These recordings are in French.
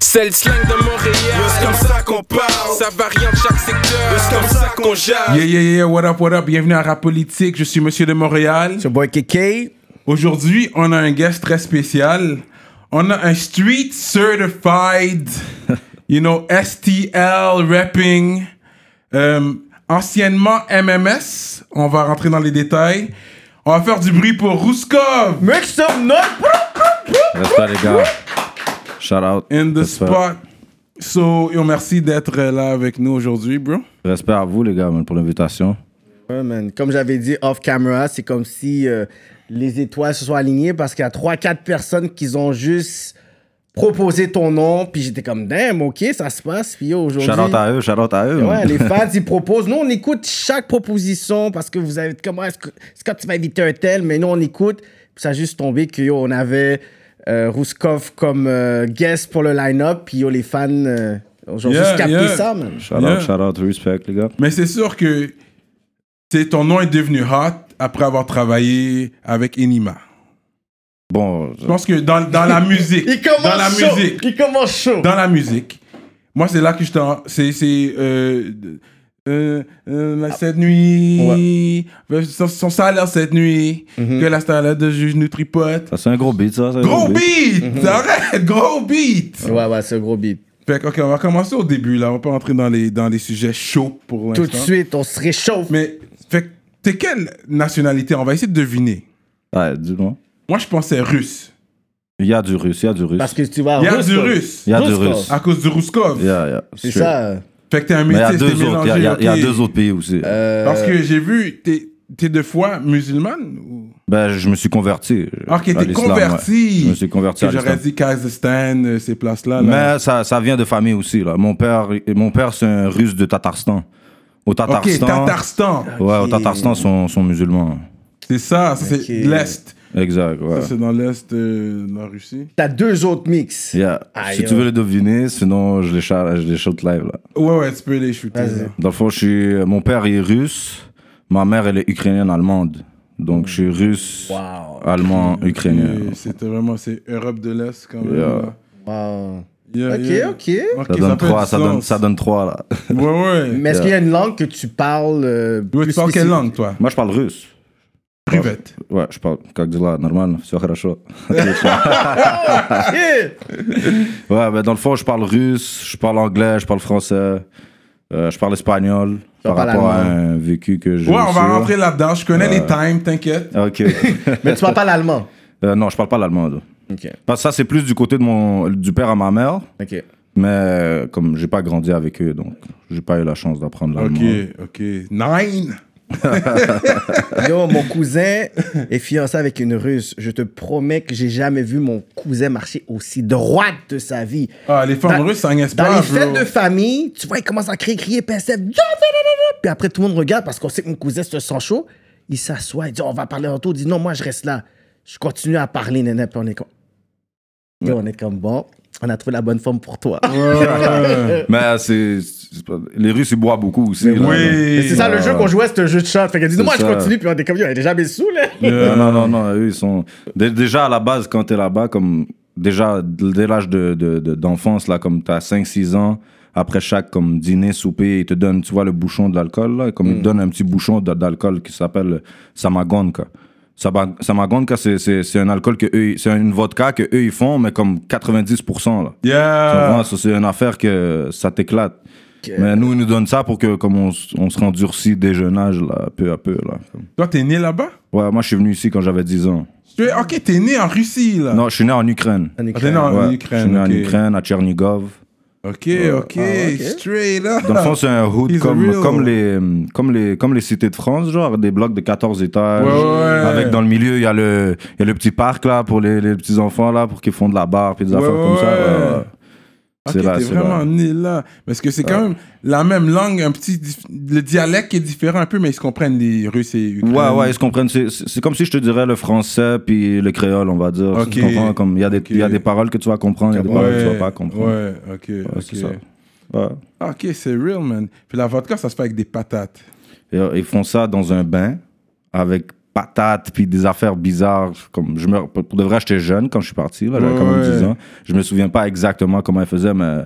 C'est le slang de Montréal. C'est comme ça qu'on parle? Ça varie en chaque secteur. C'est comme ça qu'on jase? Yeah, yeah, yeah, what up, what up, bienvenue à Rap Politique, je suis Monsieur de Montréal. C'est boy KK. Aujourd'hui, on a un guest très spécial. On a un street certified, you know, STL rapping, euh, anciennement MMS. On va rentrer dans les détails. On va faire du bruit pour Rouskov Make some noise. Respect les gars. Shout out. in the Respect. spot. So, yo, merci d'être là avec nous aujourd'hui, bro. Respect à vous les gars man, pour l'invitation. Ouais, man. Comme j'avais dit off camera, c'est comme si euh, les étoiles se sont alignées parce qu'il y a 3-4 personnes qui ont juste proposé ton nom. Puis j'étais comme, damn, ok, ça se passe. Puis yo, aujourd'hui. Shout out à eux, shout out à eux. Ouais, les fans, ils proposent. Nous, on écoute chaque proposition parce que vous avez. Comment est-ce que. Quand tu vas inviter un tel, mais nous, on écoute. Puis ça a juste tombé que, yo, on avait Rouskov comme euh, guest pour le line-up. Puis, yo, les fans euh, ont Yeah, juste capté yeah. ça, man. Shout Yeah. out, shout out, respect les gars. Mais c'est sûr que ton nom est devenu hot après avoir travaillé avec Enima. Bon, Je pense que dans, dans la musique, Il commence dans la chaud. musique, Il commence chaud. dans la musique, moi c'est là que je t'en, c'est c'est euh, euh, euh, cette nuit, son, son salaire cette nuit, Mhm. que la salaire de juge Nutripote. ça c'est un gros beat ça. un Gros beat, Mhm. arrête, gros beat. Ouais, ouais, c'est un gros beat. Fait que, ok, on va commencer au début là, on va pas entrer dans les dans les sujets chauds pour l'instant. Tout de suite, on se réchauffe. Mais fait que t'es quelle nationalité? On va essayer de deviner. Ouais, dis-moi. Moi je pensais russe. Il y a du russe, il y a du russe. Parce que tu vas. Il y a russe, du russe. Il y a du Russe. À cause du Rouskov. Yeah, yeah. C'est ça. Fait que t'es un Mais il y a métis, t'es deux autres, il y a- y mélangé, deux autres pays aussi. euh, Parce que j'ai vu, t'es t'es de foi musulmane ou... Ben, je me suis converti. Ok, t'es converti. ouais. Je me suis converti J'aurais dit Kazakhstan, euh, ces places-là. là. Mais ça, ça vient de famille aussi. Là. Mon père, mon père c'est un russe de Tatarstan. Au Ok, Tatarstan. Tatarstan. Ouais, au. Tatarstan, sont, sont musulmans. C'est ça, c'est l'Est. Exact, ouais. Ça, c'est dans l'Est de la Russie. T'as deux autres mix. Yeah. Aïe, si tu veux les deviner, sinon je les, cha- je les shoot live. Là. Ouais, ouais, tu peux les shooter. Vas-y. là. Dans le fond, je suis, mon père il est russe, ma mère elle est ukrainienne-allemande. Donc je suis russe, Wow. allemand, Et ukrainien. C'était vraiment, c'est Europe de l'Est quand même. Yeah. là. Wow. Yeah, Ok, yeah. ok. Ok, Ça donne trois, du ça donne, sens. ça donne trois là. Ouais, ouais. Mais est-ce qu'il y a une langue que tu parles euh, plus tu parles quelle spécifique? langue, toi? Moi je parle russe. Privette. Ouais, je parle как дела, нормально, все хорошо. Yeah. Ouais, ben dans le fond, je parle russe, je parle anglais, je parle français, euh, je parle espagnol Ça par parle rapport à allemand. un vécu que j'ai. Ouais, on reçu, va là. rentrer là-dedans. Je connais les times, t'inquiète. Ok. Mais tu parles pas l'allemand. Euh, non, je parle pas l'allemand. là. Ok. Parce que ça, c'est plus du côté de mon, du père à ma mère. Ok. Mais euh, comme j'ai pas grandi avec eux, donc j'ai pas eu la chance d'apprendre l'allemand. Ok, ok. Nine. Yo, mon cousin est fiancé avec une russe. Je te promets que j'ai jamais vu mon cousin marcher aussi droite de sa vie. Ah, les femmes Dans- russes, ça Dans pas, les fêtes bro. de famille, tu vois, il commence à crier, crier, pincette. Puis après, tout le monde regarde parce qu'on sait que mon cousin se sent chaud. Il s'assoit, il dit, on va parler en tout. Il dit, non, moi, je reste là. Je continue à parler, néné. Puis on est comme. Yo, on est comme, bon, on a trouvé la bonne forme pour toi. Mais c'est. Les Russes, ils boivent beaucoup aussi. là. Oui. C'est ça, le jeu qu'on jouait, c'était un jeu de shot. Fait qu'elle dit, non, moi, je continue. Puis on est comme, elle est déjà sous, là. Non, non, non, non, eux, ils sont. Dé- Déjà, à la base, quand t'es là-bas, comme. Déjà, dès l'âge de, de- de- d'enfance, là, comme t'as 5-6 ans, après chaque comme dîner, souper, ils te donnent, tu vois, le bouchon de l'alcool, là, comme ils te donnent un petit bouchon d'alcool qui s'appelle Samagonka. Saba- Samagonka, c'est, c'est, c'est un alcool que eux, c'est une vodka que eux, ils font, mais comme 90%, là. Yeah. Ça, c'est une affaire que ça t'éclate. Mais nous, ils nous donnent ça pour que, comme on, on se rendurcit dès jeune âge, là, peu à peu, là. Toi, t'es né là-bas? Ouais, moi, je suis venu ici quand j'avais 10 ans. Tu es- Ok, t'es né en Russie, là. Non, je suis né en Ukraine. En Ah, t'es né en Ouais, Ukraine. Je suis né en. Ukraine, à Tchernigov. Ok, ok, Ah, ok. straight up. Dans le fond, c'est un hood comme, les, comme, les, comme les cités de France, genre des blocs de 14 étages. Ouais, ouais. Avec dans le milieu, il y, a le- il y a le petit parc là pour les, les petits enfants là, pour qu'ils font de la barre puis des Ouais, affaires comme ça. Ouais. ouais, ouais. Ok, C'est là, t'es c'est vraiment là. né là. Parce que c'est quand même la même langue, un petit. dif- Le dialecte est différent un peu, mais ils se comprennent les Russes et Ukrainiens. Ouais, ouais, ils se comprennent. C'est- C'est c'est comme si je te dirais le français puis le créole, on va dire. Ok. Tu comprends? Comme il y, a des- Ok. il y a des paroles que tu vas comprendre, il y a des Ouais, paroles que tu vas pas comprendre. Ouais, ok. Ouais, ok. c'est ça. Ouais. Ah, Ok, c'est real, man. Puis la vodka, ça se fait avec des patates. Et, euh, ils font ça dans un bain avec patates, puis des affaires bizarres. Comme je me, pour de vrai, j'étais jeune quand je suis parti, là, j'avais quand même Ouais. 10 ans. Je me souviens pas exactement comment ils faisaient, mais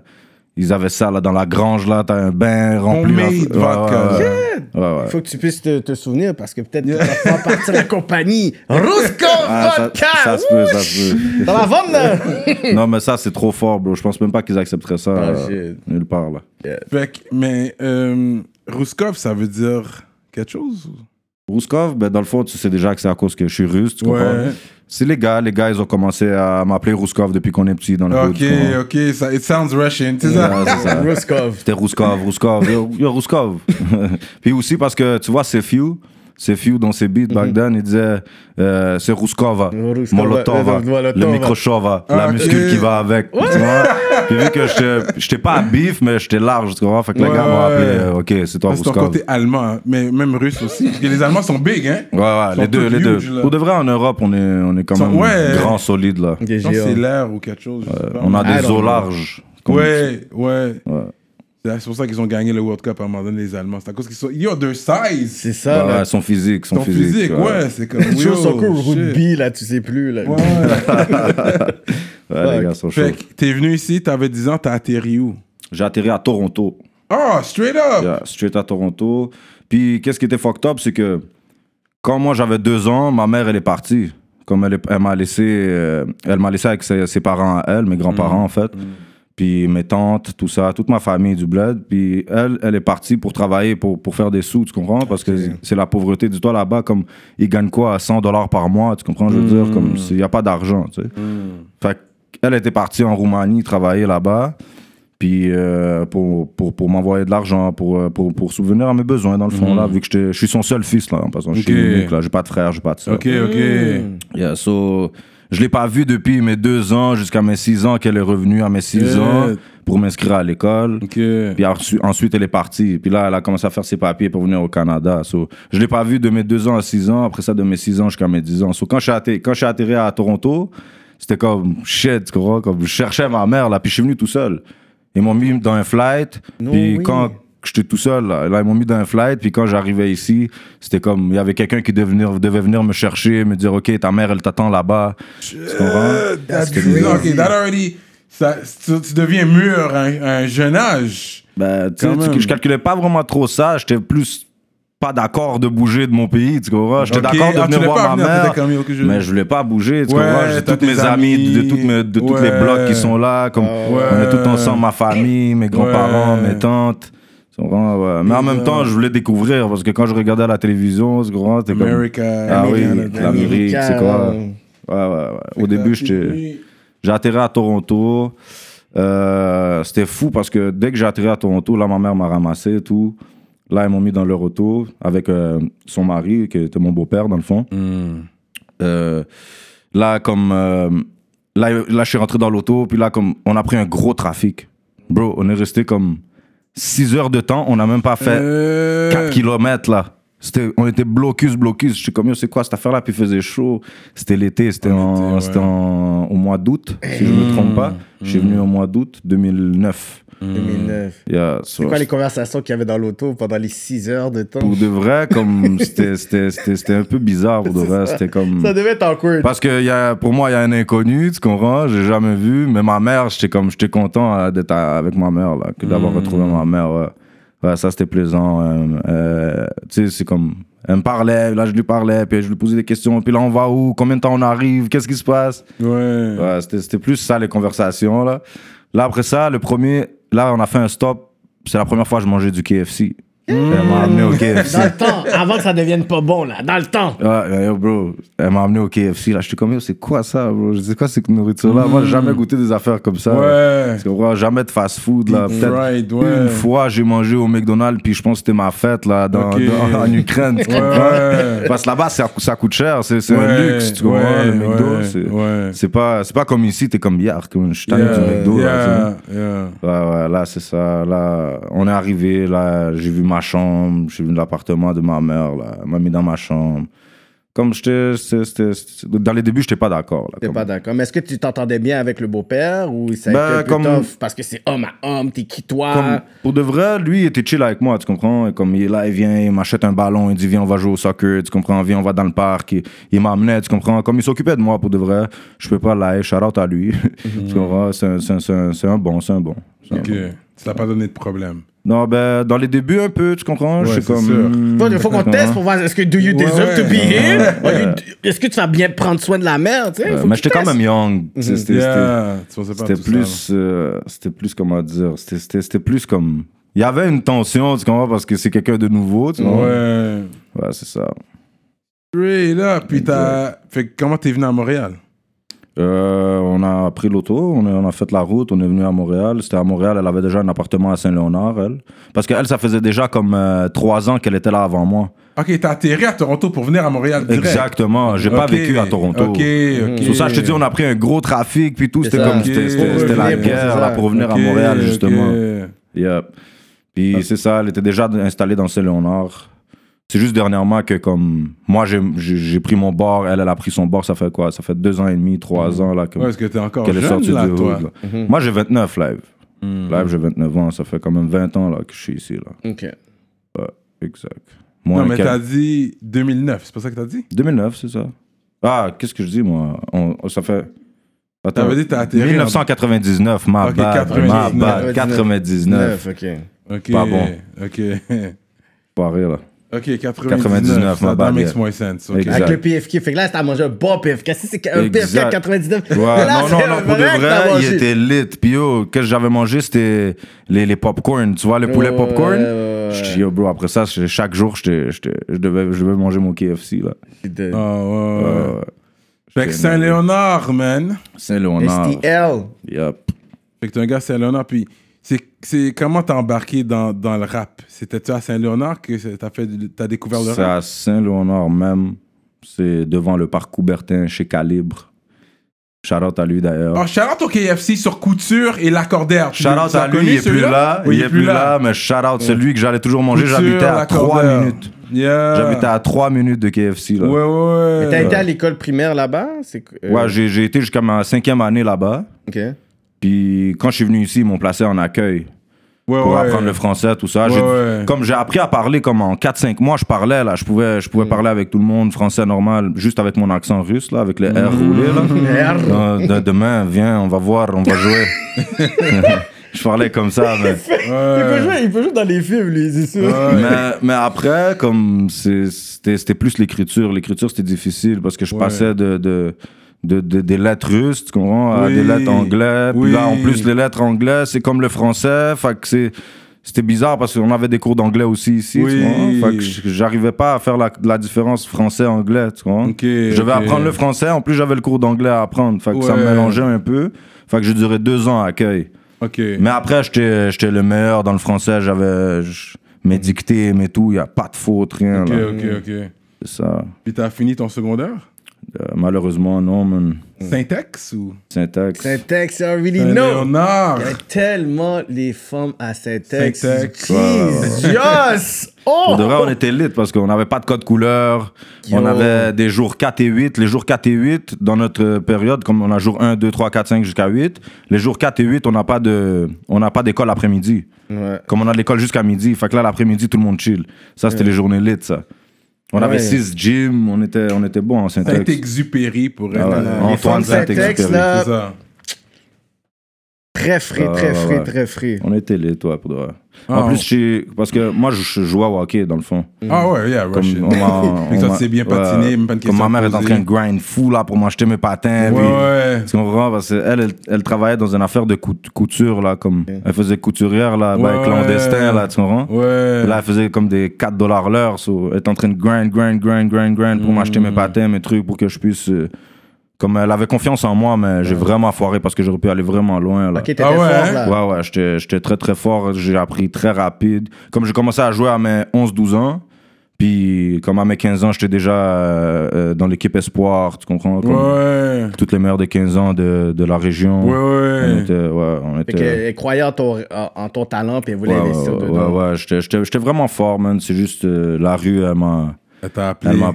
ils avaient ça là, dans la grange, là, t'as un bain rempli. Ouais, vodka. ouais, ouais. Ouais, ouais. Il faut que tu puisses te, te souvenir parce que peut-être tu vas pouvoir partir la compagnie. Rusco Ah, ça, Vodka! ça se peut, ça se peut. Dans la vente, là! non, mais ça, c'est trop fort, bro. Je pense même pas qu'ils accepteraient ça Ah, euh, nulle part, là. Fait que, mais euh, Ruskov, ça veut dire quelque chose? Rouskov, ben, dans le fond, tu sais déjà que c'est à cause que je suis russe, tu comprends? Ouais. C'est les gars, les gars, ils ont commencé à m'appeler Rouskov depuis qu'on est petit dans le hood, Ok, ok, ça, it sounds Russian, c'est ça? C'est ça. Ruskov. C'était Rouskov, Rouskov, yo, yo, Rouskov. Puis aussi parce que, tu vois, c'est Few, c'est Few dans ses beats back then, il disait euh, c'est Rouskova, Rouskova, Molotova, euh, Molotova. le microchova, Ah, la muscule qui va avec. Tu vois? Puis vu que j'étais- pas à bif, mais j'étais large, tu comprends? Fait que les Ouais, gars m'ont ouais. appelé, euh, ok, c'est toi Ça, C'est ton côté allemand, hein, mais même russe aussi. Parce que les Allemands sont big, hein? Ouais, ouais, les deux, les deux. là. Pour de vrai, en Europe, on est, on est quand même ouais. grand, solide, là. C'est l'air ou quelque chose. On a des eaux larges. Ouais, ouais. C'est pour ça qu'ils ont gagné le World Cup à un moment donné, les Allemands. C'est à cause qu'ils sont. Yo, their size! C'est ça, là. ouais, son physique, son Ton physique, physique. ouais, c'est comme. Tu yo, son cours shit. rugby, là, tu sais plus, là. Ouais. Ouais, les gars sont chauds. fait que t'es venu ici, t'avais 10 ans, t'as atterri où? J'ai atterri à Toronto. Oh, straight up! Yeah, straight à Toronto. Puis, qu'est-ce qui était fucked up, c'est que quand moi j'avais deux ans, ma mère, elle est partie. Comme elle, elle m'a laissé, euh, elle m'a laissé avec ses, ses parents à elle, mes grands-parents en fait. Puis mes tantes, tout ça, toute ma famille du bled. Puis elle, elle est partie pour travailler, pour, pour faire des sous, tu comprends? Parce que c'est la pauvreté. Dis-toi là-bas, comme ils gagnent quoi, 100 dollars par mois, tu comprends? Je veux dire, comme il n'y a pas d'argent, tu sais. Fait qu'elle était partie en Roumanie travailler là-bas. Puis euh, pour, pour, pour m'envoyer de l'argent, pour, euh, pour, pour subvenir à mes besoins, dans le fond, là, vu que je suis son seul fils, là, en passant. Je suis unique, là. J'ai pas de frère, j'ai pas de soeur. Ok, ok. Yeah, so, je l'ai pas vue depuis mes deux ans jusqu'à mes six ans qu'elle est revenue à mes six Yeah. ans pour m'inscrire à l'école. Puis ensu- ensuite, elle est partie. Puis là, elle a commencé à faire ses papiers pour venir au Canada. So, je l'ai pas vue de mes deux ans à six ans. Après ça, de mes six ans jusqu'à mes dix ans. So, quand je suis atterri, quand je suis atterri à Toronto, c'était comme shit, tu? Comme je cherchais ma mère, là. Puis je suis venu tout seul. Ils m'ont mis dans un flight. No puis quand j'étais tout seul, là, là, ils m'ont mis dans un flight. Puis quand j'arrivais ici, c'était comme il y avait quelqu'un qui devait venir, devait venir me chercher, me dire Ok, ta mère, elle t'attend là-bas. Tu comprends? That's crazy. Ok, that already. Ça, tu, tu deviens mûr à un, à un jeune âge. Ben, tu sais, je calculais pas vraiment trop ça. J'étais plus pas d'accord de bouger de mon pays, tu comprends? J'étais Ok, d'accord de ah, venir voir ma venir, mère, comme, que je- mais je voulais pas bouger, tu Ouais, comprends? J'ai toutes mes amis, de, amis. toutes mes, de tous Ouais. les blocs qui sont là, comme on est tous ensemble, ma famille, mes grands-parents, Ouais. mes tantes. Ouais. Mais en même temps, je voulais découvrir, parce que quand je regardais à la télévision, tu comprends? T'es comme... America. Ah oui, l'Amérique, c'est quoi? Américain. Ouais, ouais, ouais. Au début, j'étais... J'ai atterri à Toronto. Euh, C'était fou parce que dès que j'ai atterri à Toronto, là, ma mère m'a ramassé et tout. Là, ils m'ont mis dans leur auto avec euh, son mari, qui était mon beau-père, dans le fond. Euh, là, comme. euh, là, là, je suis rentré dans l'auto, puis là, comme. On a pris un gros trafic. Bro, on est resté comme 6 heures de temps. On n'a même pas fait Euh, 4 kilomètres là. C'était, on était blocus, blocus. Je suis comme, c'est quoi cette affaire-là? Puis il faisait chaud. C'était l'été, c'était, ouais. Au mois d'août, si je ne me trompe pas. Je suis venu au mois d'août 2009. 2009. Yeah, so- C'est quoi les conversations qu'il y avait dans l'auto pendant les 6 heures de temps? Pour de vrai, comme, c'était, un peu bizarre pour de vrai. C'était comme. Ça devait être awkward. Parce que y a, pour moi, il y a un inconnu, tu comprends? J'ai jamais vu. Mais ma mère, j'étais comme, j'étais content euh, d'être avec ma mère, là, que d'avoir retrouvé ma mère. Ouais, Ouais, ça, c'était plaisant. euh, euh, tu sais, c'est comme, elle me parlait, là, je lui parlais, puis je lui posais des questions. Puis là, on va où? Combien de temps on arrive? Qu'est-ce qui se passe? Ouais. Ouais, c'était, c'était plus ça, les conversations, là. Là, après ça, le premier, là, on a fait un stop. C'est la première fois que je mangeais du KFC. Elle m'a amené au KFC. Dans le temps, avant que ça devienne pas bon, là. Dans le temps. Ouais, yo, bro, elle m'a amené au KFC. Là, j'étais comme, yo, c'est quoi ça, bro? Je sais quoi cette nourriture-là? Moi, j'ai jamais goûté des affaires comme ça. Ouais. Comprends? Jamais de fast-food, là. Peut-être ouais. une fois, j'ai mangé au McDonald's, puis je pense que c'était ma fête, là, dans, Ok. dans- en Ukraine. Tu Ouais, comprends? ouais. Parce que là-bas, ça, ça coûte cher. C'est un luxe, tu comprends? ouais, le McDo, ouais, c'est pas, comme ici, t'es comme hier, comme je suis Yeah, du McDo. là, yeah. Ouais, ouais, là, c'est ça. Là, on est arrivé, là, j'ai vu ma chambre, j'ai vu l'appartement de ma mère, là. Elle m'a mis dans ma chambre. Comme j'étais. c'était- c'était- c'était- Dans les débuts, j'étais pas d'accord. là, T'es comme- pas d'accord. Mais est-ce que tu t'entendais bien avec le beau-père ou ça a Ben, été comme- tough parce que c'est homme à homme, t'es qui toi? Comme, pour de vrai, lui, il était chill avec moi, tu comprends? Et Comme il est là, il vient, il m'achète un ballon, il dit Viens, on va jouer au soccer, tu comprends? Viens, on va dans le parc. Il, il m'emmenait, tu comprends? Comme il s'occupait de moi pour de vrai, je peux pas l'aller, shout out à lui. tu comprends? C'est un, bon, c'est un bon. Ok. bon. Ça t'a pas donné de problème? Non, ben, dans les débuts, un peu, tu comprends? Ouais, je suis c'est comme. Il faut qu'on teste comprends? pour voir est-ce que do you Ouais, deserve to be here? Or you- Est-ce que tu vas bien prendre soin de la mère? tu sais? Mais j'étais quand même young. C'était- c'était- plus, euh, c'était plus, comment dire, c'était- plus comme. Il y avait une tension, tu comprends, parce que c'est quelqu'un de nouveau, tu vois. Ouais. Ouais, c'est ça. Straight up. Puis t'as. Fait que comment t'es venu à Montréal? Euh, on a pris l'auto, on a, on a fait la route, on est venu à Montréal. C'était à Montréal, elle avait déjà un appartement à Saint-Léonard, elle. Parce qu'elle, ça faisait déjà comme euh, trois ans qu'elle était là avant moi. Ok, t'as atterri à Toronto pour venir à Montréal direct. Exactement. J'ai pas Ok, vécu à Toronto. Ok, ok. Pour ça je te dis, on a pris un gros trafic, puis tout. C'était comme, Ok. c'était la guerre là, pour revenir à Montréal, justement. Yep. Puis c'est ça, elle était déjà installée dans Saint-Léonard. C'est juste dernièrement que comme moi j'ai- pris mon bord, elle elle a pris son bord, ça fait quoi? Ça fait deux ans et demi, trois ans là comme- Ouais, parce que t'es encore qu'elle est jeune, sortie là, du toi? hood. là. Moi j'ai 29 live. Live j'ai 29 ans, ça fait quand même 20 ans là que je suis ici là. Ok. Exact. Moi, Non, mais quel- t'as dit 2009, c'est pas ça que t'as dit? 2009, c'est ça. Ah, qu'est-ce que je dis moi? On- Ça fait Attends, T'avais dit t'as atterri en- 1999, ma Ok, bad, 99. ma bad, 99. Neuf, ok. Ok. Pas bon. Ok. Pas rire là. Ok, 99. 99, ça ma that makes more sense. ok. Exact. Avec le PFK. Fait que là, t'as mangé un bon PFK. Si c'est un PFK à Exact. 99. Ouais, là, non, c'est non, un non, pour de vrai, il était lit. Puis yo, qu'est-ce que j'avais mangé, c'était les, les popcorn. Tu vois, les poulets Ouais, popcorn? ouais, ouais, ouais. Yo, bro, après ça, chaque jour, je devais, je devais manger mon KFC, là. Ah, ouais, ouais. Fait que Saint-Léonard, man. Saint-Léonard. STL. Yup. Fait que t'es un gars à Saint-Léonard, puis c'est, c'est comment t'as embarqué dans, dans le rap? C'était-tu à Saint-Léonard que c'est- t'as, fait, t'as découvert le C'est rap? à Saint-Léonard même. C'est devant le parc Coubertin chez Calibre. Shout out à lui d'ailleurs. Oh, shout out au KFC sur Couture et Lacordaire. Tu Shout l'as- out tu l'as à lui, il est plus là. Oui, il est plus là, mais shout out, c'est lui que j'allais toujours manger. J'habitais à 3 Lacordaire. minutes. Yeah. J'habitais à 3 minutes de KFC. Là. Ouais, ouais. T'as été à l'école primaire là-bas? C'est euh, Ouais, j'ai été jusqu'à ma cinquième année là-bas. Ok. Puis quand je suis venu ici, ils m'ont placé en accueil Ouais, pour ouais. apprendre le français, tout ça. Ouais, J'ai- ouais. Comme j'ai appris à parler comme en 4-5 mois, je parlais là. Je pouvais, je Mm. pouvais parler avec tout le monde, français normal, juste avec mon accent russe, là, avec le R roulé. Là. R. Non, de- demain, viens, on va voir, on va jouer. je parlais comme ça, mais. Il, peut jouer, il peut jouer dans les films, lui, c'est sûr. mais, mais après, comme c'était c'était plus l'écriture. L'écriture, c'était difficile parce que je Ouais. passais de, de, de, de- des lettres russes, tu comprends, à Oui. des lettres anglaises. Puis Oui. là, en plus, les lettres anglaises, c'est comme le français. Fait que c'est. C'était bizarre parce qu'on avait des cours d'anglais aussi ici, Oui. tu vois. Fait que j- j'arrivais pas à faire la, la différence français-anglais, tu vois. Ok, je vais apprendre le français, en plus j'avais le cours d'anglais à apprendre. Fait que ça me mélangeait un peu. Fait que j'ai duré deux ans à accueil. Mais après, j'étais le meilleur dans le français. J'avais mes dictées, mes tout. Il n'y a pas de faute, rien. Ok, là. ok, ok. C'est ça. Puis t'as fini ton secondaire? Malheureusement, non, man. Syntax ou? Syntaxe. Saint-Ex, I really know. Il y a tellement les femmes à Saint-Ex. Saint-Ex. Jesus! Oh! Pour de vrai, on était lit parce qu'on n'avait pas de code couleur. On avait des jours 4 et 8. Les jours 4 et 8, dans notre période, comme on a jour 1, 2, 3, 4, 5 jusqu'à 8, les jours 4 et 8, on n'a pas de- on n'a pas d'école l'après-midi. Ouais. Comme on a de l'école jusqu'à midi. Fait que là, l'après-midi, tout le monde chill. Ça, c'était les journées lit, ça. On Ouais. avait 6 gyms, on était, on était bon en syntaxe. Saint-Exupéry pour être. Ah ouais. Antoine Saint-Exupéry. Très frais, Ah, très ouais, frais, ouais. très frais. On était lit, toi, pour de vrai. Ah, en plus, j'ai- parce que moi, je, je jouais au hockey, dans le fond. Ah ouais, yeah, Comme on on tu sais bien ouais, patiner, même pas une Comme ma mère de est en train de grind fou là pour m'acheter mes patins. Ouais, puis- ouais. Tu comprends? Parce qu'elle, elle, elle travaillait dans une affaire de cou- couture, là, comme. Elle faisait couturière, là, ben, avec Ouais. clandestin, là, tu comprends? Ouais. Là, elle faisait comme des 4 dollars l'heure. so, elle est en train de grind, grind, grind, grind, grind pour m'acheter Mm. mes patins, mes trucs, pour que je puisse. euh, comme elle avait confiance en moi, mais j'ai vraiment foiré parce que j'aurais pu aller vraiment loin, là. Ok, t'étais Ah ouais, fort, hein? là. Ouais, ouais, j'étais j'étais très très fort, j'ai appris très rapide. Comme j'ai commencé à jouer à mes 11-12 ans, puis comme à mes 15 ans, j'étais déjà euh, euh, dans l'équipe Espoir, tu comprends? Comme Ouais. Toutes les meilleures de 15 ans de, de la région. Ouais, On ouais. était, ouais, on était... qu'elle croyait en ton, en, ton talent, puis elle voulait Ouais, ouais, investir ouais, dedans. ouais, ouais, j'étais- j'étais j'étais vraiment fort, man. C'est juste euh, la rue, elle m'a Elle t'a appelé. Elle m'a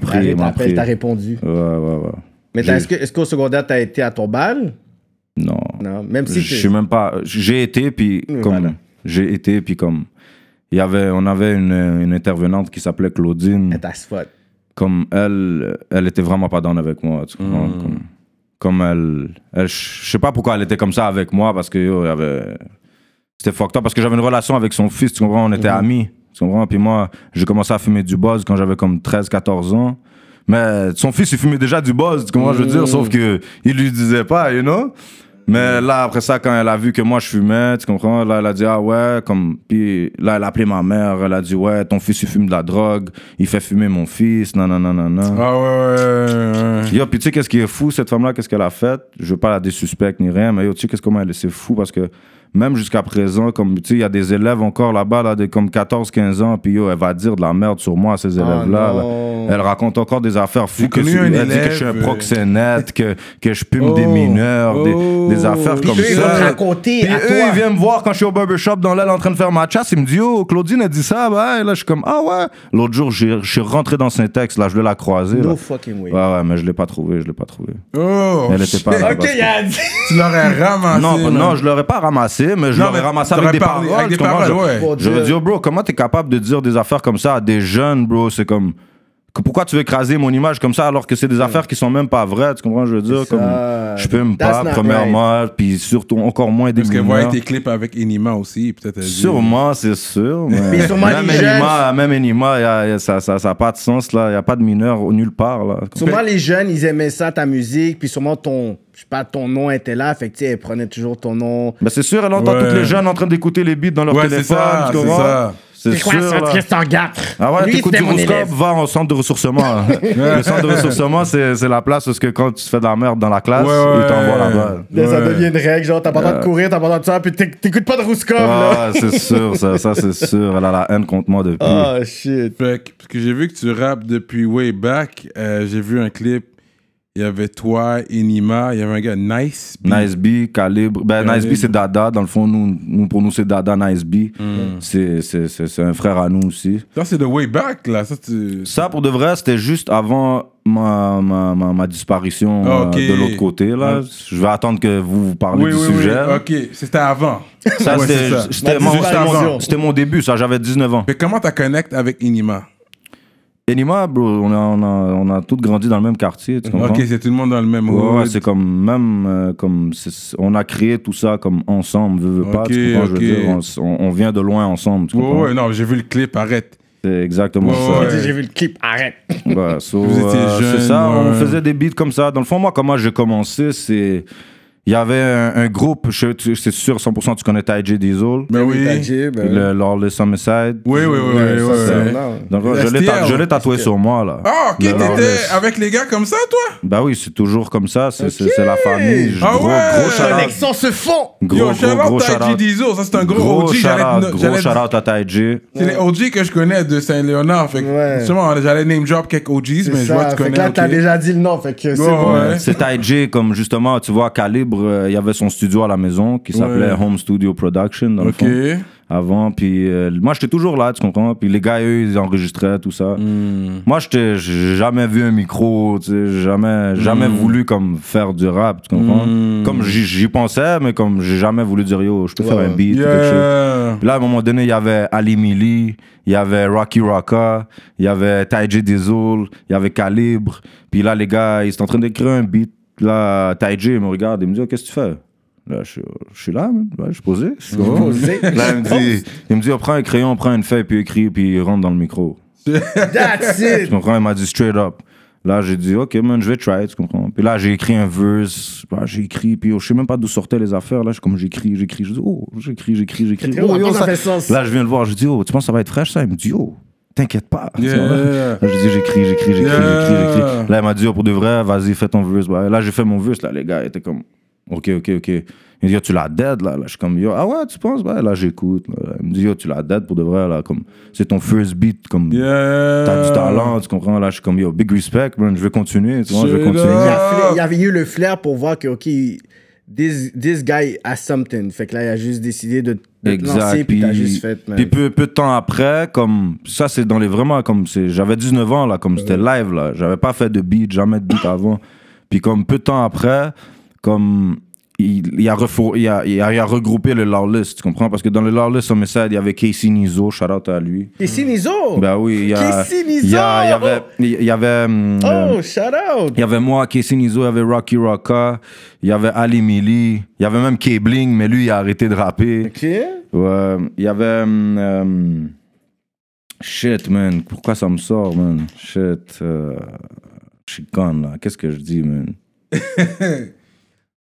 pris, Elle t'as répondu. Ouais, ouais, ouais. Mais est-ce qu'au secondaire, t'as été à ton bal? Non. Non. Même si je suis même pas. J'ai été, puis comme. voilà. J'ai été, puis comme. Il y avait, on avait une, une intervenante qui s'appelait Claudine. Elle t'a spot. Comme elle, elle était vraiment pas down avec moi. Tu comprends? Mm. Comme, comme elle. elle je sais pas pourquoi elle était comme ça avec moi, parce que yo, y avait. C'était fucked up, parce que j'avais une relation avec son fils, tu comprends? On était Mm-hmm. amis. Tu comprends? Puis moi, j'ai commencé à fumer du buzz quand j'avais comme 13-14 ans. Mais son fils, il fumait déjà du buzz, tu comprends? Je veux Mm. dire, sauf que il lui disait pas, you know? Mais là, après ça, quand elle a vu que moi je fumais, tu comprends? Là, elle a dit, ah ouais, comme. Puis là, elle a appelé ma mère, elle a dit, ouais, ton fils, il fume de la drogue, il fait fumer mon fils, non, non, non, non, non. Ah ouais, ouais, ouais. Yo, puis tu sais, qu'est-ce qui est fou, cette femme-là, qu'est-ce qu'elle a fait? Je veux pas la désuspecte ni rien, mais yo, tu sais, qu'est-ce comment elle c'est fou parce que même jusqu'à présent, comme tu sais, il y a des élèves encore là-bas, là, de comme 14-15 ans, puis yo, elle va dire de la merde sur moi, ces élèves-là. là. non. Elle raconte encore des affaires fous. Que je- un elle dit que je suis un euh, proxénète, que, que je pume des Oh, mineurs, des- oh. des, affaires comme eux, ils ça. raconter Puis à eux, toi. ils viennent me voir quand je suis au barbershop dans l'aile en train de faire ma chasse. Ils me disent, yo, Claudine a dit ça, bah, et là, je suis comme, ah ouais. L'autre jour, j'ai- je suis rentré dans Syntex, là, je voulais la croiser. là. No fucking way. Ouais, ouais, mais je l'ai pas trouvé, je l'ai pas trouvé. Oh, Elle était pas là. Ok, il a dit. Tu l'aurais ramassé. non, non, je l'aurais pas ramassé, mais je Non, l'aurais mais ramassé avec des paroles. avec des tu comprends? paroles, Je- ouais. Bon J'aurais Dieu. dit, oh, bro, comment t'es capable de dire des affaires comme ça à des jeunes, bro? C'est comme. Que- Pourquoi tu veux écraser mon image comme ça alors que c'est des affaires qui sont même pas vraies? Tu comprends? Je veux dire, comme. Je fume pas, not premièrement, puis surtout encore moins des Parce qu'elle voit tes clips avec Enima aussi. Peut-être elle Sûrement, c'est sûr. Mais, même, les jeunes- Enima, même Enima, y a- y a- ça n'a ça, ça a pas de sens, là. Il n'y a pas de mineurs nulle part, là. Sûrement les jeunes, ils aimaient ça, ta musique, puis sûrement ton, je sais pas, ton nom était là, fait que tu sais, ils prenaient toujours ton nom. Ben, c'est sûr, elle entend Ouais. tous les jeunes en train d'écouter les beats dans leur Ouais, téléphone. c'est comprends? ça. C'est sûr, là. Ah ouais, t'écoutes du élève. va au centre de ressourcement. le centre de ressourcement, c'est c'est la place où est-ce que quand tu fais de la merde dans la classe, Ouais, ouais. ils t'envoient là-bas. Là, ça Ouais. devient une règle, genre, t'as pas le droit de courir, t'as pas le droit de ça, puis t'éc- t'écoutes pas de Rouskov, là. Ah, c'est sûr, ça, ça c'est sûr. Elle a la haine contre moi depuis. Ah, shit. Fait que- parce que j'ai vu que tu rappes depuis way back. euh, j'ai vu un clip. Il y avait toi, Enima. Il y avait un gars, Nice. B. Nice B, Calibre. Ben, Calibre. Nice B, c'est Dada. Dans le fond, nous, nous pour nous, c'est Dada, Nice B. C'est- C'est un frère à nous aussi. Ça, c'est de way back, là. Ça. Ça, pour de vrai, c'était juste avant ma, ma, ma, ma disparition Ah, euh, de l'autre côté. Là. Ouais. Je vais attendre que vous vous parlez Oui, du oui, sujet. oui. Ok, c'était avant. Ça, Ouais, mon, mon- c'était mon début, ça. J'avais 19 ans. Mais comment t'as connecté avec Enima? Enima, bro, on a, on, a, on a tous grandi dans le même quartier, tu comprends? Ok, c'est tout le monde dans le même Ouais, c'est comme même euh, comme c'est- on a créé tout ça comme ensemble, veux, veux pas, Ok, tu comprends, je veux ok. dire, on, s- on- on vient de loin ensemble, tu Ouais, comprends? ouais, non, j'ai vu le clip, arrête. C'est exactement Ouais, ça. ouais. J'ai vu le clip, arrête. Ouais, so, Vous étiez euh, jeune, c'est ça, on faisait des beats comme ça. Dans le fond, moi, comment j'ai commencé, c'est il y avait un, un groupe, je c'est sûr 100% tu connais J Diesel, Ben oui. le Lawless Homicide. Oui, oui, oui, oui, oui, oui. Donc, je l'ai ta- STL. je l'ai tatoué sur moi là. Ah, ok, Le t'étais Lawless. avec les gars comme ça, toi? Bah oui, c'est toujours comme ça, c'est c'est- c'est la famille. Ah gros, ouais. gros shout-out. Connexion se font. Gros, Yo, gros, gros shout Taiji. Diesel, ça c'est un gros, Gros OG. shout J'allais out, te- gros j'allais- shout out à J. C'est les OG que je connais de Saint-Léonard. Fait que, Ouais. justement, j'allais name drop quelques OGs, mais je vois que tu connais. là, t'as déjà dit le nom, fait que c'est Ouais, bon. ouais. C'est J, comme justement, tu vois, Calibre, euh, il y avait son studio à la maison qui s'appelait Ouais. Home Studio Production, dans le Ok. fond, avant. Puis euh, moi, j'étais toujours là, tu comprends? Puis les gars, eux, ils enregistraient tout ça. Hmm. Moi, j'étais- j'ai jamais vu un micro, tu sais, jamais, jamais voulu comme faire du rap, tu comprends? Mm. Comme j'y pensais, mais comme j'ai jamais voulu dire, yo, je peux faire Ouais. un beat ou quelque chose. Yeah. Puis là, à un moment donné, il y avait Ali Mili, il y avait Rocky Rocka, il y avait J Diesel, il y avait Calibre. Puis là, les gars, ils sont en train d'écrire un beat. Là, J me regarde et me dit, oh, qu'est-ce que tu fais? Là, je, suis- je suis là, man. Je suis posé. Je suis là. Posé. Là, il me dit, il me dit, oh, prends un crayon, prends une feuille, puis écris, puis rentre dans le micro. That's Tu it. comprends? Il m'a dit straight up. Là, j'ai dit, OK, man, je vais try, tu comprends? Puis là, j'ai écrit un verse. J'ai écrit, puis oh, je sais même pas d'où sortaient les affaires. Là, je, comme j'écris, j'écris, je dis, oh, j'écris, j'écris, j'écris. Oh, yo, ça. Là, je viens le voir, je dis, oh, tu penses que ça va être fraîche, ça? Il me dit, oh, t'inquiète pas. Yeah. je dis, j'écris, j'écris, j'écris, Yeah. j'écris, j'écris. Là, il m'a dit, oh, pour de vrai, vas-y, fais ton verse. Bah, là, j'ai fait mon verse, là, les gars étaient comme, OK, OK, OK. Il me dit, yo, tu l'as dead, là. là. Je suis comme, yo, ah ouais, tu penses? Bah, là, j'écoute. là. Il me dit, yo, tu l'as dead pour de vrai, là. Comme, c'est ton first beat, comme, Yeah. t'as du talent, tu comprends? Là, je suis comme, yo, big respect, man, je vais continuer, tu vois, je vais continuer. Il, il avait eu le flair pour voir que, OK, this, this guy has something. Fait que là, il a juste décidé de, de te Exact. lancer, puis t'as juste fait, man. puis peu, peu de temps après, comme ça, c'est dans les vraiment comme c'est. J'avais 19 ans là, comme c'était live là. J'avais pas fait de beat, jamais de beat avant. Puis comme peu de temps après, comme il, il a, il, a, il, a, il a regroupé le Lawless, tu comprends Parce que dans le Lawless Homicide, il y avait Casey Nizo, shout out à lui. Casey Nizo! Ben oui, il y a. Casey il y, Nizo! a- il y avait. Il y avait. hum, euh, Oh, shout out! il y avait moi, Casey Nizo, il y avait Rocky Rocka, il y avait Ali Mili, il y avait même K-Bling, mais lui, il a arrêté de rapper. Ok. Ouais, il y avait. hum, hum, shit, man. Pourquoi ça me sort, man? Shit. euh, je suis con, là. Qu'est-ce que je dis, man?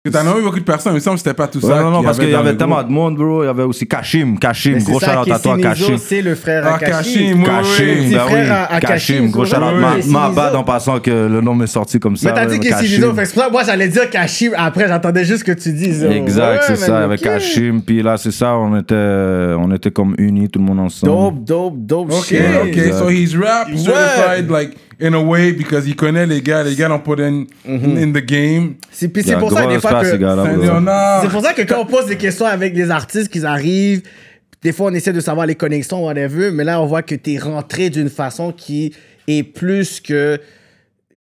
Parce que t'as nommé beaucoup de personnes, mais il me semble que c'était pas tout Ouais, ça. non, non, qu'il parce qu'il y avait le tellement de monde, bro. Il y avait aussi Kashim. Kashim, gros ça, shout-out à toi, Nizo, Kashim. c'est le frère Ah, à Kashim. Kashim, Kashim, ben frère oui. à- à Kashim, Kashim, gros ouais, Ma- Nizo. bad en passant que le nom m'est sorti comme ça. Mais t'as dit Nizo, fait que c'est pour ça que moi j'allais dire Kashim après, j'entendais juste ce que tu dis. Exact, Ouais, c'est ça, avec ok. Kashim. Puis là, c'est ça, on était, on était comme unis, tout le monde ensemble. Dope, dope, dope Ok, shit. ok. Exact. So he's rap certified, like, in a way, because il connaît les gars. Les gars l'ont put in, in the game. C'est puis pour ça des fois que c'est pour ça que quand on pose des questions avec des artistes qui arrivent, des fois on essaie de savoir les connexions whatever, mais là on voit que t'es rentré d'une façon qui est plus que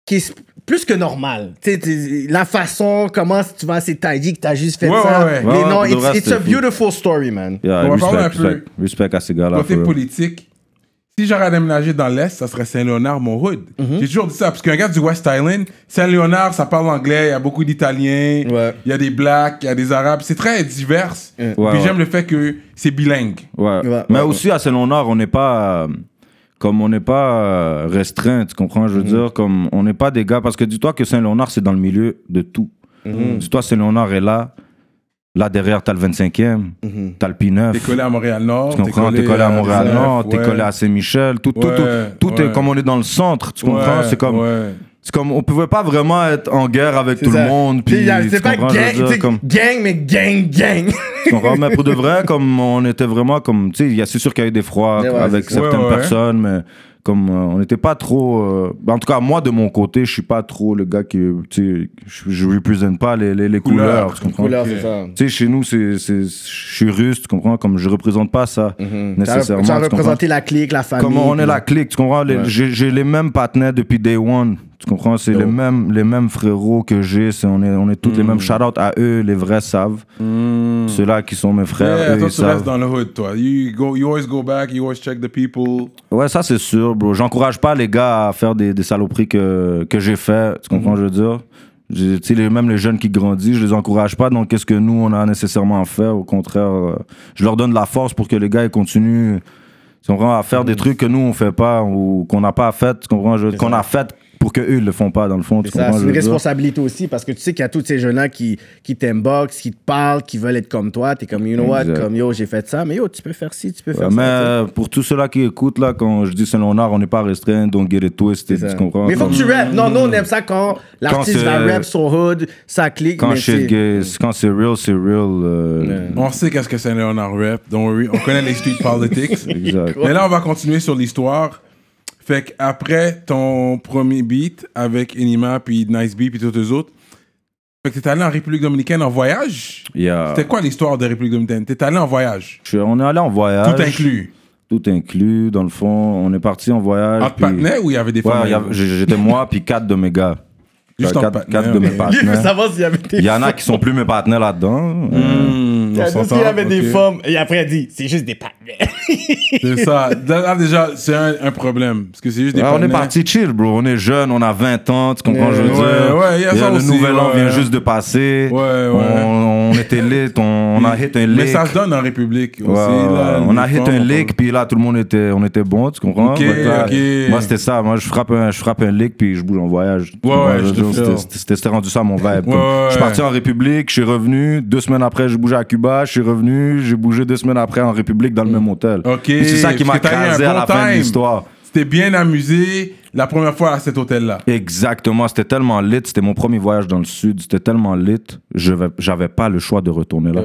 qui est plus que normal. Tu sais, t'es- la façon comment tu vas c'est t'as dit que t'as juste fait Ouais, ça. ouais, ouais. Mais Ouais, non, it's, it's a beautiful story, man. Yeah, On va respect, parler un respect, peu. respect à ces gars-là. Côté politique, si j'aurais déménagé dans l'Est, ça serait Saint-Léonard, mon hood. Mhm. J'ai toujours dit ça, parce qu'un gars du West Island, Saint-Léonard, ça parle anglais, il y a beaucoup d'Italiens, Ouais. il y a des Blacks, il y a des Arabes, c'est très divers. Ouais, Puis ouais. j'aime le fait que c'est bilingue. Ouais. Ouais, Mais ouais, aussi à Saint-Nord, on n'est pas. euh, Comme on n'est pas euh, restreint, tu comprends? Je veux dire, comme on n'est pas des gars. Parce que dis-toi que Saint-Léonard, c'est dans le milieu de tout. Dis-toi, Saint-Léonard est là. Là derrière, t'as le 25e, t'as le P9. T'es collé à Montréal-Nord. Tu comprends? T'es collé à Montréal-Nord, t'es ouais. collé à Saint-Michel. Tout, tout, tout, Ouais, tout ouais. est comme on est dans le centre. Tu comprends? Ouais, C'est comme. ouais. C'est comme, on pouvait pas vraiment être en guerre avec tout ça. le monde. Puis, C'est pas gang, dire, comme- gang, mais gang, gang. tu comprends? Mais pour de vrai, comme on était vraiment comme, tu sais, il y a- c'est sûr qu'il y a eu des froids avec certaines Ouais, ouais. personnes, mais comme euh, on n'était pas trop. euh, ben, en tout cas, moi de mon côté, je suis pas trop le gars qui, tu sais, je, représente pas les, les, les Couleurs. couleurs, tu comprends? Couleur, Ok. c'est ça. Tu sais, chez nous, c'est, c'est, je suis russe, tu comprends? Comme je représente pas ça Tu as, nécessairement. tu as représenté la clique, la famille. Comment on est la clique, tu comprends? Ouais. J'ai les mêmes partenaires depuis day one. Tu comprends? C'est les mêmes, les mêmes frérots que j'ai. C'est, on, est, on est tous les Mm. mêmes. Shout out à eux, les vrais savent. Ceux-là qui sont mes frères, Yeah, eux, toi, ils tu restes savent. dans le hood, toi. You, go, you always go back, you always check the people. Ouais, ça c'est sûr, bro. J'encourage pas les gars à faire des, des saloperies que, que j'ai fait. Tu comprends, je veux dire? Tu sais, même les jeunes qui grandissent, je les encourage pas dans qu'est-ce que nous, on a nécessairement à faire? Au contraire, euh, je leur donne de la force pour que les gars ils continuent tu comprends, à faire des trucs que nous, on fait pas ou qu'on n'a pas fait. Tu comprends? Je- Qu'on a fait pour qu'eux, ils le font pas, dans le fond. C'est c'est une responsabilité aussi parce que tu sais qu'il y a tous ces jeunes-là qui, qui t'inbox, qui te parlent, qui veulent être comme toi. T'es comme, you know what, Exact. comme yo, j'ai fait ça, mais yo, tu peux faire ci, tu peux Ouais, faire mais ça. euh, pour tous ceux-là qui écoutent, là, quand je dis Saint-Léonard, on n'est pas restreint, donc get it twisted, tu comprends? Mais il faut que tu rappes. Non, nous, on aime ça quand l'artiste c'est- va rap son hood, ça clique. Quand, mais c'est- c'est real, c'est real. euh, On sait qu'est-ce que Saint-Léonard rap, don't worry. On connaît les street politics. Exact. Mais là, on va continuer sur l'histoire. Fait qu'après ton premier beat avec Enima, puis Nice Beat, puis tous les autres, fait que t'es allé en République Dominicaine en voyage? Yeah. C'était quoi l'histoire de République Dominicaine? T'es allé en voyage? Je on est allé en voyage. Tout inclus? Tout inclus, dans le fond. On est parti en voyage. Entre puis- partenaires ou il y avait des Ouais, femmes j'étais moi, puis quatre de mes gars. Juste quatre, entre quatre partenaires, de mes ok. Lui, il veut partenaires. savoir s'il y avait des Il y en a qui sont plus mes partenaires là-dedans. Hmm, Il a dit qu'il y avait des femmes. Et après, il dit, c'est juste des partenaires. C'est ça. Là, déjà, c'est un, un problème. Parce que c'est juste des Ouais, on est parti chill, bro. On est jeune, on a 20 ans, tu comprends, je veux Ouais, dire. ouais, il y a ça le aussi, nouvel an ouais. vient juste de passer. Ouais, ouais. On, on était lit, on, on a hit un lick. Mais ça se donne en République aussi. Ouais, là, on a hit un lick, puis là, tout le monde était, on était bon, tu comprends? Là. Moi, c'était ça. Moi, je frappe un, je frappe un lick, puis je bouge en voyage. Ouais, ouais, C'était- rendu ça mon vibe. comme. Ouais, Je suis parti en République, je suis revenu. Deux semaines après, j'ai bougé à Cuba, je suis revenu. J'ai bougé deux semaines après en République dans le même hôtel. C'est ça qui m'a crasé à bon la fin de time. l'histoire. C'était bien amusé la première fois à cet hôtel-là. Exactement, c'était tellement lit, c'était mon premier voyage dans le sud, c'était tellement lit, je vais- j'avais pas le choix de retourner là.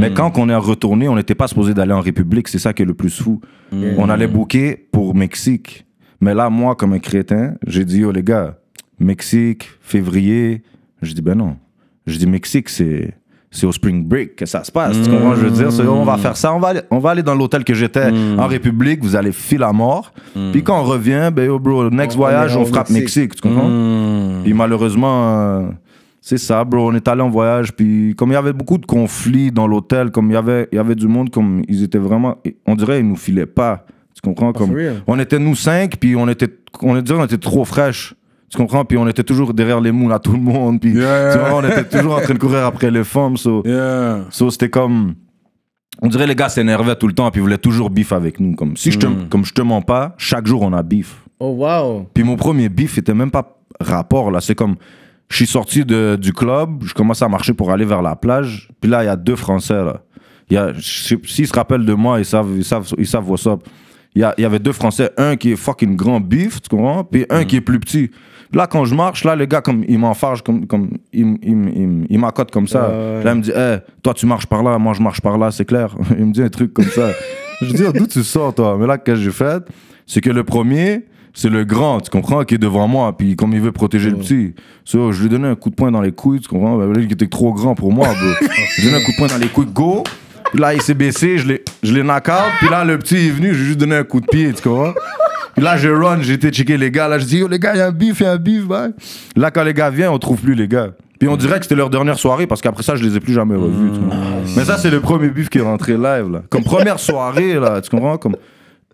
Mais quand on est retourné, on n'était pas supposé d'aller en République, c'est ça qui est le plus fou. On allait booker pour Mexique. Mais là, moi, comme un crétin, j'ai dit, yo les gars, Mexique, février, je dis, ben non. Je dis Mexique, c'est c'est au spring break que ça se passe. Tu comprends? Je veux dire, on va faire ça, on va aller, on va aller dans l'hôtel que j'étais en République, vous allez filer à mort. Puis quand on revient, ben yo, bro, next On- voyage, on, frappe Mexique. Mexique, tu comprends? Puis malheureusement, euh, c'est ça, bro. On est allé en voyage. Puis comme il y avait beaucoup de conflits dans l'hôtel, comme il y avait, il y avait du monde, comme ils étaient vraiment. On dirait ils nous filaient pas. Tu comprends? Comme, for real? on était nous cinq, puis on était, on dirait on était trop fraîches. Tu comprends? Puis on était toujours derrière les moules à tout le monde. Puis Yeah. tu vois, on était toujours en train de courir après les femmes. So, Yeah. so c'était comme. On dirait les gars s'énervaient tout le temps, puis ils voulaient toujours bif avec nous. Comme si je te, comme je te mens pas, chaque jour on a bif. Oh, wow. Puis mon premier bif était même pas rapport là. C'est comme, je suis sorti de, du club, je commence à marcher pour aller vers la plage. Puis là, il y a deux Français là. Il y a, je sais- s'ils se rappellent de moi, ils savent, ils savent, ils savent what's up. Il y, a- il y avait deux Français, un qui est fucking grand bif, tu comprends? Puis un qui est plus petit. Là, quand je marche, là, le gars, comme, il m'enfarge, comme, comme, il, il, il, il m'accote comme ça. Là, il me dit, hey, toi, tu marches par là, moi, je marche par là, c'est clair. Il me dit un truc comme ça. je dis, d'où tu sors, toi? Mais là, qu'est-ce que j'ai fait? C'est que le premier, c'est le grand, tu comprends, qui est devant moi, puis comme il veut protéger le petit. So, je lui ai donné un coup de poing dans les couilles, tu comprends? Ben, il était trop grand pour moi, je lui ai donné un coup de poing dans les couilles, go! Puis là, il s'est baissé, je l'ai, je l'ai knock out, puis là, le petit est venu, j'ai juste donné un coup de pied, tu comprends? Là, je run, été checker les gars, là, je dis, yo, les gars, il y a un bif, il y a un bif. Là, quand les gars viennent, on trouve plus les gars. Puis on dirait que c'était leur dernière soirée, parce qu'après ça, je les ai plus jamais revus, tu comprends? Mais ça, c'est le premier bif qui est rentré live, là. Comme première soirée, là, tu comprends? Comme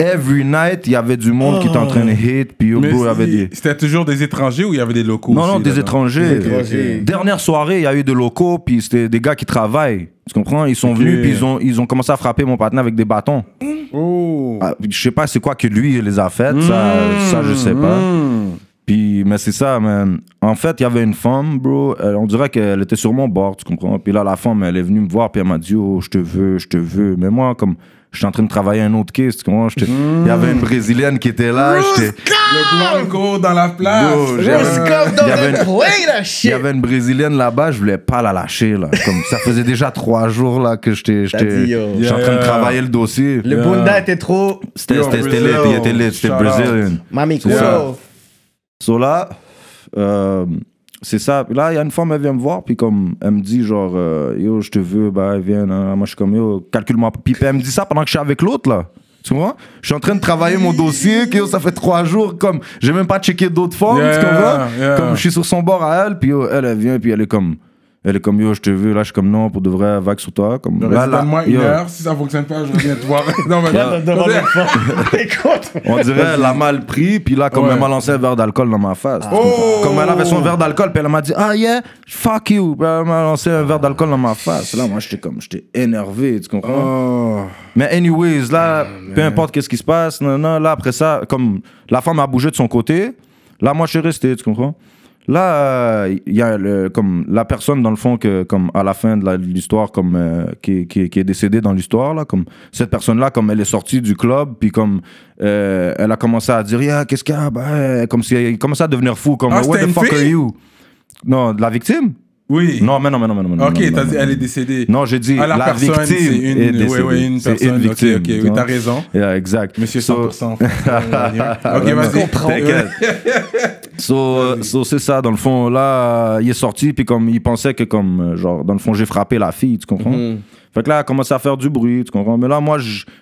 every night, il y avait du monde qui était en train de hate, puis yo, Mais bro, il y avait des... C'était toujours des étrangers ou il y avait des locaux Non, aussi, non, des étrangers. Des étrangers. Dernière soirée, il y a eu des locaux, puis c'était des gars qui travaillent. Tu comprends? Ils sont venus, puis ils ont, ils ont commencé à frapper mon partenaire avec des bâtons. Oh. Ah, je sais pas c'est quoi que lui il les a faites, ça, ça je sais pas. Mm. Puis, mais c'est ça, man. En fait, il y avait une femme, bro. elle- on dirait qu'elle était sur mon bord, tu comprends? Puis là, la femme, elle est venue me voir, puis elle m'a dit, oh, je te veux, je te veux. Mais moi, comme, j'étais en train de travailler un autre case, tu comprends? J'étais- Il y avait une Brésilienne qui était là, j'étais. Le Blanco dans la place. Il y avait avait une Brésilienne là-bas, je voulais pas la lâcher, là. Comme, ça faisait déjà trois jours, là, que j'étais. J'étais j'étais en train de Yeah. travailler le dossier. Le Bunda était trop. C'était lit, il était lit, c'était Brazilian. Mami. Kulo. So là, euh, c'est ça. Là, il y a une femme, elle vient me voir, puis comme, elle me dit, genre, euh, yo, je te veux, bah, viens. nan. Moi, je suis comme, yo, calcule-moi. Puis elle me dit ça pendant que je suis avec l'autre, là. Tu vois? Je suis en train de travailler mon dossier, que yo, ça fait trois jours, comme, j'ai même pas checké d'autres formes, Yeah, tu comprends? yeah. Comme, je suis sur son bord à elle, puis yo, elle, elle vient, puis elle est comme, elle est comme, yo, je te veux. Là, je suis comme, non, pour de vrai, vague sur toi. Comme, là, là, Donne-moi une yo, heure. Si ça fonctionne pas, je reviens te voir. non, mais. Écoute. On dirait elle a mal pris, puis là, comme Ouais. elle m'a lancé un verre d'alcool dans ma face. tu Oh! Comme elle avait son verre d'alcool, puis elle m'a dit, ah yeah, fuck you. Puis elle m'a lancé un verre d'alcool dans ma face. Là, moi, j'étais comme, j'étais énervé, tu comprends? Oh. Mais anyways, là, peu importe qu'est-ce qui se passe, non, non, là, après ça, comme la femme a bougé de son côté, là, moi, je suis resté, tu comprends? Là, il y a le, comme la personne, dans le fond, que, comme à la fin de l'histoire, comme, euh, qui, qui, qui est décédée dans l'histoire, là, comme cette personne-là, comme elle est sortie du club, puis comme euh, elle a commencé à dire, yeah, qu'est-ce qu'il y a? Ben, comme si elle commençait à devenir fou, comme, Ah, what the fuck are you? Non, de la victime? Oui. Non, mais non, mais non, mais non. Ok, t'as dit elle est décédée. Non, j'ai dit la, la, personne, victime c'est est une, oui, décédée. oui, une C'est personne. une victime. Ok, ok, tu oui, t'as raison. Yeah, exact. Monsieur So- 100%. ok, Ouais, vas-y. T'inquiète. so, so, c'est ça, dans le fond, là, il est sorti, puis comme, il pensait que, comme, genre, dans le fond, j'ai frappé la fille, tu comprends? Fait que là, elle a commencé à faire du bruit, tu comprends? Mais là, moi,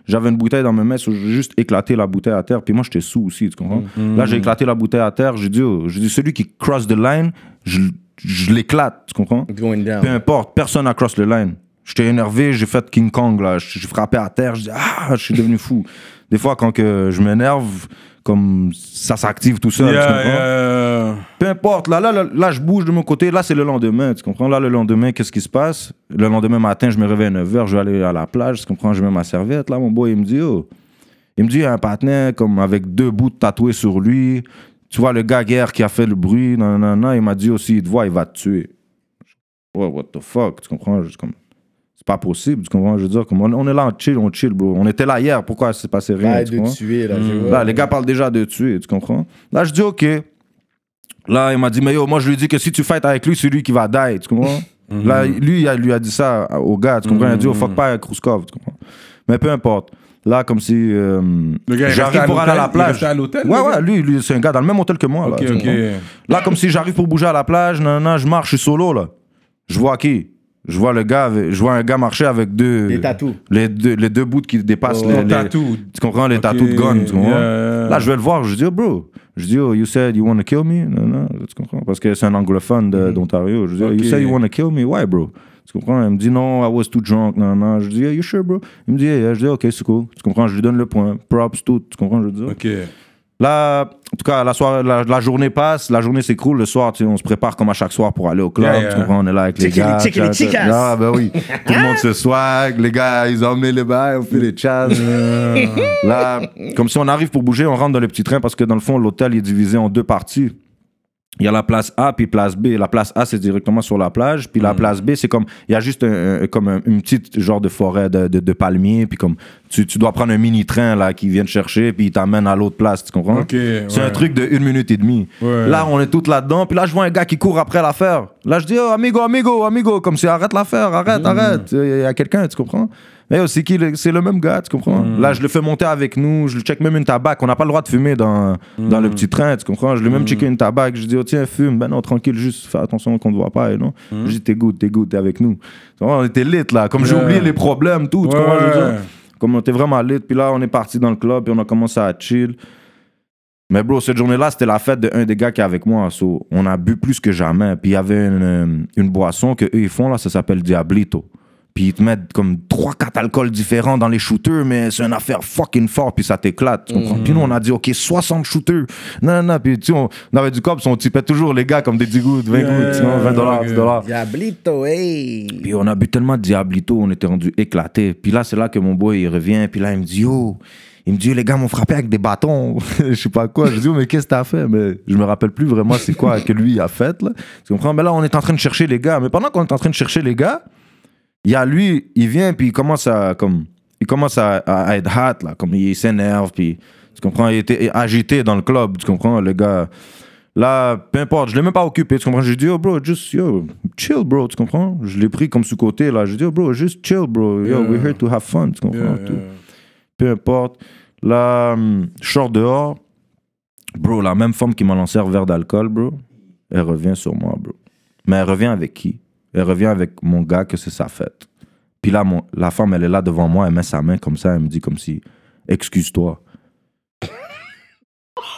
j'avais une bouteille dans mes mains, so j'ai juste éclaté la bouteille à terre, puis moi, j'étais sous aussi, tu comprends? Là, j'ai éclaté la bouteille à terre, j'ai dit, oh, j'ai dit, celui qui cross the line, je, je l'éclate, tu comprends? Going down. Peu importe, personne n'a cross le line. J'étais énervé, j'ai fait King Kong, là. J'ai frappé à terre, je dis, ah, je suis devenu fou. Des fois, quand que je m'énerve, comme ça s'active tout seul, tu Yeah, comprends? yeah. Peu importe, là, là, là, là, je bouge de mon côté, là, c'est le lendemain, tu comprends? Là, le lendemain, qu'est-ce qui se passe? Le lendemain matin, je me réveille à 9h, je vais aller à la plage, tu comprends? Je mets ma serviette, là, mon boy, il me dit, oh. Il me dit, il y a un partenaire, comme avec deux bouts tatoués sur lui. Tu vois, le gars guerre qui a fait le bruit, non, non, non, il m'a dit aussi, il te voit, il va te tuer. Ouais, what the fuck, tu comprends? Je, comme, c'est pas possible, tu comprends? Je veux dire, comme, on, on est là, on chill, on chill, bro. On était là hier, pourquoi c'est passé rien? Arrête tu de comprends? tuer, là. vois. Là, les gars parlent déjà de tuer, tu comprends? Là, je dis, OK. Là, il m'a dit, mais yo, moi, je lui dis que si tu fights avec lui, c'est lui qui va die, tu comprends? Là, lui, il a- lui a dit ça au gars, tu comprends? Il a dit, oh, fuck pas avec Kruskov, tu comprends? Mais peu importe. Là, comme si. euh, j'arrive pour aller à la? Il plage. à l'hôtel, Ouais, ouais, lui, lui c'est un gars dans le même hôtel que moi. Là, comme si j'arrive pour bouger à la plage, nan, nan, je marche, je suis solo, là. Je vois qui? Je vois le gars, avec- je vois un gars marcher avec deux. Des tatous. Les deux, les deux bouts qui dépassent Oh. les, les-. Tu comprends les Ok, tatous de gun, tu comprends? yeah. Là, je vais le voir, je dis, oh, bro. Je dis, oh, you said you want to kill me? Non, non, tu comprends? Parce que c'est un anglophone de- d'Ontario. Je dis, oh, you Ok. said you want to kill me? Why, bro? Tu comprends? Il me dit, non, I was too drunk. Non, non. Je dis, are you sure, bro? Il me dit, yeah. Je dis, ok, c'est cool. Tu comprends? Je lui donne le point. Props, tout. Tu comprends? Je dis, Ok. Là, en tout cas, la, soirée, la, la journée passe, la journée s'écroule, le soir, tu sais, on se prépare comme à chaque soir pour aller au club, Yeah, yeah. tu comprends, on est là avec les gars. les chicas. Ah, ben oui, tout le monde se swag, les gars, ils ont emmené les bails, on fait les chats. là, comme si on arrive pour bouger, on rentre dans le petit train parce que dans le fond, l'hôtel est divisé en deux parties. Il y a la place A puis place B. La place A, c'est directement sur la plage. Puis la place B, c'est comme, il y a juste un- un- comme un- une petite genre de forêt de, de, de palmiers. Puis comme, tu, tu dois prendre un mini-train là qui vient te chercher puis il t'amène à l'autre place, tu comprends? C'est ouais. un truc de une minute et demie. Ouais. Là, on est tous là-dedans. Puis là, je vois un gars qui court après l'affaire. Là, je dis, oh, amigo, amigo, amigo. Comme si, arrête l'affaire, arrête, arrête. Il y a quelqu'un, tu comprends? Mais c'est qui? le- C'est le même gars, tu comprends? Là, je le fais monter avec nous. Je le check même une tabac. On n'a pas le droit de fumer dans, dans le petit train, tu comprends? Je lui ai même checké une tabac. Je dis, oh, tiens, fume. Ben non, tranquille, juste fais attention qu'on ne te voit pas. Et non. Je dis, t'es good, t'es good, t'es avec nous. On était lit, là. Comme j'ai oublié les problèmes, tout. Tu comprends? Je veux dire? ouais. Comme on était vraiment lit. Puis là, on est parti dans le club. Puis on a commencé à chill. Mais bro, cette journée-là, c'était la fête d'un des gars qui est avec moi. So, on a bu plus que jamais. Puis il y avait une, une boisson que eux ils font là, ça s'appelle Diablito. Puis ils te mettent comme 3-4 alcools différents dans les shooters, mais c'est une affaire fucking fort, puis ça t'éclate. tu comprends? Puis nous, on a dit, OK, 60 shooters. Non, non, non. Puis tu sais, on, on avait du cops, on tipait toujours les gars comme des 10 gouttes, 20 Yeah, gouttes, sinon 20 dollars, ok. 10 dollars. Diablito, hey. Puis on a bu tellement de Diablito, on était rendu éclatés. Puis là, c'est là que mon boy, il revient. Puis là, il me dit, yo, il me dit, les gars m'ont frappé avec des bâtons. je sais pas quoi. Je dis, oh, mais qu'est-ce que t'as fait? Mais je me rappelle plus vraiment c'est quoi que lui a fait. Là. Tu comprends? Mais là, on est en train de chercher les gars. Mais pendant qu'on est en train de chercher les gars, il y a lui, il vient, puis il commence à, comme, il commence à, à être hot, là. Comme il s'énerve, puis, tu comprends? Il était agité dans le club, tu comprends? Le gars. Là, peu importe, je l'ai même pas occupé, tu comprends? J'ai dit, oh bro, just, yo, chill, bro, tu comprends? Je l'ai pris comme sous-côté, là. J'ai dit, oh bro, just chill, bro. Yo, Yeah. we're here to have fun, tu comprends? Yeah, Tout. yeah. Peu importe. Là, hum, je sors dehors. Bro, la même femme qui m'a lancé un verre d'alcool, bro, elle revient sur moi, bro. Mais elle revient avec qui? Elle revient avec mon gars que c'est sa fête. Puis là, mon, la femme, elle est là devant moi, elle met sa main comme ça, elle me dit comme si, excuse-toi.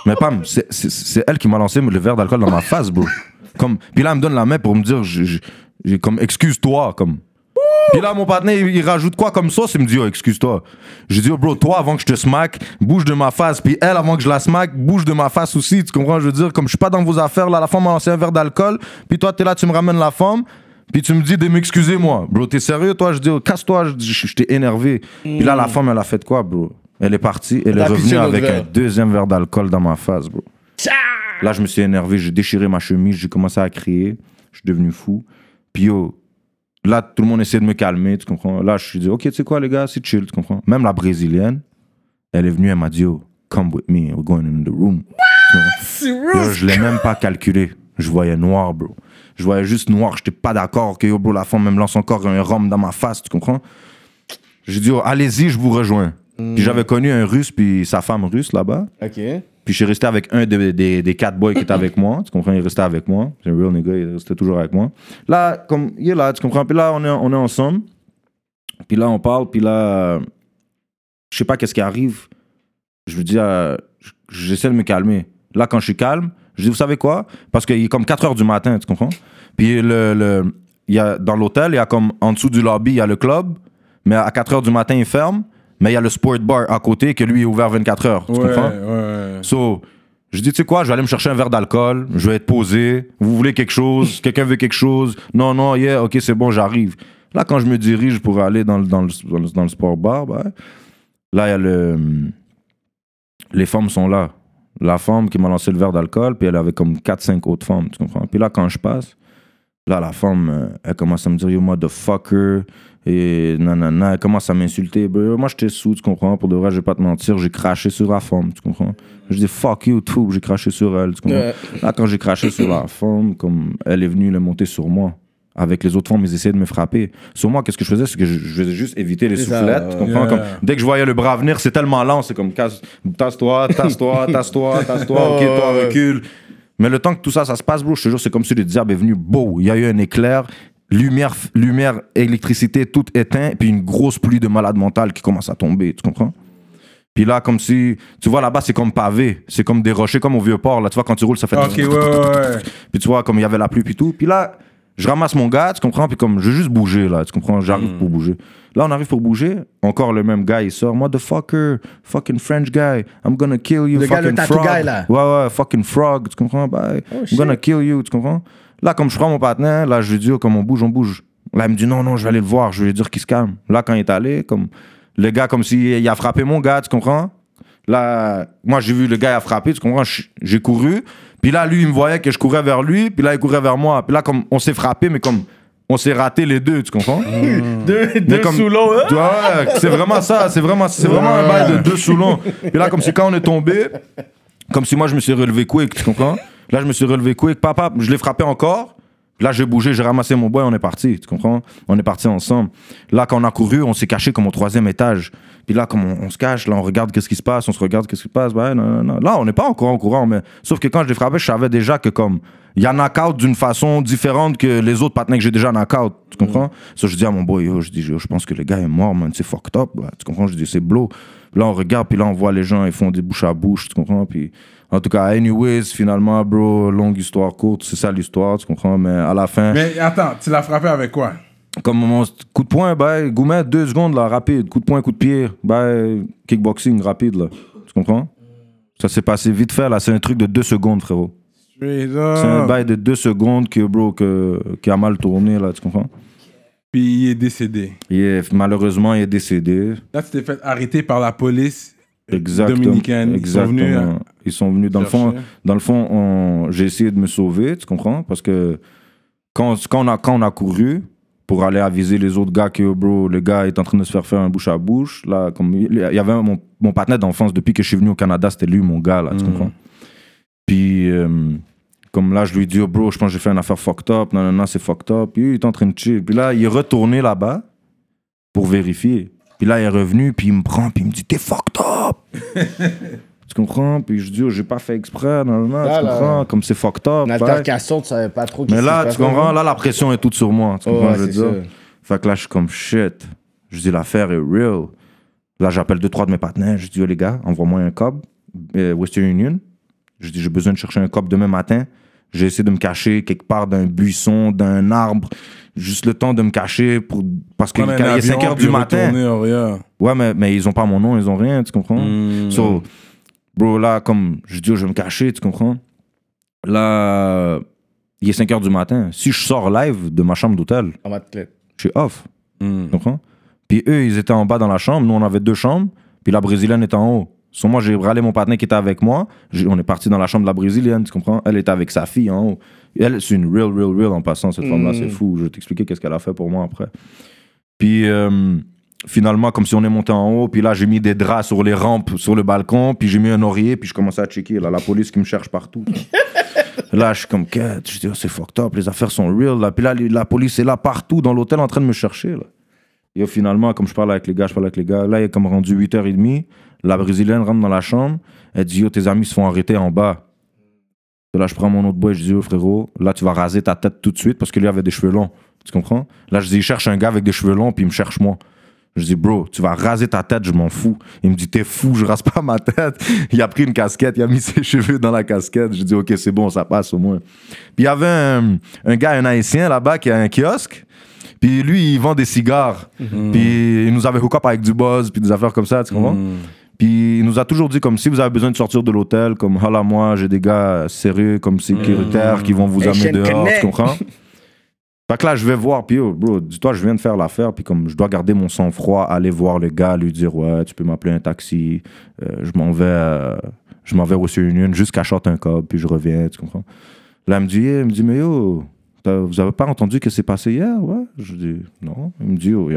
Mais Pam, c'est- elle qui m'a lancé le verre d'alcool dans ma face, bro. Comme, puis là, elle me donne la main pour me dire, j'ai comme, excuse-toi, comme. Puis là, mon partenaire, il, il rajoute quoi comme ça? Il me dit, oh, excuse-toi. Je dis, oh, bro, toi, avant que je te smack, bouge de ma face. Puis elle, avant que je la smack, bouge de ma face aussi. Tu comprends? Je veux dire, comme je suis pas dans vos affaires, là, la femme m'a lancé un verre d'alcool. Puis toi, t'es là, tu me ramènes la femme. Puis tu me dis de m'excuser, moi. Bro, t'es sérieux, toi? Je dis, oh, casse-toi, je, t'ai énervé. Puis là, la femme, elle a fait quoi, bro? Elle est partie, elle est revenue avec un deuxième verre d'alcool dans ma face, bro. Là, je me suis énervé, j'ai déchiré ma chemise, j'ai commencé à crier, je suis devenu fou. Puis yo, là, tout le monde essaie de me calmer, tu comprends? Là, je suis dit, ok, tu sais quoi, les gars, c'est chill, tu comprends? Même la brésilienne, elle est venue, elle m'a dit, yo, come with me, we're going in the room. Yo, je l'ai même pas calculé. Je voyais noir, bro. Je voyais juste noir, j'étais pas d'accord que yo, bro, la femme me lance encore un rhum dans ma face, tu comprends? J'ai dit, oh, allez-y, je vous rejoins. Puis j'avais connu un russe, puis sa femme russe là-bas. Ok. Puis je suis resté avec un des, des, des quatre boys qui était avec moi. Tu comprends? Il restait avec moi. C'est un real nigga, il restait toujours avec moi. Là, comme, il est là, tu comprends? Puis là, on est, on est ensemble. Puis là, on parle. Puis là, je sais pas qu'est-ce qui arrive. Je lui dis, euh, j'essaie de me calmer. Là, quand je suis calme, je dis, vous savez quoi? Parce qu'il est comme 4 heures du matin, tu comprends? Puis le, le, il y a, dans l'hôtel, il y a comme en dessous du lobby, il y a le club. Mais à 4 heures du matin, il ferme. Mais il y a le sport bar à côté que lui est ouvert 24 heures. Tu Ouais, comprends? ouais. So, je dis, tu sais quoi, je vais aller me chercher un verre d'alcool, je vais être posé, vous voulez quelque chose, quelqu'un veut quelque chose, non, non, yeah, ok, c'est bon, j'arrive. Là, quand je me dirige pour aller dans le, dans le, dans le, dans le sport bar, ben, là, il y a le... Les femmes sont là. La femme qui m'a lancé le verre d'alcool, puis elle avait comme 4-5 autres femmes, tu comprends? Puis là, quand je passe, là, la femme, euh, elle commence à me dire, yo, motherfucker, et nanana, elle commence à m'insulter. Moi, j'étais sous, tu comprends? Pour de vrai, je vais pas te mentir, j'ai craché sur la femme, tu comprends? Je dis, fuck you, tout, j'ai craché sur elle, tu comprends? Là, quand j'ai craché sur la femme, comme elle est venue le monter sur moi. Avec les autres femmes, ils essayaient de me frapper. Sur moi, qu'est-ce que je faisais? C'est que je, je faisais juste éviter les ça, soufflettes. ouais. tu comprends? Yeah. Comme, dès que je voyais le bras venir, c'est tellement lent, c'est comme tasse-toi, tasse-toi, tasse-toi, tasse-toi, ok, toi, recule. Mais le temps que tout ça, ça se passe, bro, je te jure, c'est comme si le diable est venu, beau. Il y a eu un éclair. lumière, lumière, électricité, tout éteint, puis une grosse pluie de malade mental qui commence à tomber, tu comprends? Puis là, comme si, tu vois, là-bas, c'est comme pavé, c'est comme des rochers, comme au Vieux-Port, là, tu vois, quand tu roules, ça fait... Ok, ouais, ouais. Puis tu vois, comme il y avait la pluie, puis tout. Puis là, je ramasse mon gars, tu comprends? Puis comme, je veux juste bouger, là, tu comprends? J'arrive pour bouger. Là, on arrive pour bouger. Encore le même gars, il sort. Motherfucker, fucking French guy, I'm gonna kill you, Le gars, fucking le tattoo frog. guy, là. Ouais, ouais, fucking frog, tu comprends? Bye. I'm shit. gonna kill you, tu comprends? Là, comme je prends mon partenaire, là, je lui dis, oh, comme on bouge, on bouge. Là, il me dit, non, non, je vais aller le voir. Je vais lui dire qu'il se calme. Là, quand il est allé, comme, le gars, comme s'il il a frappé mon gars, tu comprends? Là, moi, j'ai vu le gars a frappé, tu comprends? J'ai couru. Puis là, lui, il me voyait que je courais vers lui. Puis là, il courait vers moi. Puis là, comme on s'est frappé, mais comme on s'est raté les deux, tu comprends? Deux, Mais deux comme- sous l'eau, hein? Ouais, c'est vraiment ça. C'est vraiment, c'est vraiment un bail de deux sous l'eau. Puis là, comme si quand on est tombé, comme si moi, je me suis relevé quick, tu comprends? Là, je me suis relevé quick. Papa, je l'ai frappé encore. Là, j'ai bougé, j'ai ramassé mon bois et on est parti, tu comprends? On est parti ensemble. Là, quand on a couru, on s'est caché comme au troisième étage. Puis là, comme on, on se cache, là, on regarde qu'est-ce qui se passe, on se regarde qu'est-ce qui se passe. Ben, non, non, non. Là, on n'est pas encore en courant, mais sauf que quand je l'ai frappé, je savais déjà que comme il y a knock-out d'une façon différente que les autres partenaires que j'ai déjà knock-out, tu comprends? Ça, je dis à mon boy, yo, je dis, yo, je pense que le gars est mort, man, c'est fucked up, là. tu comprends? Je dis, c'est blow. Là, on regarde, puis là, on voit les gens, ils font des bouches à bouche, tu comprends? Puis en tout cas, anyways, finalement, bro, longue histoire courte, c'est ça l'histoire, tu comprends? Mais à la fin, Mais attends, tu l'as frappé avec quoi? Comme mon coup de poing, bah, Goumet, deux secondes, là, rapide. Coup de poing, coup de pied, bah, kickboxing, rapide, là. Tu comprends? Ça s'est passé vite fait, là. C'est un truc de deux secondes, frérot. C'est un bail de deux secondes que, bro, que, qui a mal tourné, là, tu comprends? Puis il est décédé. Il est- malheureusement, il est décédé. Là, tu t'es fait arrêter par la police Exactement. dominicaine. Ils sont venus. Exactement. Ils sont venus. Dans le fond, dans le fond on- j'ai essayé de me sauver, tu comprends? Parce que quand, quand, on a, quand on a couru pour aller aviser les autres gars que, bro, le gars est en train de se faire faire un bouche à bouche, là, comme il y avait un- mon, mon partenaire d'enfance depuis que je suis venu au Canada, c'était lui, mon gars, là, tu Mhm. comprends? Puis, euh, comme là, je lui dis, oh, bro, je pense que j'ai fait une affaire fucked up, non, non, non, c'est fucked up. Puis, il est en train de chill. Puis là, il est retourné là-bas pour vérifier. Puis là, il est revenu, puis il me prend, puis il me dit, t'es fucked up! tu comprends? Puis je dis, oh, j'ai pas fait exprès, non, non, Là, tu là. comprends? Comme c'est fucked up. Une altercation, tu savais pas trop Mais là, tu comprends? Là, la pression est toute sur moi. Tu Oh, comprends? ouais, je veux dire? sûr. Fait que là, je suis comme shit. Je dis, l'affaire est real. Là, j'appelle deux, trois de mes partenaires. Je dis, oh, les gars, envoie-moi un cob. euh, Western Union. Je dis, j'ai besoin de chercher un cob demain matin. J'ai essayé de me cacher quelque part d'un buisson, d'un arbre. Juste le temps de me cacher pour... parce qu'il est 5 avion, heures du matin. Rio. Ouais, mais, mais ils ont pas mon nom, ils ont rien, tu comprends? Mm. So, bro, là, comme je dis, oh, je vais me cacher, tu comprends? Là, il est 5 heures du matin. Si je sors live de ma chambre d'hôtel, je suis off, Mm. tu comprends? Puis eux, ils étaient en bas dans la chambre, nous, on avait deux chambres, puis la brésilienne était en haut. Sur moi, j'ai râlé mon partenaire qui était avec moi. On est parti dans la chambre de la brésilienne, tu comprends? Elle était avec sa fille en haut. Elle, c'est une real, real, real en passant, cette femme-là, c'est fou. Je vais t'expliquer qu'est-ce qu'elle a fait pour moi après. Puis euh, finalement, comme si on est monté en haut, puis là, j'ai mis des draps sur les rampes, sur le balcon, puis j'ai mis un oreiller, puis je commençais à checker. Là, la police qui me cherche partout. là, je suis comme, quête. Je dis, oh, c'est fucked up, les affaires sont real. Là. Puis là, la police est là partout, dans l'hôtel, en train de me chercher. Là. Et finalement, comme je parle avec les gars, je parle avec les gars. Là, il est comme rendu 8h30. La brésilienne rentre dans la chambre. Elle dit, yo, tes amis se font arrêter en bas. Et là, je prends mon autre boy, je dis, oh frérot, là, tu vas raser ta tête tout de suite parce que lui avait des cheveux longs. Tu comprends? Là, je dis, il cherche un gars avec des cheveux longs, puis il me cherche moi. Je dis, bro, tu vas raser ta tête, je m'en fous. Il me dit, t'es fou, je rase pas ma tête. Il a pris une casquette, il a mis ses cheveux dans la casquette. Je dis, ok, c'est bon, ça passe au moins. Puis il y avait un, un gars, un haïtien là-bas qui a un kiosque. Puis lui, il vend des cigares. Puis il nous avait hook up avec du buzz, puis des affaires comme ça, tu comprends? Puis il nous a toujours dit comme si vous avez besoin de sortir de l'hôtel, comme hola moi, j'ai des gars sérieux comme sécuritaires qui vont vous amener dehors, Connect. tu comprends? Fait que là, je vais voir, puis oh, bro, dis-toi, je viens de faire l'affaire, puis comme je dois garder mon sang-froid, aller voir le gars, lui dire, ouais, tu peux m'appeler un taxi, euh, je m'en vais, euh, je m'en vais au Union jusqu'à un cob, puis je reviens, tu comprends? Là, il me dit, il me dit, mais yo, vous avez pas entendu que c'est passé hier, ouais? Je dis, non. Il me dit, oh,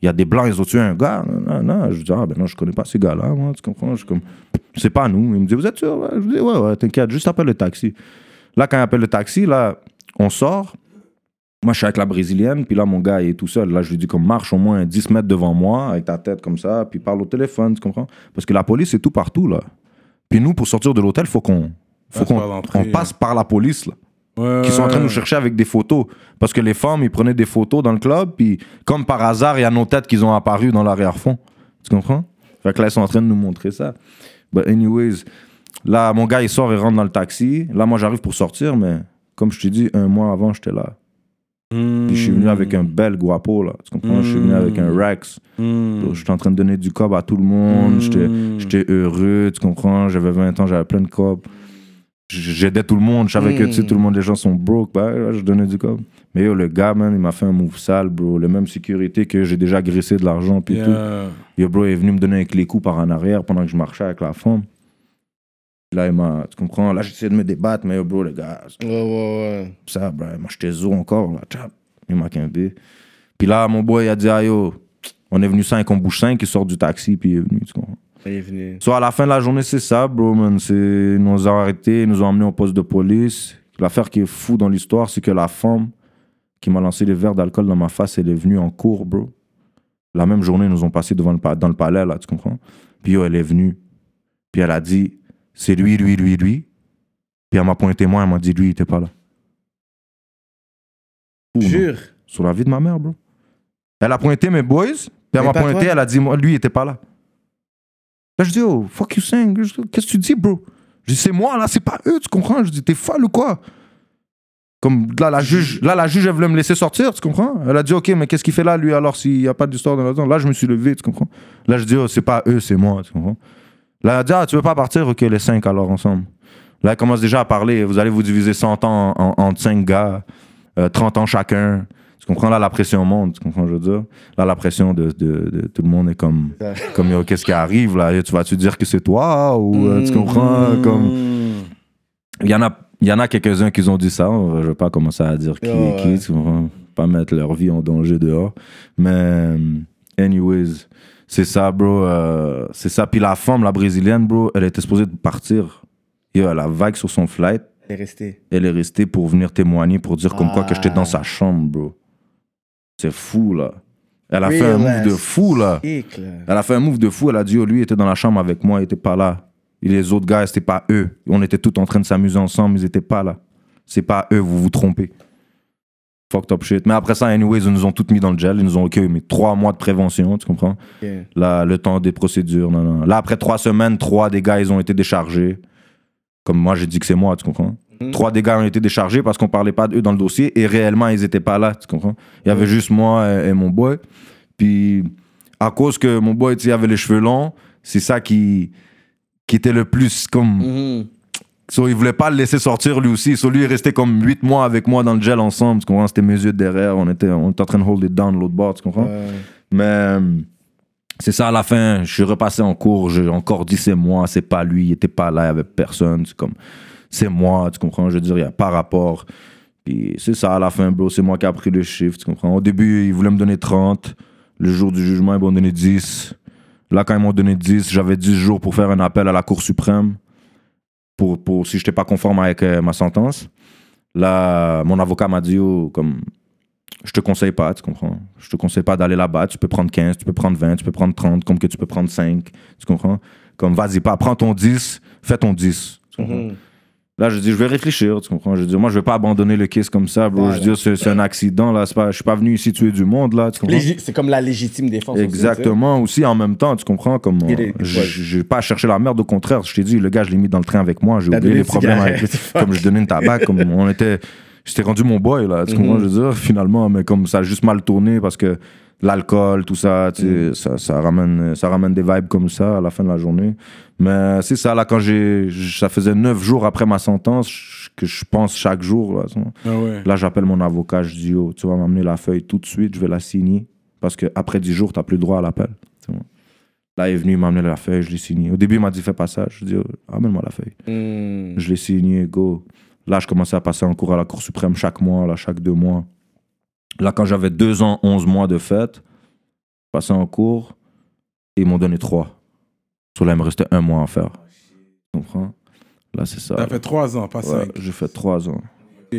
il y a des blancs, ils ont tué un gars, non, non, non. Je dis, ah, ben non, je connais pas ces gars-là, moi, tu comprends? Je suis comme, c'est pas nous. Il me dit, vous êtes sûr? Je dis, ouais, ouais, t'inquiète, juste appelle le taxi. Là, quand il appelle le taxi, là, on sort. Moi, je suis avec la brésilienne, puis là, mon gars, il est tout seul. Là, je lui dis, comme, marche au moins 10 mètres devant moi, avec ta tête comme ça, puis parle au téléphone, tu comprends? Parce que la police est tout partout, là. Puis nous, pour sortir de l'hôtel, faut qu'on faut qu'on on passe par la police, là. Ouais, qui sont en train de nous chercher avec des photos. Parce que les femmes, ils prenaient des photos dans le club, puis comme par hasard, il y a nos têtes qui ont apparu dans l'arrière-fond. Tu comprends? Fait que là, ils sont en train de nous montrer ça. But anyways, là, mon gars, il sort et rentre dans le taxi. Là, moi, j'arrive pour sortir, mais comme je t'ai dit, un mois avant, j'étais là. Puis je suis venu avec un bel guapo, là. Tu comprends? Je suis venu avec un Rex. Hmm. J'étais en train de donner du cob à tout le monde. J'étais- J'étais heureux, tu comprends? J'avais 20 ans, j'avais plein de cob. J'aidais tout le monde. Je savais que tu sais, tout le monde, les gens sont broke. Bah, là, je donnais du cob. Mais yo, le gars, man, il m'a fait un move sale, bro. Le même sécurité que j'ai déjà graissé de l'argent, puis tout. Yo, bro, il est venu me donner avec les coups par en arrière pendant que je marchais avec la femme. Là, il m'a. Tu comprends? Là, j'essayais de me débattre, mais yo, bro, le gars, Ouais, ouais, ouais. ça, bro, moi, j'étais zo encore, là. Tchap. Il m'a quimbé. Puis là, mon boy, il a dit, ah, yo, on est venu 5, on bouge 5, il sort du taxi, puis il est venu, tu comprends? Il est venu. So, à la fin de la journée, c'est ça, bro, man. C'est- Ils nous ont arrêtés, ils nous ont emmenés au poste de police. L'affaire qui est fou dans l'histoire, c'est que la femme qui m'a lancé les verres d'alcool dans ma face, elle est venue en cours, bro. La même journée, ils nous ont passé devant le dans le palais, là, tu comprends? Puis yo, elle est venue. Puis elle a dit, c'est lui, lui, lui, lui. Puis elle m'a pointé moi, elle m'a dit, lui, il était pas là. Jure. Sur la vie de ma mère, bro. Elle a pointé mes boys, puis elle m'a pointé, toi. elle a dit, moi, lui, il était pas là. Là, je dis, oh, fuck you saying. Qu'est-ce que tu dis, bro? Je dis, c'est moi, là, c'est pas eux, tu comprends? Je dis, t'es folle ou quoi? Comme là, la juge, là, la juge, elle voulait me laisser sortir, tu comprends? Elle a dit, ok, mais qu'est-ce qu'il fait là, lui, alors, s'il n'y a pas d'histoire dans la zone? Là, je me suis levé, tu comprends? Là, je dis, oh, c'est pas eux, c'est moi, tu comprends? Là, elle a dit, ah, tu veux pas partir? Ok, les cinq, alors, ensemble. Là, elle commence déjà à parler. Vous allez vous diviser 100 ans en, 5 gars, euh, 30 ans chacun. Tu comprends? Là, la pression monte. Tu comprends, ce que je veux dire? Là, la pression de, de- de tout le monde est comme, comme qu'est-ce qui arrive là? Tu vas-tu dire que c'est toi? Ou euh, tu comprends? Hmm. Comme, il y en a, il y en a quelques-uns qui ont dit ça. Je vais pas commencer à dire qui Ouais, est qui. ouais. Tu comprends? Pas mettre leur vie en danger dehors. Mais, euh, anyways, c'est ça, bro. euh, c'est ça. Puis la femme, la brésilienne, bro, elle était supposée de partir. Yo, elle a vague sur son flight. Elle est restée. Elle est restée pour venir témoigner, pour dire comme quoi que j'étais Ah. dans sa chambre, bro. C'est fou, là. Elle a fait un move de fou, là. Elle a fait un move de fou. Elle a dit, oh, lui, il était dans la chambre avec moi, il était pas là. Et les autres gars, c'était pas eux. On était tous en train de s'amuser ensemble, ils étaient pas là. C'est pas eux, vous vous trompez. Fucked up shit. Mais après ça, anyways, ils nous ont tous mis dans le gel. Ils nous ont ok, mais trois mois de prévention, tu comprends? Là, le temps des procédures, non, non. Là, après trois semaines, trois des gars, ils ont été déchargés. Comme moi, j'ai dit que c'est moi, tu comprends? Trois des gars ont été déchargés parce qu'on parlait pas d'eux dans le dossier et réellement, ils étaient pas là, tu comprends? Il y avait juste moi et, et mon boy. Puis, à cause que mon boy, avait les cheveux longs, c'est ça qui, qui était le plus comme. Mhm. So, il voulait pas le laisser sortir lui aussi. So, lui, il restait comme huit mois avec moi dans le gel ensemble, tu comprends? C'était mes yeux derrière, on était, on était en train de hold it down l'autre bord, tu comprends? Ouais. Mais euh, c'est ça, à la fin, je suis repassé en cours, j'ai encore dit c'est moi, c'est pas lui, il était pas là, il y avait personne. C'est comme, c'est moi, tu comprends? Je veux dire, il n'y a pas rapport. Puis c'est ça, à la fin, bro, c'est moi qui ai pris le chiffre, tu comprends? Au début, ils voulaient me donner 30. Le jour du jugement, ils m'ont donné 10. Là, quand ils m'ont donné 10, j'avais 10 jours pour faire un appel à la Cour suprême pour, pour si je n'étais pas conforme avec euh, ma sentence. Là, mon avocat m'a dit, oh, comme, je te conseille pas, tu comprends? Je te conseille pas d'aller là-bas. Tu peux prendre 15, tu peux prendre 20, tu peux prendre 30, comme que tu peux prendre 5. Tu comprends? Comme, vas-y pas, prends ton 10, fais ton 10. Tu comprends? Mhm. Là, je dis, je vais réfléchir, tu comprends? Je dis, moi, je vais pas abandonner le case comme ça, bro. Voilà. Je dis, c'est c'est un accident, là. Pas, je suis pas venu ici tuer du monde, là, tu comprends? C'est comme la légitime défense. Exactement, aussi en même temps, tu comprends? Comme, euh, j'ai pas cherché la merde, au contraire. Je t'ai dit, le gars, je l'ai mis dans le train avec moi, j'ai oublié les problèmes avec cigarette. Comme je donnais une tabac, comme on était. J'étais rendu mon boy, là, tu comprends? Mhm. Je veux dire, finalement, mais comme ça a juste mal tourné parce que l'alcool, tout ça, tu sais, Mhm. ça, ça, ramène, ça ramène des vibes comme ça à la fin de la journée. Mais c'est ça, là, quand j'ai. Ça faisait neuf jours après ma sentence que je pense chaque jour, là. Ah ouais. Là, j'appelle mon avocat, je dis, oh, tu vas m'amener la feuille tout de suite, je vais la signer. Parce qu'après 10 jours, tu n'as plus le droit à l'appel. Là, il est venu m'amener la feuille, je l'ai signé. Au début, il m'a dit, fais pas ça. Je dis, oh, amène-moi la feuille. Mhm. Je l'ai signé, go. Là, je commençais à passer en cours à la Cour suprême chaque mois, là, chaque deux mois. Là, quand j'avais deux ans, 11 mois de fête, je passais en cours et ils m'ont donné trois. Sur là, il me restait un mois à faire. Tu comprends? Là, c'est ça. Ça fait trois ans, pas Ouais, cinq. j'ai fait trois ans. Ok.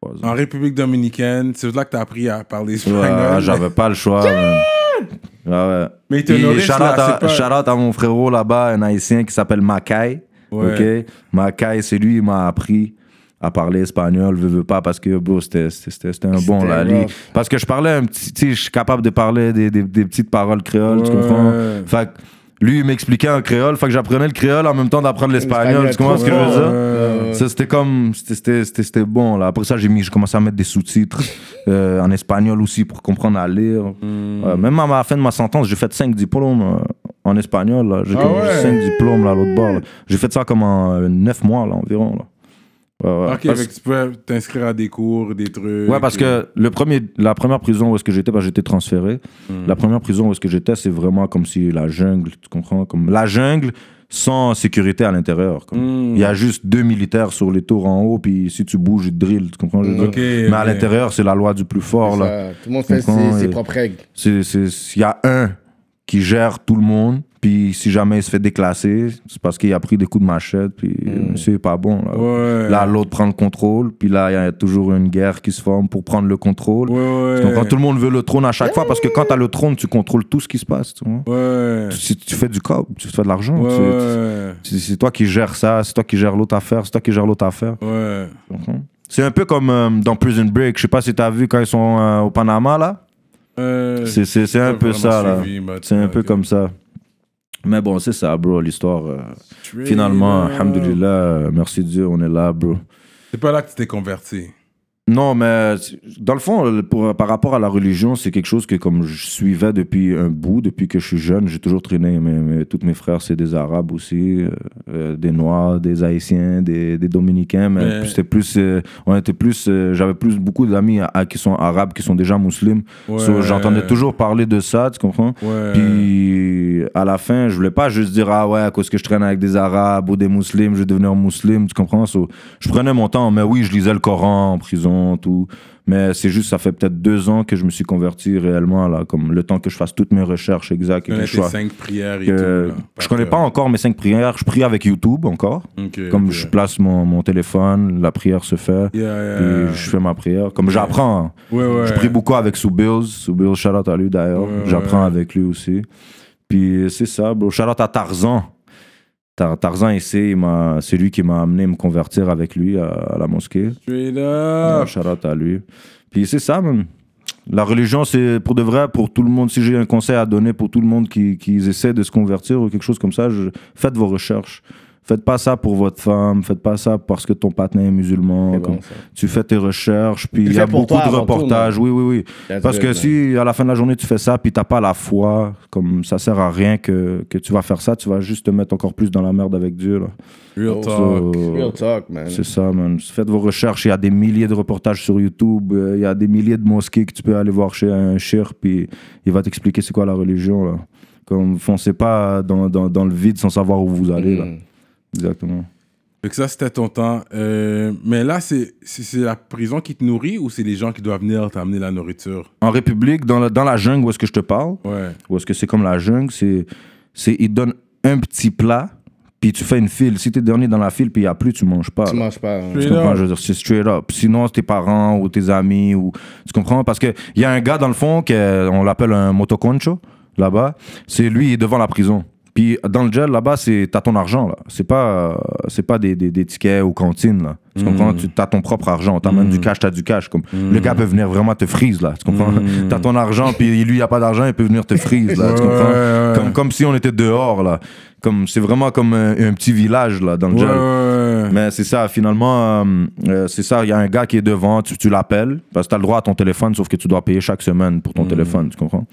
Trois ans. En République Dominicaine, c'est là que t'as appris à parler espagnol. Ouais, j'avais pas le choix. man. Ah ouais. Mais il te nourrissent, shout là, out à, pas- à mon frérot là-bas, un haïtien qui s'appelle Makai. Ouais. Ok? Makai, c'est lui, il m'a appris à parler espagnol, veux, veux pas, parce que, bro, c'était un bon, là. lui. Parce que je parlais un petit, tu sais, je suis capable de parler des, des, des petites paroles créoles, tu comprends? Fait lui, il m'expliquait en créole, fait que j'apprenais le créole en même temps d'apprendre l'espagnol, tu comprends ce que je veux dire? Ça, c'était comme c'était- bon là après ça j'ai mis j'ai commencé à mettre des sous-titres euh, en espagnol aussi pour comprendre à lire Hmm. Ouais, même à la fin de ma sentence j'ai fait cinq diplômes euh, en espagnol j'ai Ah ouais? cinq diplômes là à l'autre bord j'ai fait ça comme en euh, neuf mois là environ là. Ouais, ouais. Ok, Parce- fait que tu peux t'inscrire à des cours, des trucs. Ouais, parce que le premier, la première prison où est-ce que j'étais, bah, j'étais transféré. Hmm. La première prison où est-ce que j'étais, c'est vraiment comme si la jungle, tu comprends Comme la jungle sans sécurité à l'intérieur. Hmm. Il y a juste deux militaires sur les tours en haut, puis si tu bouges, ils te drillent, tu comprends Mais à l'intérieur, c'est la loi du plus fort. Là. Tout le monde fait ses, ses propres règles. C'est- c'est- Il y a un qui gère tout le monde, puis si jamais il se fait déclasser, c'est parce qu'il a pris des coups de machette, puis c'est pas bon. Là, Ouais. là l'autre prend le contrôle, puis là, il y a toujours une guerre qui se forme pour prendre le contrôle. Ouais. Donc, quand tout le monde veut le trône à chaque fois, parce que quand tu as le trône, tu contrôles tout ce qui se passe. Tu, vois. Ouais. Tu- tu fais du cob, tu fais de l'argent. C'est toi qui gères ça, c'est toi qui gères l'autre affaire, c'est toi qui gères l'autre affaire. Comprends? C'est un peu comme euh, dans Prison Break. Je sais pas si tu as vu quand ils sont euh, au Panama, là. Euh, C'est- un peu ça, suivi, C'est un peu comme ça. Mais bon, c'est ça, bro, l'histoire. euh, finalement, alhamdulillah, euh, merci Dieu, on est là, bro. C'est pas là que tu t'es converti. Non, mais dans le fond, le- pour, par rapport à la religion, c'est quelque chose que comme je suivais depuis un bout, depuis que je suis jeune, j'ai toujours traîné. Mais, mais tous mes frères, c'est des Arabes aussi, euh, euh, des Noirs, des Haïtiens, des, des Dominicains. Mais, Mais- c'était plus, euh, on était plus, euh, j'avais plus beaucoup d'amis qui sont arabes, qui sont déjà musulmans. Ouais. So, J'entendais toujours parler de ça, tu comprends? Ouais. Puis à la fin, je voulais pas juste dire ah ouais, à cause que je traîne avec des Arabes ou des musulmans, je vais devenir musulman, tu comprends? So, je prenais mon temps, mais oui, je lisais le Coran en prison, Mais c'est juste, ça fait peut-être deux ans que je me suis converti réellement, là, comme le temps que je fasse toutes mes recherches exactes. Et que je cinq prières et que- tout. là, je connais pas encore mes cinq prières, je prie avec YouTube encore. Comme je place mon, mon téléphone, la prière se fait. Yeah, yeah, Puis yeah. je fais ma prière. Comme j'apprends. Ouais, ouais. Je prie beaucoup avec Soubills. Soubills, shout out à lui d'ailleurs. J'apprends avec lui aussi. Puis c'est ça, bro. Shout out à Tarzan. Tar- Tarzan ici, c'est lui qui m'a amené à me convertir avec lui à, à la mosquée. Straight Ouais, up. out à lui. Puis c'est ça. La religion, c'est pour de vrai, pour tout le monde. Si j'ai un conseil à donner pour tout le monde qui, qui essaie de se convertir ou quelque chose comme ça, je- faites vos recherches. Faites pas ça pour votre femme, faites pas ça parce que ton partenaire est musulman. Comme- bon, tu fais tes recherches, puis il y a beaucoup toi de tout, reportages. oui, oui, oui. Parce que si à la fin de la journée tu fais ça, puis t'as pas la foi, comme ça sert à rien que, que tu vas faire ça, tu vas juste te mettre encore plus dans la merde avec Dieu. Là. Real talk. Real talk, man. c'est ça, man. Faites vos recherches. Il y a des milliers de reportages sur YouTube. euh, Il y a des milliers de mosquées que tu peux aller voir chez un shir, puis il va t'expliquer c'est quoi la religion. Là. Comme foncez pas dans, dans, dans le vide sans savoir où vous allez. Là. Exactement. Que ça, c'était ton temps. Euh, mais là, c'est la prison qui te nourrit ou c'est les gens qui doivent venir t'amener la nourriture? En République, dans la, dans la jungle où est-ce que je te parle, Ouais. ou est-ce que c'est comme la jungle, c'est, c'est ils te donnent un petit plat, puis tu fais une file. Si t'es dernier dans la file, puis il n'y a plus, tu manges pas. Tu là. manges pas. hein. Tu Straight comprends? up. Je veux dire, c'est straight up. Sinon, c'est tes parents ou tes amis, ou tu comprends? Parce qu'il y a un gars dans le fond, on l'appelle un motoconcho, là-bas. C'est lui, il est devant la prison. Puis dans le gel, là-bas, c'est t'as ton argent, là. C'est pas, euh, c'est pas des, des, des tickets ou cantines, là. Tu comprends? Tu as ton propre argent. T'as même du cash, t'as du cash. Comme, Le gars peut venir vraiment te freeze, là. Tu comprends? T'as ton argent, puis lui, il a pas d'argent, il peut venir te freeze, là. tu comprends? ouais, ouais. Comme, comme si on était dehors, là. Comme, c'est vraiment comme un, un petit village, là, dans le Ouais, gel. ouais. Mais c'est ça, finalement, euh, euh, c'est ça, il y a un gars qui est devant, tu, tu l'appelles, parce que tu as le droit à ton téléphone, sauf que tu dois payer chaque semaine pour ton téléphone, tu comprends?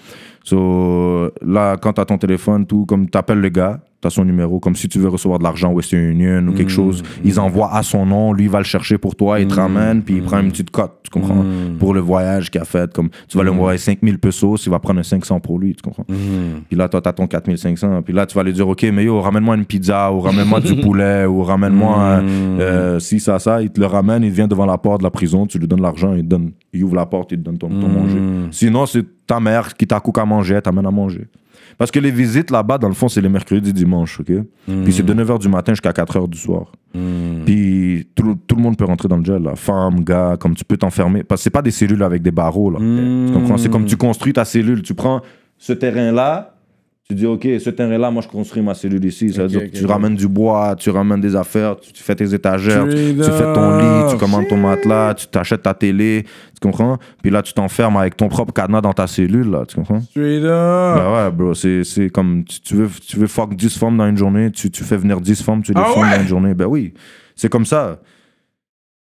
So, là, quand tu as ton téléphone, tout, comme tu appelles le gars, tu as son numéro, comme si tu veux recevoir de l'argent Western Union ou quelque chose, ils envoient à son nom, lui il va le chercher pour toi, il te ramène, puis il prend une petite cote, tu comprends? Pour le voyage qu'il a fait, comme tu vas lui envoyer 5000 pesos, il va prendre un 500 pour lui, tu comprends? Puis là, toi, t'as ton 4500. Puis là, tu vas lui dire, OK, mais yo, ramène-moi une pizza, ou ramène-moi du poulet, ou ramène-moi euh, euh, si, ça, ça. Il te le ramène, il vient devant la porte de la prison, tu lui donnes l'argent, il, te donne, il ouvre la porte, il te donne ton, ton manger. Sinon, c'est ta mère qui t'a coupé à manger, elle t'amène à manger. Parce que les visites là-bas, dans le fond, c'est les mercredis, dimanches, OK? Puis c'est de 9h du matin jusqu'à 4h du soir. Puis tout, le- tout le monde peut rentrer dans le gel, là. Femme, gars, comme tu peux t'enfermer. Parce que c'est pas des cellules avec des barreaux, là. Tu comprends? C'est comme tu construis ta cellule. Tu prends ce terrain-là, Tu dis, OK, ce terrain-là, moi, je construis ma cellule ici. Ça veut dire que tu ramènes du bois, tu ramènes des affaires, tu, tu fais tes étagères, tu, fais ton lit, tu commandes ton matelas, tu t'achètes ta télé, tu comprends? Puis là, tu t'enfermes avec ton propre cadenas dans ta cellule, là, tu comprends? Straight up. Ben ouais, bro, c'est c'est comme tu, tu veux, tu veux fuck 10 femmes dans une journée, tu, tu fais venir 10 femmes, tu les Ah ouais? dans une journée. Ben oui, c'est comme ça.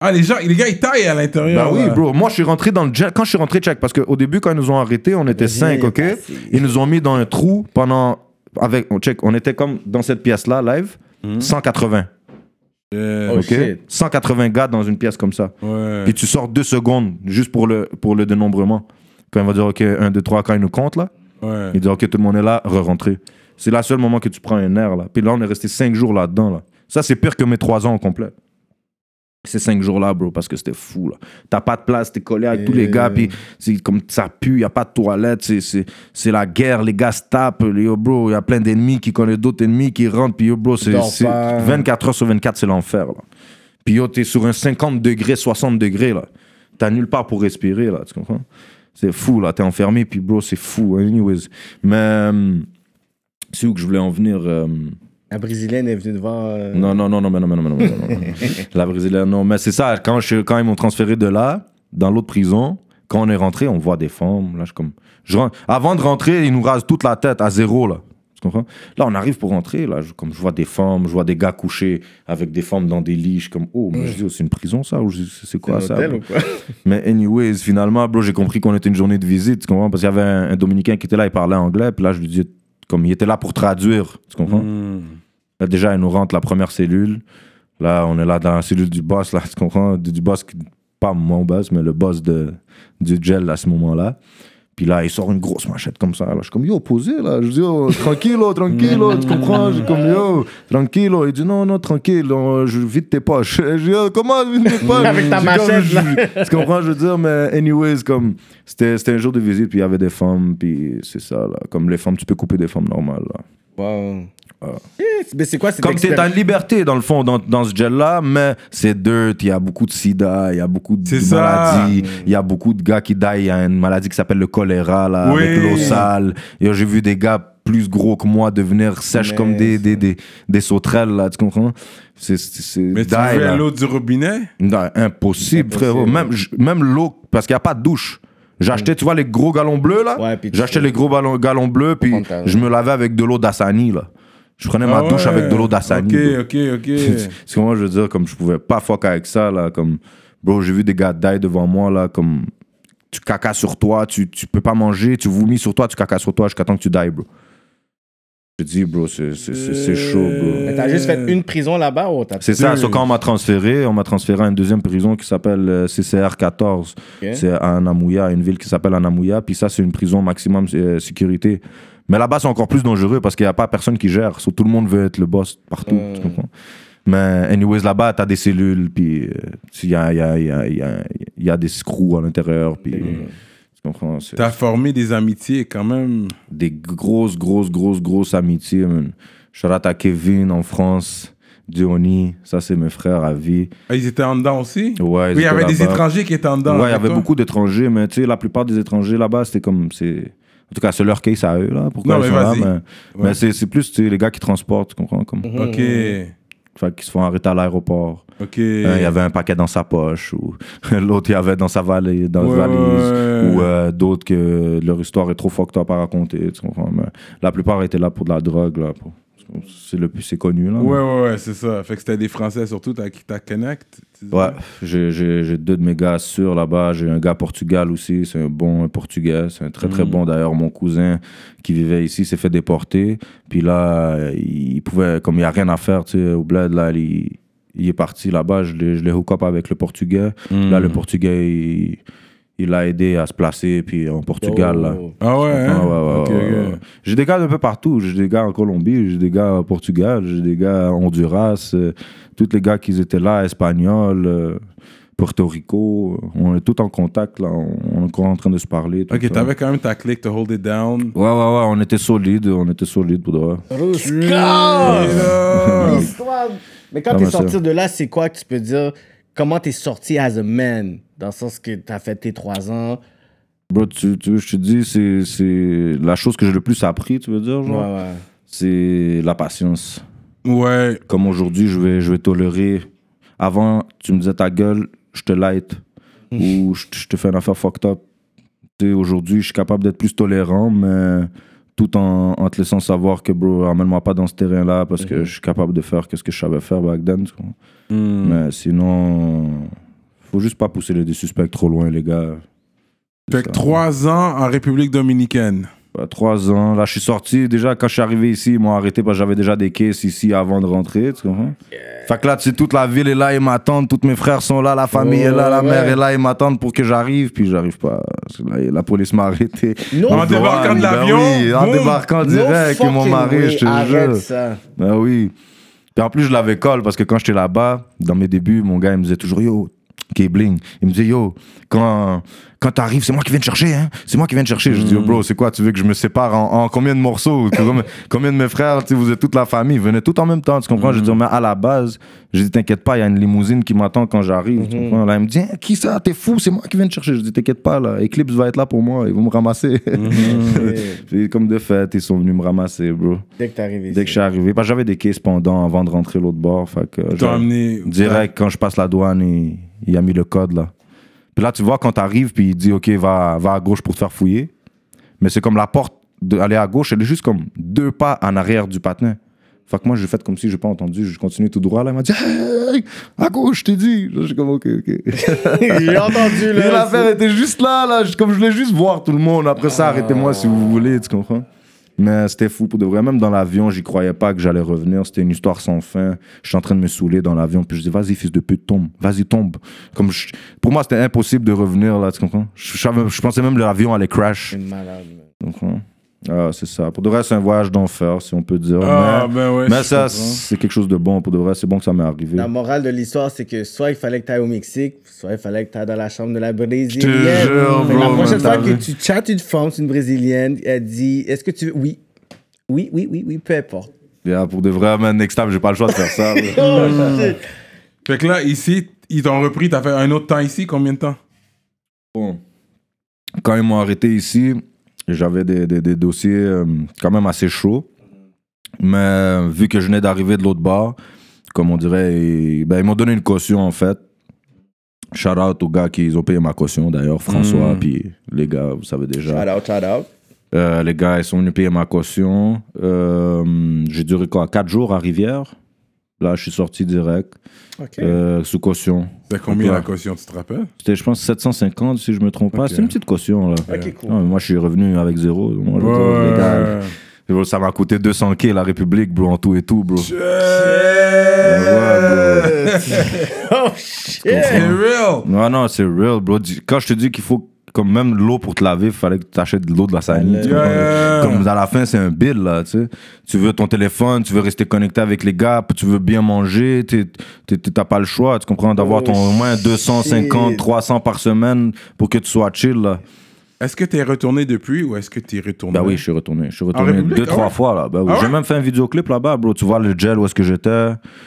Ah, les gens, les gars, ils taillent à l'intérieur. Ben oui, là. bro. Moi, je suis rentré dans le jet. Quand je suis rentré, check, parce qu'au début, quand ils nous ont arrêtés, on était 5, ok? Ils nous ont mis dans un trou pendant. Avec, check, on était comme dans cette pièce-là, live, 180. Yeah. Oh, ok? shit. 180 gars dans une pièce comme ça. Ouais. Puis tu sors deux secondes juste pour le, pour le dénombrement. Quand il va dire, OK, 1, 2, 3, quand il nous compte, là, Ouais. il dit, OK, tout le monde est là, re-rentrer. C'est le seul moment que tu prends un air, là. Puis là, on est resté 5 jours là-dedans, là. Ça, c'est pire que mes 3 ans au complet. Ces 5 jours-là, bro, parce que c'était fou, là. T'as pas de place, t'es collé avec tous les gars, puis c'est comme ça pue, y a pas de toilette, c'est, la guerre, les gars se tapent, les- yo, bro, y a plein d'ennemis qui connaissent d'autres ennemis qui rentrent, puis yo, bro, c'est, Dors c'est pas. 24 heures sur 24, c'est l'enfer, là. Puis yo, t'es sur un 50 degrés, 60 degrés, là. T'as nulle part pour respirer, là, tu comprends? C'est fou, là, t'es enfermé, puis bro, c'est fou, anyways. Mais, euh, c'est où que je voulais en venir? euh, La Brésilienne est venue devant. euh, non, non, non, non, mais non, mais non, mais non, mais non, non. La brésilienne, non. Mais c'est ça, quand, je, quand ils m'ont transféré de là, dans l'autre prison, quand on est rentré, on voit des femmes. Là, je, comme, je avant de rentrer, ils nous rasent toute la tête à zéro, là. Tu comprends? Là, on arrive pour rentrer, là, je, comme je vois des femmes, je vois des gars couchés avec des femmes dans des lits. Je suis comme, oh, mais je dis, oh, c'est une prison, ça? Ou c'est quoi ça? ou quoi? Mais anyways, finalement, bro, j'ai compris qu'on était une journée de visite, tu comprends? Parce qu'il y avait un, un Dominicain qui était là, il parlait anglais, puis là, je lui dis, comme il était là pour traduire, tu comprends? Hmm. Là, déjà, elle nous rentre la première cellule. Là, on est là dans la cellule du boss, là, tu comprends? Du, du boss, qui- pas mon boss, mais le boss de, du gel à ce moment-là. Puis là, il sort une grosse machette comme ça. Là. Je suis comme, yo, posé, là. Je dis, yo, tranquillo, tranquillo, tu comprends? Je suis comme, yo, tranquillo. Il dit, non, non, tranquille, on- je vide tes poches. Je dis, yo, comment vide tes poches? Avec ta Je suis comme, machette, je- Tu comprends, je veux dire, mais anyways, comme, c'était c'était un jour de visite, puis il y avait des femmes, puis c'est ça, là. Comme les femmes, tu peux couper des femmes normales, là. Wow. Yes, Mais c'est quoi cette Comme t'es en liberté, dans le fond, dans, dans ce gel-là, mais c'est dirt, il y a beaucoup de sida, il y a beaucoup de, C'est maladies, il y a beaucoup de gars qui die, il y a une maladie qui s'appelle le choléra, là, Oui. avec l'eau sale. Et J'ai vu des gars plus gros que moi devenir sèches Mais comme des, des, des, des sauterelles, là, tu comprends? C'est c'est- c'est Mais tu veux là. l'eau du robinet? Non, impossible, Impossible. frérot. Même, même l'eau, parce qu'il n'y a pas de douche. J'achetais, tu vois, les gros galons bleus, là? Ouais, J'achetais les gros ballons, galons bleus, puis je me lavais avec de l'eau d'Assani, là. Je prenais ma Ah douche ouais. avec de l'eau d'Assani. bro. Ok, ok, ok. C'est comment je veux dire, comme je pouvais pas fuck avec ça, là, comme, bro, j'ai vu des gars die devant moi, là, comme, tu caca sur toi, tu, tu peux pas manger, tu vomis sur toi, tu caca sur toi jusqu'à temps que tu die, bro. Je dis, bro, c'est c'est- c'est- c'est chaud, bro. Mais t'as juste fait une prison là-bas ou t'as C'est ça, so, quand on m'a transféré, on m'a transféré à une deuxième prison qui s'appelle euh, CCR 14. Ok. C'est à Anamouya, une ville qui s'appelle Anamouya. Puis ça, c'est une prison maximum euh, sécurité. Mais là-bas, c'est encore plus dangereux parce qu'il n'y a pas personne qui gère. So, tout le monde veut être le boss partout. Mm. tu comprends? Mais, anyways, là-bas, t'as des cellules, puis euh, il y, a, il y, a, il y, a, il y, y a des screws à l'intérieur, puis tu comprends? C'est T'as formé des amitiés quand même. des grosses, grosses, grosses, grosses amitiés, man. Out à Kevin en France, Diony, ça c'est mes frères à vie. Ah, ils étaient en dedans aussi? Ouais, ils oui, il y avait des étrangers qui étaient en dedans. Ouais, il y avait toi. beaucoup d'étrangers, mais tu sais, la plupart des étrangers là-bas, c'était comme. c'est En tout cas, c'est leur case à eux, là. Pourquoi Non, ils mais sont là, mais, Ouais. mais c'est plus les gars qui transportent, tu comprends? Comme, Ok, Fait qu'ils se font arrêter à l'aéroport. ok. Un, il y avait un paquet dans sa poche, ou l'autre, il y avait dans sa valise, dans Ouais, sa valise, ouais. ou euh, d'autres que leur histoire est trop fucked up à raconter, tu comprends? Mais la plupart étaient là pour de la drogue, là. pour- C'est le plus c'est connu, là. Ouais, ouais, ouais, c'est ça. Fait que c'était des Français surtout, t'as qui t'as connect. Ouais, j'ai- deux de mes gars sûrs là-bas. J'ai un gars Portugal aussi, c'est un bon portugais, c'est un très très Mhm. bon. D'ailleurs, mon cousin qui vivait ici s'est fait déporter. Puis là, il pouvait, comme il n'y a rien à faire, tu sais, au bled, là, il, il est parti là-bas. Je l'ai hook up avec le portugais. Là, le portugais, il il l'a aidé à se placer, puis en Portugal, là. Ah ouais, hein? Ah. J'ai des gars d'un peu partout. J'ai des gars en Colombie, j'ai des gars au Portugal, j'ai des gars à Honduras. euh, tous les gars qui étaient là, Espagnols, euh, Porto Rico. On est tous en contact, là. On, on est encore en train de se parler. tout Ok, t'avais quand même ta clique to hold it down. Ouais, ouais, ouais, on était solides, on était solides pour de vrai. L'histoire. Mais quand t'es sorti de là, c'est quoi que tu peux dire? Comment t'es sorti as a man? Dans le sens que t'as fait tes trois ans. Bro, tu, tu veux, je te dis, c'est, c'est la chose que j'ai le plus appris, tu veux dire, genre, Ouais, ouais. c'est la patience. Ouais. Comme aujourd'hui, je vais, je vais tolérer. Avant, tu me disais ta gueule, je te light. ou je, je te fais une affaire fucked up. Tu sais, aujourd'hui, je suis capable d'être plus tolérant, mais tout en, en te laissant savoir que, bro, emmène-moi pas dans ce terrain-là parce que je suis capable de faire ce que je savais faire back then. tu comprends? Mais sinon, faut juste pas pousser les des suspects trop loin, les gars. Fait que trois ans en République Dominicaine. Bah, trois ans. Là, je suis sorti. Déjà, quand je suis arrivé ici, ils m'ont arrêté parce que j'avais déjà des caisses ici avant de rentrer. Tu comprends? Fait que là, tu sais, toute la ville est là, ils m'attendent. Tous mes frères sont là, la famille est là, la mère est là, ils m'attendent pour que j'arrive. Puis j'arrive pas. Là, la police m'a arrêté. No En débarquant de Ben l'avion, oui, en débarquant direct, No ils m'ont way, je te jure. ça. Ben oui. Puis en plus, je l'avais colle parce que quand j'étais là-bas, dans mes débuts, mon gars, il me disait toujours Yo, K-Bling. Il me disait Yo, quand, quand t'arrives, c'est moi qui viens te chercher, hein. C'est moi qui viens te chercher. Je dis Yo, bro, c'est quoi Tu veux que je me sépare en, en combien de morceaux? Combien, de mes frères, tu vous êtes toute la famille, venaient tout en même temps, tu comprends? Je dis Mais à la base, je dis T'inquiète pas, il y a une limousine qui m'attend quand j'arrive. tu comprends? Là, il me dit Hein, Qui ça? T'es fou, c'est moi qui viens te chercher. Je dis T'inquiète pas, là, Eclipse va être là pour moi, ils vont me ramasser. Puis comme de fait, ils sont venus me ramasser, bro. Dès que t'arrives ici. Dès que je suis arrivé, parce que j'avais des caisses pendant avant de rentrer l'autre bord. Fait que amené. direct quand je passe la douane, il, il a mis le code là. Là, tu vois, quand t'arrives, puis il dit ok, va, va à gauche pour te faire fouiller. Mais c'est comme la porte d'aller à gauche, elle est juste comme deux pas en arrière du patin. Fait que moi, j'ai fait comme si j'ai pas entendu, je continue tout droit. Là, il m'a dit hey, à gauche, je t'ai dit. Là, je suis comme ok, ok. J'ai entendu là. l'affaire était juste là, là. Je- Comme je voulais juste voir tout le monde. Après ça, arrêtez-moi si vous voulez, tu comprends? Mais c'était fou pour de vrai. Même dans l'avion, j'y croyais pas que j'allais revenir. C'était une histoire sans fin. Je suis en train de me saouler dans l'avion. Puis je dis, vas-y, fils de pute, tombe. Vas-y, tombe. Comme je- Pour moi, c'était impossible de revenir, là, tu comprends? Je, je savais- je pensais même que l'avion allait crash. C'est malade, man. Ah, c'est ça. Pour de vrai, c'est un voyage d'enfer, si on peut dire. Ah, mais ben ouais. mais ça, c'est quelque chose de bon. Pour de vrai, c'est bon que ça m'est arrivé. La morale de l'histoire, c'est que soit il fallait que tu ailles au Mexique, soit il fallait que tu ailles dans la chambre de la brésilienne. Je te jure, que la bro, prochaine fois que tu chattes une femme, c'est une brésilienne, elle dit Est-ce que tu veux. Oui. Oui, oui, oui, oui, peu importe. Yeah, pour de vrai, man, next time, j'ai pas le choix de faire ça. Oh. Fait que là, ici, ils t'ont repris. T'as fait un autre temps ici. Combien de temps? Bon. Quand ils m'ont arrêté ici, j'avais des, des- des dossiers euh, quand même assez chauds. Mais vu que je venais d'arriver de l'autre bord, comme on dirait, ils, ben, ils m'ont donné une caution en fait. Shout out aux gars qui ont payé ma caution d'ailleurs, François, puis les gars, vous savez déjà. Shout out, shout out. Euh, les gars, ils sont venus payer ma caution. Euh, J'ai duré quoi 4 jours à Rivière? Là, je suis sorti direct, OK. euh, sous caution. C'était combien Ouais. la caution, tu te rappelles? C'était, je pense, 750 si je me trompe pas. C'est une petite caution là. Ok, cool. Non, mais moi, je suis revenu avec zéro. Moi, Ouais, gars, ouais, ouais. bro, ça m'a coûté 200 k la République, bro, en tout et tout, bro. oh shit! C'est real. Non, non, c'est real, bro. Quand je te dis qu'il faut, comme même l'eau pour te laver, il fallait que tu achètes de l'eau de la Saline. tu Yeah. Comme à la fin, c'est un bill, là, tu sais. Tu veux ton téléphone, tu veux rester connecté avec les gars, tu veux bien manger, t'es- t'as pas le choix, tu comprends, d'avoir Oh, ton au moins 250, shit. 300 par semaine pour que tu sois chill, là. Est-ce que t'es retourné depuis ou est-ce que t'es retourné? Bah oui, je suis retourné. Je suis retourné deux, ah trois ouais? fois là. Bah oui. Ah J'ai ouais? même fait un vidéoclip là-bas, bro. Tu vois le gel où est-ce que j'étais?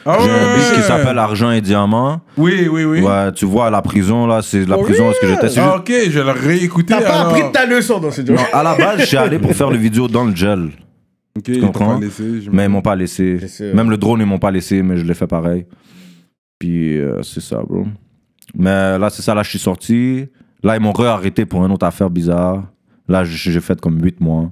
Ah J'ai ouais, un beat qui s'appelle Argent et Diamant. Oui, oui, oui. Ouais, tu vois la prison là, c'est la For prison où est-ce que j'étais. Ah, juste- ok, je vais le réécouter. T'as pas alors. appris de ta leçon dans ce job. Non, à la base, je suis allé pour faire le vidéo dans le gel. Ok, ils t'ont comprends? pas laissé. je Mais ils me- m'ont pas laissé. Même le drone, ils m'ont pas laissé, mais je l'ai fait pareil. Puis euh, c'est ça, bro. Mais là, c'est ça, là, je suis sorti. Là, ils m'ont re-arrêté pour une autre affaire bizarre. Là, j'ai fait comme 8 mois.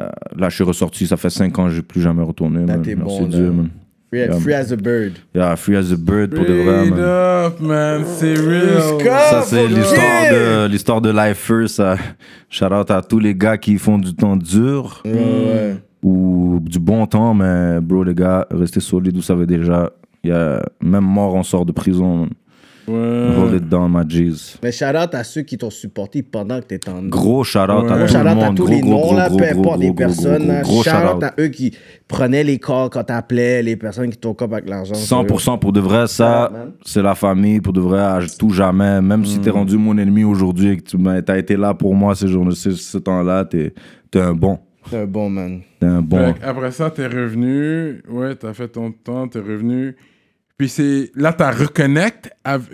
Euh, là, je suis ressorti, ça fait 5 ans, j'ai plus jamais retourné. Là, man. t'es Merci bon, Dieu, man. Free, Yeah, free as a bird. Yeah, free as a bird pour de vrai, man. up, man. C'est real. Ça, c'est for l'histoire de, l'histoire de Lifer, ça. Shout out à tous les gars qui font du temps dur Ouais, ouais. ou du bon temps, mais bro, les gars, restez solides, vous savez déjà. Il y a même mort, on sort de prison. man. Ouais. Hold it down, my G's. Mais shout out à ceux qui t'ont supporté pendant que t'étais en Gros shout out Ouais. à tout Gros le shout-out à monde. tous Gros, les gros, noms, gros, là, peu importe les personnes. gros, là. gros Shout-out shout-out. à eux qui prenaient les calls quand t'appelais, les personnes qui t'ont comme avec l'argent. 100% pour de vrai, Shout ça, out, c'est la famille, pour de vrai, à tout jamais. Même si Mm. t'es rendu mon ennemi aujourd'hui et que tu t'as été là pour moi ces journées, ce, ce temps-là, t'es t'es un bon. C'est un bon man. T'es un bon. Après ça, t'es revenu. Ouais, t'as fait ton temps, t'es revenu. Puis c'est là, tu reconnectes av-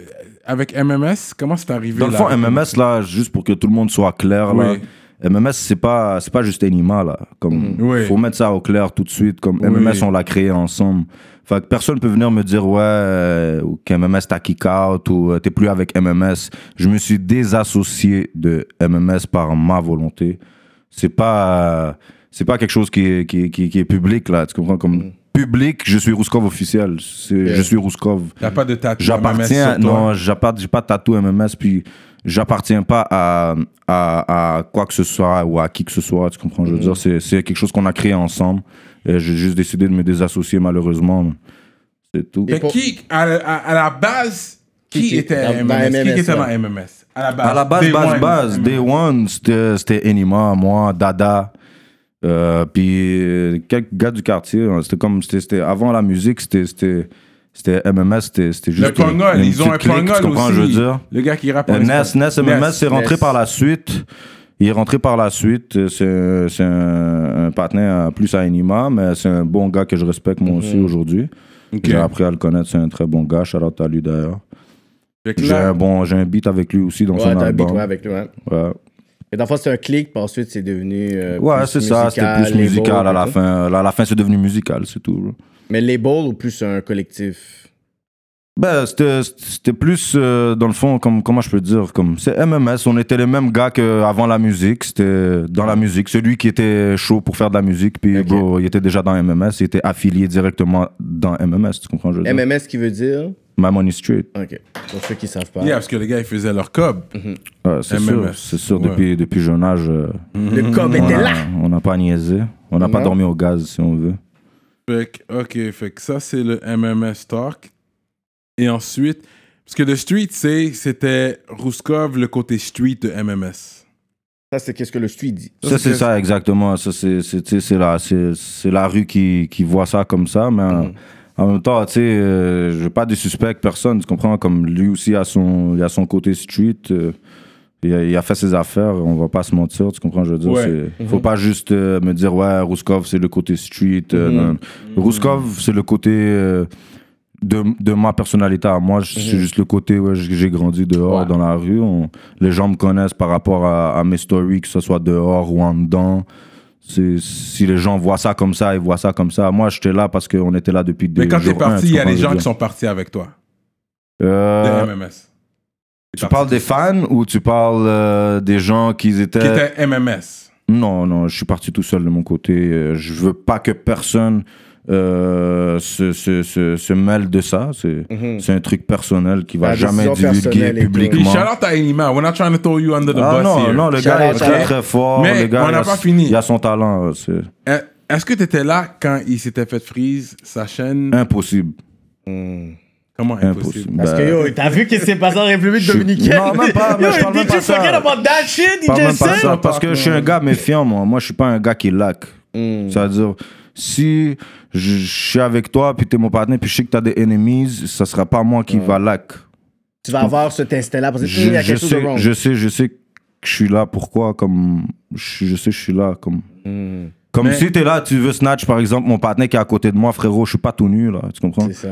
avec MMS. Comment c'est arrivé Dans le là? fond, MMS, là, juste pour que tout le monde soit clair, là. MMS, c'est pas, pas juste Enima, là. Comme, Oui. faut mettre ça au clair tout de suite. Comme Oui. MMS, on l'a créé ensemble. Fait que personne peut venir me dire, ouais, euh, qu'MMS t'a kick out ou euh, t'es plus avec MMS. Je me suis désassocié de MMS par ma volonté. C'est pas, euh, c'est pas quelque chose qui est, qui, est- qui, est- qui est public, là. Tu comprends? Comme public, je suis Rouskov officiel. C'est- Je suis Rouskov. T'as pas de tatou J'appartiens, MMS sur toi? non, j'ai pas de tatou MMS, puis j'appartiens pas à, à, à quoi que ce soit ou à qui que ce soit, tu comprends? Je veux dire, c'est, c'est quelque chose qu'on a créé ensemble. Et j'ai juste décidé de me désassocier, malheureusement. C'est tout. Mais pour- qui, à, à- à la base, qui, était dans- MMS? Qui était dans MMS? À la base. À la base, Day base, one, base, MMS. Day One, c'était, c'était Enima, moi, Dada, puis euh, quelques gars du quartier. hein. C'était comme, c'était, c'était avant la musique, c'était, c'était, c'était MMS, c'était, c'était juste. Le Pongol, une ils ont un comprends, aussi. je veux dire? Le gars qui rappe Euh, Ness. Ness, MMS, c'est rentré Ness. par la suite. Il est rentré par la suite. Euh, C'est un, c'est un, partenaire plus à Enima, mais c'est un bon gars que je respecte moi aussi aujourd'hui. Ok. J'ai appris à le connaître, c'est un très bon gars. Shout out à lui d'ailleurs. J'ai un, bon, j'ai un beat avec lui aussi dans Ouais, son t'as un album. beat ouais, avec lui, ouais. Et dans le fond, c'était un clic, puis ensuite, c'est devenu. euh, Ouais, c'est ça, c'était plus label, musical à la fin. À la fin, c'est devenu musical, c'est tout. Mais label ou plus un collectif? Ben, c'était plus, euh, dans le fond, comme, comment je peux dire, comme, c'est MMS, on était les mêmes gars qu'avant la musique, c'était dans la musique, celui qui était chaud pour faire de la musique, puis Ok. bro, il était déjà dans MMS, il était affilié directement dans MMS, tu comprends, je veux dire? MMS qui veut dire? My Money Street, Ok. Pour ceux qui savent pas. yeah, parce que les gars, ils faisaient leur cob. Ouais, c'est sûr, MMS, c'est sûr, ouais. depuis, depuis jeune âge, euh, Le com on était a- là. on n'a pas niaisé, on n'a pas Non. dormi au gaz, si on veut. Fait que, ok, fait que ça, c'est le MMS Talk. Et ensuite, parce que le street, c'est, c'était Rouskov, le côté street de MMS. Ça, c'est qu'est-ce que le street dit. Ça, c'est ça, exactement. Ça, c'est, c'est, tu sais, c'est la, c'est, c'est la rue qui, qui voit ça comme ça, mais en- en même temps, tu sais, euh, je veux pas de suspect personne, tu comprends? Comme lui aussi a son, il a son côté street, euh, il, a, il a fait ses affaires, on va pas se mentir, tu comprends? Je veux dire, Ouais. c'est, faut pas juste euh, me dire, ouais, Rouskov, c'est le côté street. euh, non. Rouskov, c'est le côté euh, de, de ma personnalité à moi, c'est juste le côté, ouais, j'ai j'ai grandi dehors, Ouais. dans la rue. On- les gens me connaissent par rapport à, à mes stories, que ce soit dehors ou en dedans. Si les gens voient ça comme ça, ils voient ça comme ça. Moi, j'étais là parce qu'on était là depuis Mais des quand t'es parti, il y a des gens qui sont partis avec toi, Euh, MMS. tu parles des fans ou tu parles euh, des gens qui étaient... Qui étaient MMS. Non, non, je suis parti tout seul de mon côté. Euh, Je veux pas que personne euh, se, se, se, se mêle de ça. C'est c'est un truc personnel qui va La jamais divulguer publiquement. shout out à Enima. We're not trying to throw you under the Ah bus non, here. non, le Shout gars est très très fort. Mais le gars, on il n'a a- pas fini. Il a son talent. Euh, Est-ce que tu étais là quand il s'était fait freeze sa chaîne? Impossible. Comment impossible? Parce que Ben, yo, t'as vu ce qui s'est passé en République Dominicaine? Non, même pas, mais Yo, je parle did même you pas ça. forget about that shit? Je parle même pas ça parce que je suis un gars méfiant, moi. Moi, je suis pas un gars qui lac. Mm. C'est-à-dire, si je, je suis avec toi, puis t'es mon partenaire, puis je sais que t'as des enemies, ça sera pas moi qui va lac. Tu vas avoir cet instinct-là parce que Je, il y a je quelque chose de sais, wrong. je sais, je sais que je suis là. Pourquoi? Comme je, je sais, que je suis là. Comme Mm. Comme Mais- si t'es là, tu veux snatch par exemple mon partenaire qui est à côté de moi, frérot. Je suis pas tout nu là. Tu comprends? C'est ça.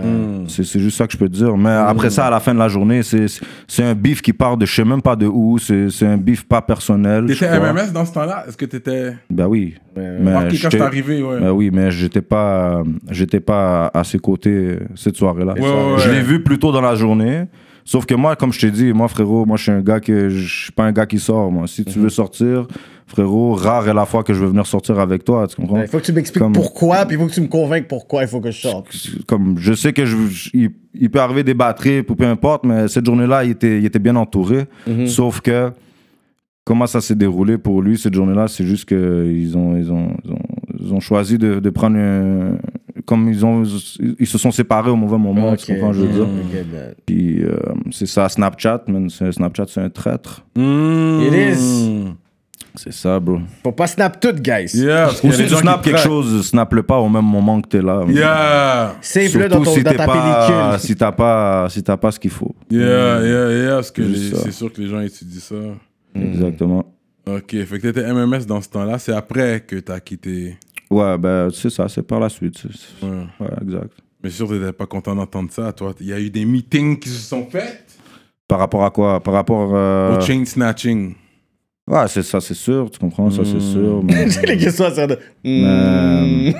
C'est c'est juste ça que je peux te dire. Mais après ça, à la fin de la journée, c'est c'est un beef qui part de je sais même pas de où. C'est c'est un beef pas personnel. je T'étais crois. MMS dans ce temps-là? Est-ce que t'étais. Ben oui. Ouais. Mais Ok, quand j'étais- c'est arrivé, ouais. ben oui, mais j'étais pas, j'étais pas à ses côtés euh, cette soirée-là. Ouais, ouais, Je ouais. l'ai vu plus tôt dans la journée. Sauf que moi, comme je t'ai dit, moi frérot, moi je suis un gars que je suis pas un gars qui sort. Moi, si Mhm. tu veux sortir, frérot, rare est la fois que je veux venir sortir avec toi. Tu comprends? Il faut que tu m'expliques Comme- pourquoi, puis il faut que tu me convainques pourquoi il faut que je sorte. Comme je sais que je, je- il, il peut arriver des batteries peu importe, mais cette journée-là, il était, il était bien entouré. Mhm. Sauf que comment ça s'est déroulé pour lui cette journée-là, c'est juste que ils ont, ils ont, ils ont, ils ont choisi de, de prendre un- comme ils ont, ils se sont séparés au mauvais moment. Tu Ok. comprends, je veux dire? Ben. Puis euh, c'est ça, Snapchat, man. C'est- Snapchat, c'est un traître. Mm. It is. C'est ça, bro. Faut pas snap tout, guys. Yeah, Ou si tu snaps quelque chose, snap-le pas au même moment que t'es là. Yeah, Save-le dans, ton, si dans ta pas, pellicule. si t'as pas, si t'as pas ce qu'il faut. yeah, yeah, yeah, parce que c'est sûr que les gens étudient ça. Exactement. Ok, fait que t'étais MMS dans ce temps-là, c'est après que t'as quitté. Ouais, ben c'est ça, c'est par la suite. Ouais. Ouais, exact. Mais sûr, tu n'étais pas content d'entendre ça, toi. Il y a eu des meetings qui se sont faits? Par rapport à quoi? Par rapport. euh, au chain snatching. Ouais, c'est ça, c'est sûr, tu comprends, ça, Hmm. c'est sûr. Mais, les questions, c'est de. mais,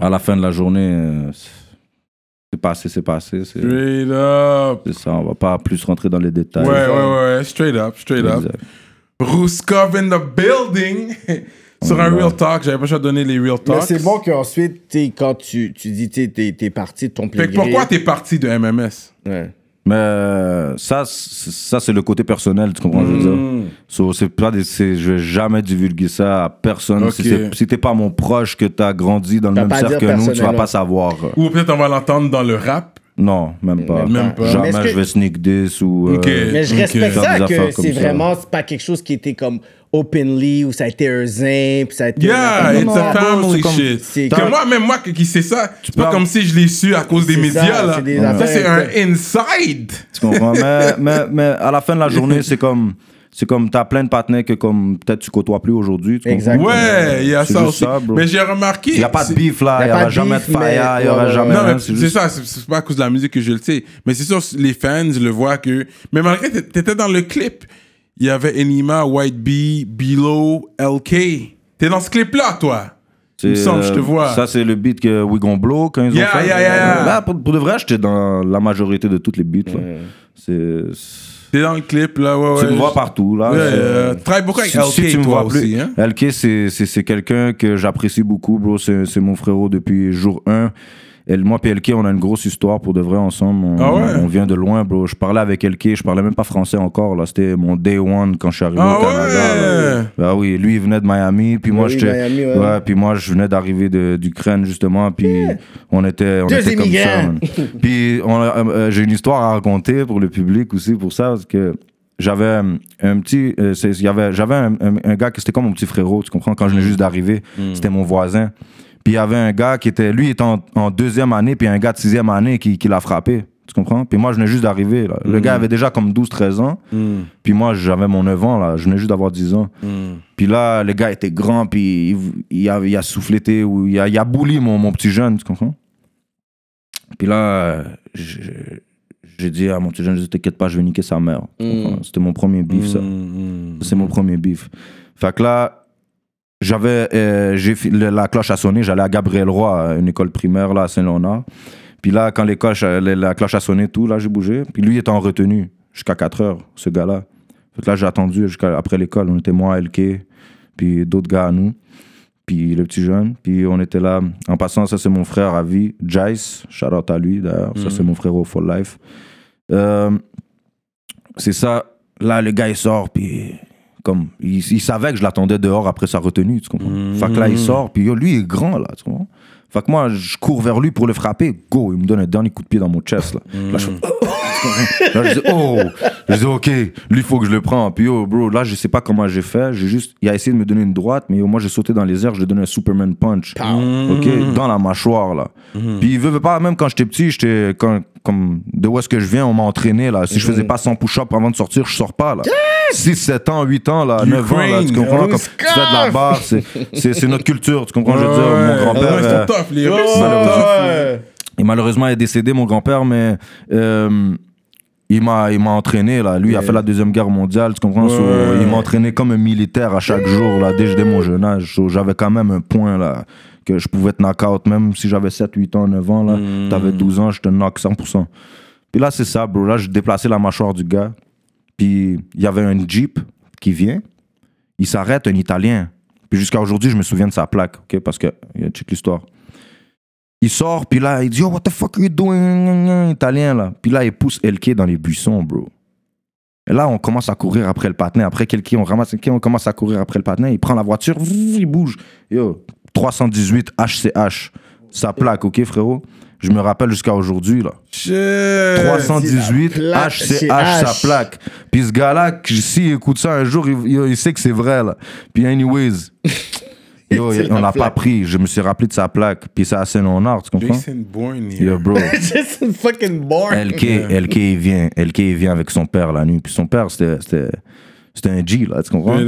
à la fin de la journée, euh, c'est passé, c'est passé. C'est Straight up. c'est ça, on va pas plus rentrer dans les détails. Ouais, ouais, ouais. Straight up, straight up. Exact. Ruskov in the building. Sur un real talk, j'avais pas déjà donné les real Mais talks. c'est bon qu'ensuite, quand tu, tu dis, tu sais, t'es, t'es parti de ton Fait que gré. pourquoi t'es parti de MMS Ouais. Mais euh, ça, c'est- ça c'est le côté personnel, tu comprends, ce que je veux Hmm. dire. So, c'est pas des, je vais jamais divulguer ça à personne. Si, si t'es pas mon proche, que t'as grandi dans le même cercle que nous, tu vas pas savoir. Ou peut-être on va l'entendre dans le rap? Non, même pas. Même pas. Mais Jamais que- je vais sneak this ou. euh. Mais je respecte ça que c'est vraiment, c'est pas quelque chose qui était comme openly ou ça a été un zin, puis ça a été. Yeah, Non, it's non, a family c'est comme- shit. Que moi, même moi qui sais ça, c'est pas peux- comme si je l'ai su à cause des médias. ça, là. Ça, affaires c'est un inside. Tu comprends? mais, mais, mais à la fin de la journée, c'est comme. C'est comme t'as plein de partenaires que comme peut-être tu côtoies plus aujourd'hui. Exactement. Ouais, il y a ça aussi. ça, mais j'ai remarqué. Il n'y a pas de beef là, Y a il n'y aura jamais de fire, il n'y ouais, aura jamais Non, c'est c'est juste- ça, c'est- pas à cause de la musique que je le sais. Mais c'est sûr, les fans le voient que. Mais malgré que t'étais dans le clip, il y avait Enima, White Bee, Bilo, LK. T'es dans ce clip-là, toi? Il me semble, je te euh, vois. Ça, c'est le beat que We Gon Blow quand ils Yeah, ont fait. yeah, yeah, yeah. Là, pour, pour de vrai, j'étais dans la majorité de toutes les beats. C'est, T'es dans le clip, là, ouais, ouais. tu me vois partout. Là. Euh, tu travailles beaucoup avec Si- LK, si tu me vois plus- aussi, hein? LK, c'est, quelqu'un que j'apprécie beaucoup, bro. C'est, c'est mon frérot depuis jour 1. Et moi et LK, on a une grosse histoire pour de vrai ensemble. On, Ah ouais? on vient de loin, bro. Je parlais avec LK, je parlais même pas français encore. Là. C'était mon day one quand je suis arrivé Ah au Canada. là. ouais? Bah oui, lui, il venait de Miami, puis moi, Oui, j'étais... Miami, ouais. ouais, puis moi, je venais d'arriver de- d'Ukraine, justement, puis on était, on Deux était comme ça. man. puis on euh, euh, j'ai une histoire à raconter pour le public aussi, pour ça, parce que j'avais euh, un petit... euh, c'est- il y avait- J'avais un, un- un gars qui c'était comme mon petit frérot, tu comprends, quand je venais juste d'arriver, c'était mon voisin. Puis il y avait un gars qui était... Lui, était en, en deuxième année, puis un gars de sixième année qui, qui l'a frappé. Tu comprends? Puis moi, je venais juste d'arriver. là. Le gars avait déjà comme 12-13 ans. Puis moi, j'avais mon 9 ans, là. Je venais juste d'avoir 10 ans. Puis là, le gars était grand, puis il, il a, il a soufflété, ou il a, il a bouli mon, mon petit jeune, tu comprends? Puis là, j'ai dit à mon petit jeune, je dis, t'inquiète pas, je vais niquer sa mère. C'était mon premier beef, ça. C'est mon premier beef. Fait que là, j'avais, euh, j'ai la cloche a sonné, j'allais à Gabriel Roy, à une école primaire là, à Saint-Léonard. Puis là, quand les cloches, euh, la, la cloche a sonné, tout, là, j'ai bougé. Puis lui, il était en retenue jusqu'à 4 heures, ce gars-là. Fait que là, j'ai attendu jusqu'à après l'école. On était moi, LK, puis d'autres gars à nous, puis le petit jeune. Puis on était là. En passant, ça, c'est mon frère à vie, Jace. Shout out à lui, d'ailleurs. Ça, c'est mon frère au Full Life. Euh, c'est ça. Là, le gars, il sort, puis comme il, il savait que je l'attendais dehors après sa retenue, tu comprends? Fait que là, il sort, puis yo, lui, il est grand, là, tu comprends? Fait que moi, je cours vers lui pour le frapper. Go, il me donne un dernier coup de pied dans mon chest, là. Là, je fais, Là, je dis, oh, je dis, ok, lui, il faut que je le prends. Puis, oh, bro, là, je sais pas comment j'ai fait. J'ai juste, il a essayé de me donner une droite, mais yo, moi, j'ai sauté dans les airs, je lui ai donné un Superman punch. Ok, dans la mâchoire, là. Puis, il veut, veut pas, même quand j'étais petit, j'étais, quand- comme, de où est-ce que je viens, on m'a entraîné, là. Si je faisais pas 100 push-ups avant de sortir, je sors pas, là. 6, 7 ans, 8 ans, là, 9 ans, là, tu comprends? Comme, tu fais de la barre, c'est, notre culture, tu comprends? Je veux dire, mon grand-père. Euh, les Oh, ouais. et malheureusement, il est décédé, mon grand-père, mais euh, il m'a entraîné, là. Lui, il a fait la Deuxième Guerre mondiale, tu comprends? So, il m'a entraîné comme un militaire à chaque jour, là, dès, dès mon jeune âge. So, j'avais quand même un point, là, que je pouvais te knock-out, même si j'avais 7, 8 ans, 9 ans, là. T'avais 12 ans, je te knock 100%. Puis là, c'est ça, bro. Là, je déplaçais la mâchoire du gars. Puis il y avait un Jeep qui vient. Il s'arrête, un Italien. Puis jusqu'à aujourd'hui, je me souviens de sa plaque, OK? Parce que, check l'histoire. Il sort, puis là, il dit, oh, what the fuck are you doing? Italien, là. Puis là, il pousse LK dans les buissons, bro. Et là, on commence à courir après le patin. Après quelqu'un, on ramasse quelqu'un, on commence à courir après le patin. Il prend la voiture, il bouge. Yo, 318 HCH. Sa plaque, ok, frérot? Je me rappelle jusqu'à aujourd'hui, là. Shit. 318 la plaque, HCH, H. sa plaque. Puis ce gars-là, s'il écoute ça un jour, il sait que c'est vrai, là. Puis anyways, yo, on la pas pris. Je me suis rappelé de sa plaque. Puis c'est assez non-art, tu comprends? Jason Bourne, here. Yo, bro. Just fucking born. LK, LK, il vient. LK, il vient avec son père la nuit. Puis son père, c'était, c'était, c'était un G, là, tu comprends?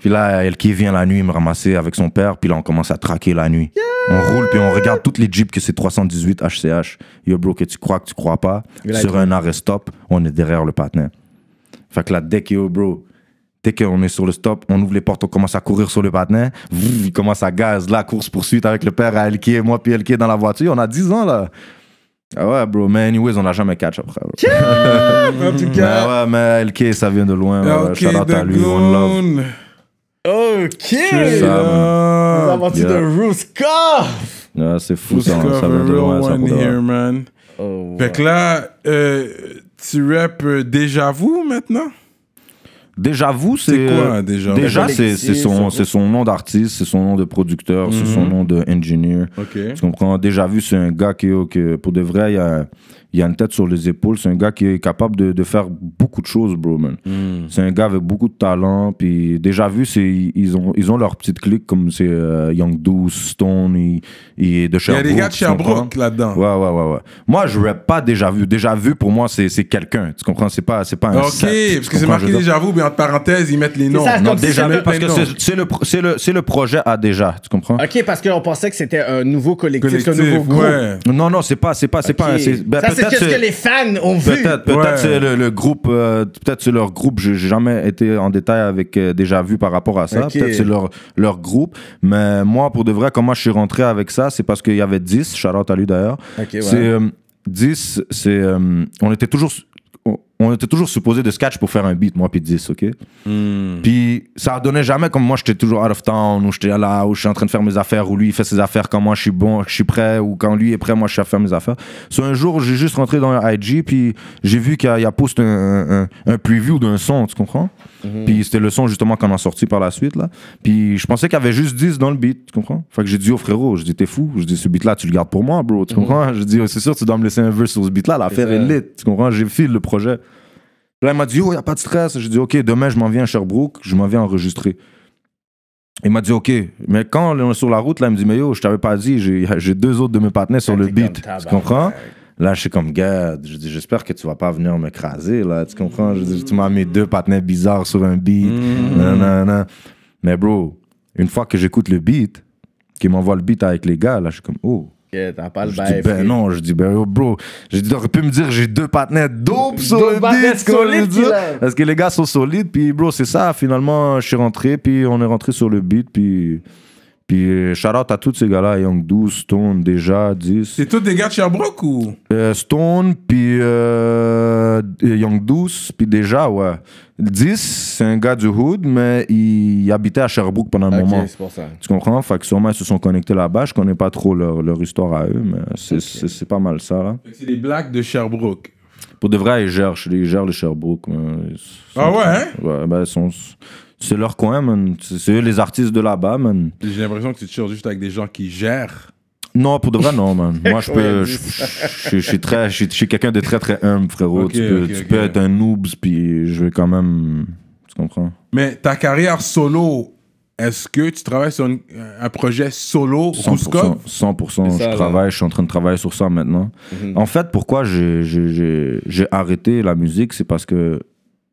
Puis là, LK vient la nuit me ramasser avec son père. Puis là, on commence à traquer la nuit. On roule, puis on regarde toutes les Jeeps que c'est 318 HCH. Yo, bro, que tu crois, que tu crois pas? Là, sur un arrêt stop, on est derrière le patin. Fait que là, dès que, yo, bro, dès qu'on est sur le stop, on ouvre les portes, on commence à courir sur le patin. Vroom, il commence à gaz, la course-poursuite avec le père à Elke, moi, puis Elke dans la voiture. On a 10 ans, là. Ah ouais, bro, mais anyways, on n'a jamais catch après. bro. En tout Mais cas, ouais, mais Elke, ça vient de loin. ouais, Shout out à the lui, one love. Ok! Ça, aventures Yeah. de! Ouais, c'est fou, ça, ça vient de loin, ça, here, man. Oh, Fait que là, euh, tu rappes euh, Déjà Vu maintenant? Déjà vous, c'est quoi, euh, Déjà? c'est son, son nom d'artiste, c'est son nom de producteur, c'est son Mhm. nom d'ingénieur. Ok. Tu comprends? Déjà vu, c'est un gars qui, qui, pour de vrai, il a, il a une tête sur les épaules. C'est un gars qui est capable de, de faire beaucoup de choses, bro, man. Hmm. C'est un gars avec beaucoup de talent. Puis déjà vu, c'est, ils, ont, ils ont leur petite clique, comme c'est euh, Young Douce, Stone et, et de Il y a Sherbrooke. des gars de? Sherbrooke là-dedans. Ouais, ouais, ouais, ouais. Moi, je rappe pas déjà vu. Déjà vu, pour moi, c'est, c'est quelqu'un. Tu comprends? C'est pas, c'est pas un Ok, set, parce que c'est marqué? Déjà Vu, mais entre parenthèses, ils mettent les noms. ça, Non, déjà vu, parce que c'est, le, c'est, le, c'est le projet à déjà. Tu comprends? Ok, parce qu'on pensait que c'était un nouveau collectif, un Collectif, nouveau groupe. ouais. Non, non, c'est pas, c'est pas, c'est pas. Ok. c'est- ben, ça, c'est peut-être ce que c'est- les fans ont vu. Peut-être, peut-être Ouais. c'est le, le groupe, euh, peut-être c'est leur groupe. J'ai jamais été en détail avec euh, déjà vu par rapport à ça. Peut-être c'est leur leur groupe. Mais moi, pour de vrai, comment je suis rentré avec ça, c'est parce qu'il y avait 10, shout out à lui d'ailleurs. Ok, ouais. C'est euh, 10, c'est euh, on était toujours on- était toujours supposé de sketch pour faire un beat, moi puis 10, ok? Hmm. Puis ça donnait jamais comme moi j'étais toujours out of town ou j'étais là ou je suis en train de faire mes affaires ou lui il fait ses affaires quand moi je suis bon, je suis prêt ou quand lui est prêt moi je suis à faire mes affaires. Sur un jour j'ai juste rentré dans IG puis j'ai vu qu'il y a, il y a post un, un, un- preview d'un son, tu comprends? Puis c'était le son justement qu'on a sorti par la suite là. Puis je pensais qu'il y avait juste 10 dans le beat, tu comprends? Fait que j'ai dit au frérot, je dis t'es fou, je dis ce beat là tu le gardes pour moi bro, tu comprends? Je dis oh, c'est sûr tu dois me laisser un verse sur ce beat là, l'affaire est lit, tu comprends? J'ai le projet. Là, il m'a dit, oh, il n'y a pas de stress. J'ai dit, OK, demain, je m'en viens à Sherbrooke, je m'en viens enregistrer. Il m'a dit, OK. Mais quand on est sur la route, là, il me dit, mais yo, je t'avais pas dit, j'ai deux autres de mes partenaires sur le beat. Tu comprends? Là, je suis comme, je dis, j'espère que tu vas pas venir m'écraser, là. Tu comprends? Je dis, tu m'as mis deux partenaires bizarres sur un beat. Nan, nan, nan. Mais bro, une fois que j'écoute le beat, qu'il m'envoie le beat avec les gars, là, je suis comme, oh. Ok, T'as pas le Je bail. dis, ben frère. non, je dis, ben yo, bro, j'ai dit, t'aurais pu me dire, j'ai deux partenaires dope sur Deux que solides, là. Parce que les gars sont solides, puis bro, c'est ça, finalement, je suis rentré, puis on est rentré sur le beat, puis, puis euh, shout out à tous ces gars-là, Young 12, Stone, déjà, 10. C'est tous des gars de Sherbrooke ou? Euh, Stone, puis euh, Young 12, puis déjà, ouais. 10, c'est un gars du hood, mais il, il habitait à Sherbrooke pendant un moment. c'est pour ça. Tu comprends? Fait que sûrement ils se sont connectés là-bas. Je connais pas trop leur, leur histoire à eux, mais c'est c'est- c'est pas mal ça, là. C'est des blacks de Sherbrooke. Pour de vrai, ils gèrent, ils gèrent le Sherbrooke. mais ils sont- Ah ouais, hein? Ouais, ben, ils sont- c'est leur coin, man. C'est eux les artistes de là-bas, man. J'ai l'impression que tu te cherches juste avec des gens qui gèrent. Non, pour de vrai, non, man. Moi, je peux. Je je- je suis très. Je suis- quelqu'un de très, très humble, frérot. Tu peux, tu peux être un noobs, puis je vais quand même. Tu comprends? Mais ta carrière solo, est-ce que tu travailles sur une- un projet solo 100%, Rouskov? 100% C'est ça, je là. travaille, je suis en train de travailler sur ça maintenant. Mhm. En fait, pourquoi j'ai- j'ai j'ai- j'ai arrêté la musique, c'est parce que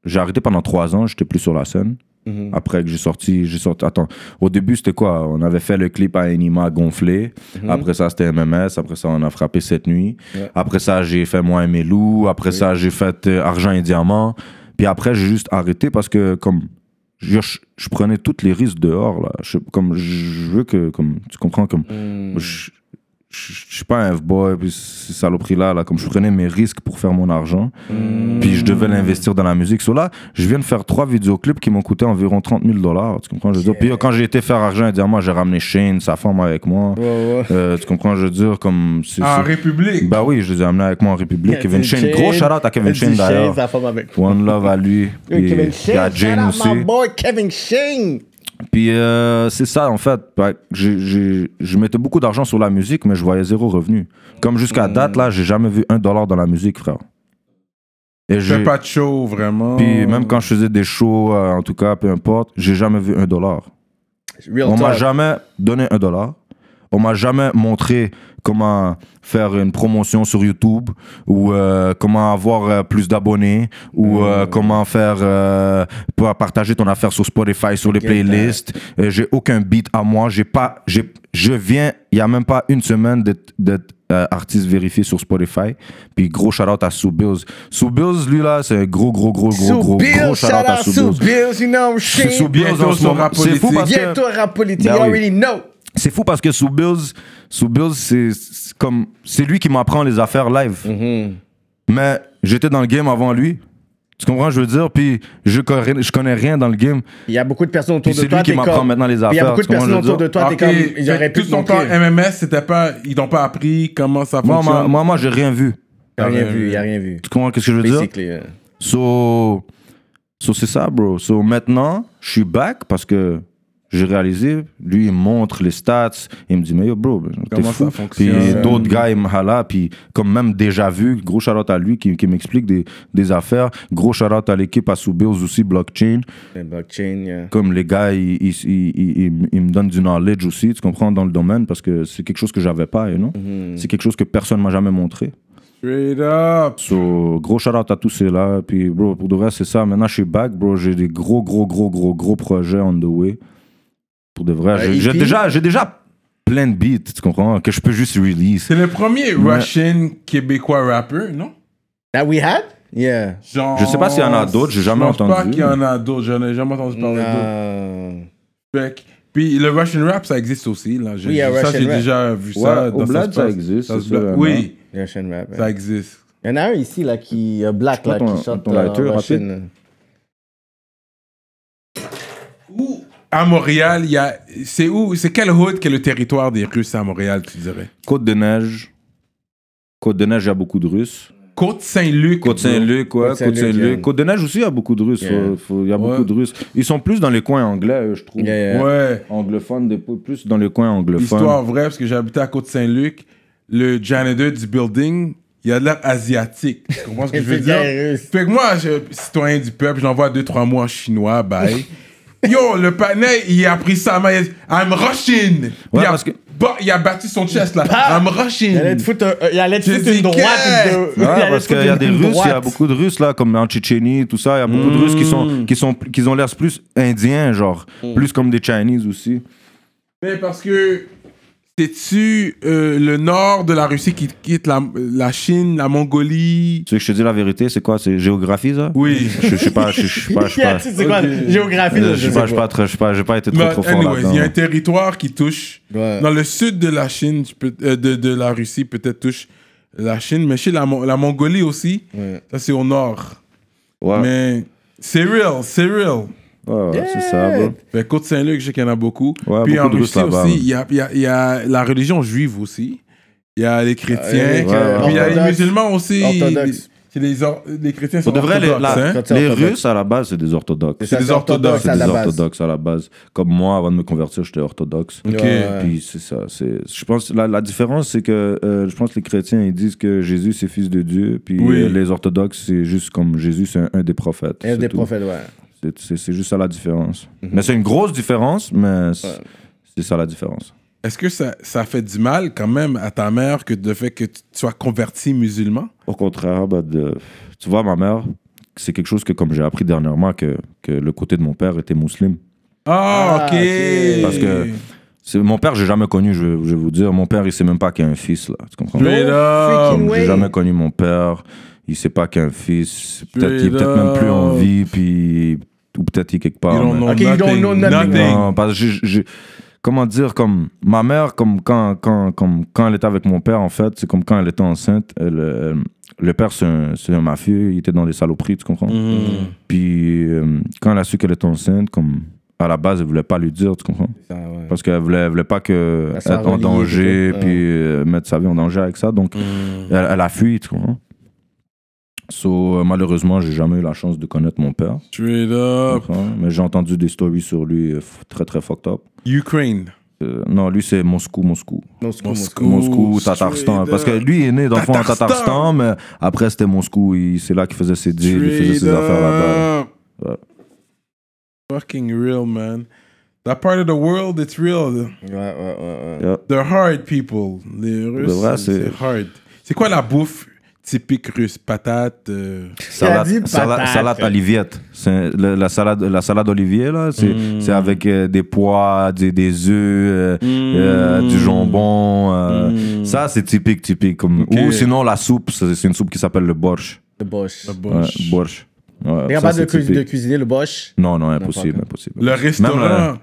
j'ai arrêté pendant trois ans, j'étais plus sur la scène. Mhm. Après que j'ai sorti, j'ai sorti. Attends, au début c'était quoi? On avait fait le clip à Anima gonflé. Après ça c'était MMS. Après ça on a frappé cette nuit. Après ça j'ai fait moi et mes loups. Après ça j'ai fait euh, Argent et Diamant. Puis après j'ai juste arrêté parce que comme je, je- prenais tous les risques dehors là. Je, comme je veux que comme tu comprends comme Mm. je, je, je suis pas un F-boy, puis ces saloperies-là, là, comme je prenais mes risques pour faire mon argent, puis je devais l'investir dans la musique. So là, je viens de faire trois vidéoclips qui m'ont coûté environ 30 000 dollars, tu comprends, je veux dire. Puis euh, quand j'ai été faire argent et diamant, j'ai ramené Shane, sa femme avec moi. Ouais, ouais. Euh, tu comprends, je veux dire, comme... c'est- En République. Bah oui, je les ai amenés avec moi en République. Kevin Shane, gros shout-out à Kevin Shane d'ailleurs. sa femme avec. One love à lui. Puis, Kevin puis à Shane, Jane shout out aussi. my boy Kevin Shane. Puis euh, c'est ça, en fait. Ouais, j'ai- j'ai- je mettais beaucoup d'argent sur la musique, mais je voyais zéro revenu. Comme jusqu'à date, là, j'ai jamais vu un dollar dans la musique, frère. Et Fais j'ai. pas de show, vraiment. Puis même quand je faisais des shows, euh, en tout cas, peu importe, j'ai jamais vu un dollar. Real On m'a talk. jamais donné un dollar. On m'a jamais montré comment faire une promotion sur YouTube ou euh, comment avoir euh, plus d'abonnés ou euh, comment faire euh, pour partager ton affaire sur Spotify sur les Get playlists. Euh, j'ai aucun beat à moi. J'ai pas, j'ai, je viens, il y a même pas une semaine d'être, euh, artiste vérifié sur Spotify. Puis gros shout out à Sue Bills. Sue Bills, lui là, c'est un gros, gros, gros, gros, gros, gros shout out à Sue Sue Bills. Bills, you know, C'est fou parce que Bientôt rap politique, Ben you already know. C'est fou parce que sous Bills, sous Bills, c'est c'est comme c'est lui qui m'apprend les affaires live. Mm-hmm. Mais j'étais dans le game avant lui. Tu comprends, ce que je veux dire? Puis je connais, je connais rien dans le game. Il y a beaucoup de personnes autour Puis de c'est toi. lui qui m'apprend comme- maintenant les Puis Il y a affaires, beaucoup de personnes autour de toi, t'es comme. Ils auraient pu tout son temps. MMS, c'était pas, ils t'ont pas appris comment ça fonctionne. moi, moi, moi, j'ai rien vu. Il n'y a rien vu, il a rien vu. Tu comprends ce que je veux dire? Euh. So, so c'est ça, bro. So maintenant, je suis back parce que j'ai réalisé, lui, il me montre les stats. Il me dit, mais yo, bro, t'es fou. Puis d'autres gars, ils me halent, puis comme même déjà vu, gros shout à lui qui, qui m'explique des, des affaires. Gros shout à l'équipe à Soubils aussi, blockchain. Blockchain, yeah. Comme les gars, ils, ils, ils, ils- me donnent du knowledge aussi, tu comprends, dans le domaine, parce que c'est quelque chose que j'avais pas, you know? C'est quelque chose que personne m'a jamais montré. Straight up. So, gros shout out à tous ces là. Puis, bro, pour de vrai, c'est ça. Maintenant, je suis back, bro. J'ai des gros, gros, gros, gros, gros projets on the way. Pour de vrai. J'ai- et J'ai déjà, j'ai déjà plein de beats, tu comprends, que je peux juste release. C'est le premier Russian québécois rapper, non? That we had? Yeah. Genre, Je sais pas s'il y en a d'autres, j'ai jamais je pense pas entendu. qu'il y en a d'autres, j'en ai jamais entendu parler d'autres. Euh, Fait Puis le Russian rap, ça existe aussi. Là. Oui, il y a ça, Russian j'ai rap. déjà vu Ouais, ça. au dans se ça existe, Ça sûr, Oui, Russian rap. ouais. ça existe. Il y en a un ici, là, qui. euh, black, là, Ton- qui chante. ton euh, lighter, en rapide? À Montréal, il y a. C'est où C'est quel hood qui est le territoire des Russes à Montréal, tu dirais? Côte de Neige. Côte de Neige, il y a beaucoup de Russes. Côte Saint-Luc. Côte. Saint-Luc, ouais. Côte Côte Saint-Luc, Saint-Luc. yeah. Côte de Neige aussi, il y a beaucoup de Russes. Yeah. Il y a Ouais. beaucoup de Russes. Ils sont plus dans les coins anglais, je trouve. Yeah, yeah. Ouais. Anglophones, des- plus dans les coins anglophones. Histoire vraie, parce que j'habitais à Côte-Saint-Luc. Le janitor du building, il a de l'air asiatique. Tu comprends ce que je veux dire? Fait que moi, je, citoyen du peuple, j'envoie deux, trois mots en chinois, bye. Yo, le panel, il a pris ça, mais il a dit, I'm Russian. Ouais, il, a, parce que- ba- il a battu son chest, là. Bah! I'm Il allait Russian. te foutre, un- il allait te J'ai foutre une droite. de- il allait parce foutre qu'il y a une des Russes, il y a droite. beaucoup de Russes là, comme en Tchétchénie, tout ça. Il y a beaucoup de Russes qui sont, qui sont, qui ont l'air plus indiens, genre, plus comme des Chinese aussi. Mais parce que c'est-tu euh, le nord de la Russie qui quitte la, la Chine, la Mongolie? Tu veux que je te dise la vérité, c'est quoi? C'est géographie ça? Oui. Je je sais pas, je je sais pas, je sais pas. c'est quoi? Géographie, là, Je je sais pas, je sais pas. pas, très- je sais pas, j'ai pas été trop Mais trop fort anyways, il y a un territoire qui touche. Ouais. Dans le sud de la Chine, tu peux- euh, de, de la Russie, peut-être touche la Chine, mais chez la, Mon- la Mongolie aussi, Ouais. ça c'est au nord. Ouais, Mais c'est real, c'est real. Ouais, ouais, c'est ça, bro. Fait Côte-Saint-Luc, je sais qu'il y en a beaucoup. Ouais, Puis beaucoup en Russie aussi, il y a, il y a- y a la religion juive aussi. Il y a les chrétiens. Euh, Puis il y a les orthodoxe. musulmans aussi. Orthodoxes. C'est les, or- les chrétiens sont les, orthodoxes, la- hein. Quand c'est les orthodoxe. Russes à la base, c'est des orthodoxes. C'est des orthodoxes C'est à des la base. orthodoxes à la base. Comme moi, avant de me convertir, j'étais orthodoxe. Ouais. Puis c'est ça. C'est, je pense la, la différence, c'est que euh, je pense que les chrétiens ils disent que Jésus c'est fils de Dieu, puis Oui. les orthodoxes c'est juste comme Jésus c'est un, un des prophètes. Un des tout. prophètes, ouais. C'est, juste ça la différence. Mais c'est une grosse différence, mais c'est, ça la différence. Est-ce que ça, ça fait du mal quand même à ta mère que le fait que tu sois converti musulman? Au contraire, bah, de, tu vois ma mère, c'est quelque chose que comme j'ai appris dernièrement que, que le côté de mon père était musulman. Ah, Ah, ok. ok. Parce que- C'est, mon père, j'ai jamais connu, je, vais- je vais vous dire. Mon père, il sait même pas qu'il y a un fils, là. Tu comprends? J'ai jamais connu mon père. Il sait pas qu'il y a un fils. Peut-être qu'il est peut-être même plus en vie, puis ou peut-être qu'il est quelque part. You don't mais- know Ok, you don't nothing. know nothing. nothing. Non, parce que comment dire, comme ma mère, comme quand, quand, comme quand elle était avec mon père, en fait, c'est comme quand elle était enceinte. elle, euh, le père, c'est un, c'est un mafieux, il était dans les saloperies, tu comprends? Mhm. Puis euh, quand elle a su qu'elle était enceinte, comme à la base, elle voulait pas lui dire, tu comprends? Ça, ouais. Parce qu'elle voulait, elle voulait pas que être en danger, puis euh, mettre sa vie en danger avec ça. Donc, Mhm. elle, elle a fui, tu comprends? So, euh, malheureusement, j'ai jamais eu la chance de connaître mon père. Straight up. Mais j'ai entendu des stories sur lui euh, très très fucked up. Ukraine. Euh, non, lui c'est Moscou, Moscou. Moscou, Moscou. Moscou. Tatarstan. up. Parce que lui il est né dans le fond en Tatarstan. Mais après c'était Moscou. Il- C'est là qu'il faisait ses deals, il faisait ses affaires là-bas. Ouais. Fucking real, man. That part of the world, it's real. Ouais, ouais, ouais. ouais. Yeah. The hard people. Les Russes, vrai, c'est c'est- c'est hard. C'est quoi la bouffe typique russe? Patate euh, Salade, dit salade, salade oliviette. C'est le- la salade, la salade olivier là, c'est Mm. c'est avec euh, des pois, des, des œufs, euh, euh, du jambon. euh, Ça c'est typique, typique. Comme, Mm. Ou sinon la soupe, c'est c'est une soupe qui s'appelle le borsch. Le Ouais, boche. borsch. Ouais, ça, capable de, cu- de cuisiner le Bosch? Non, non, impossible, impossible. Le Même restaurant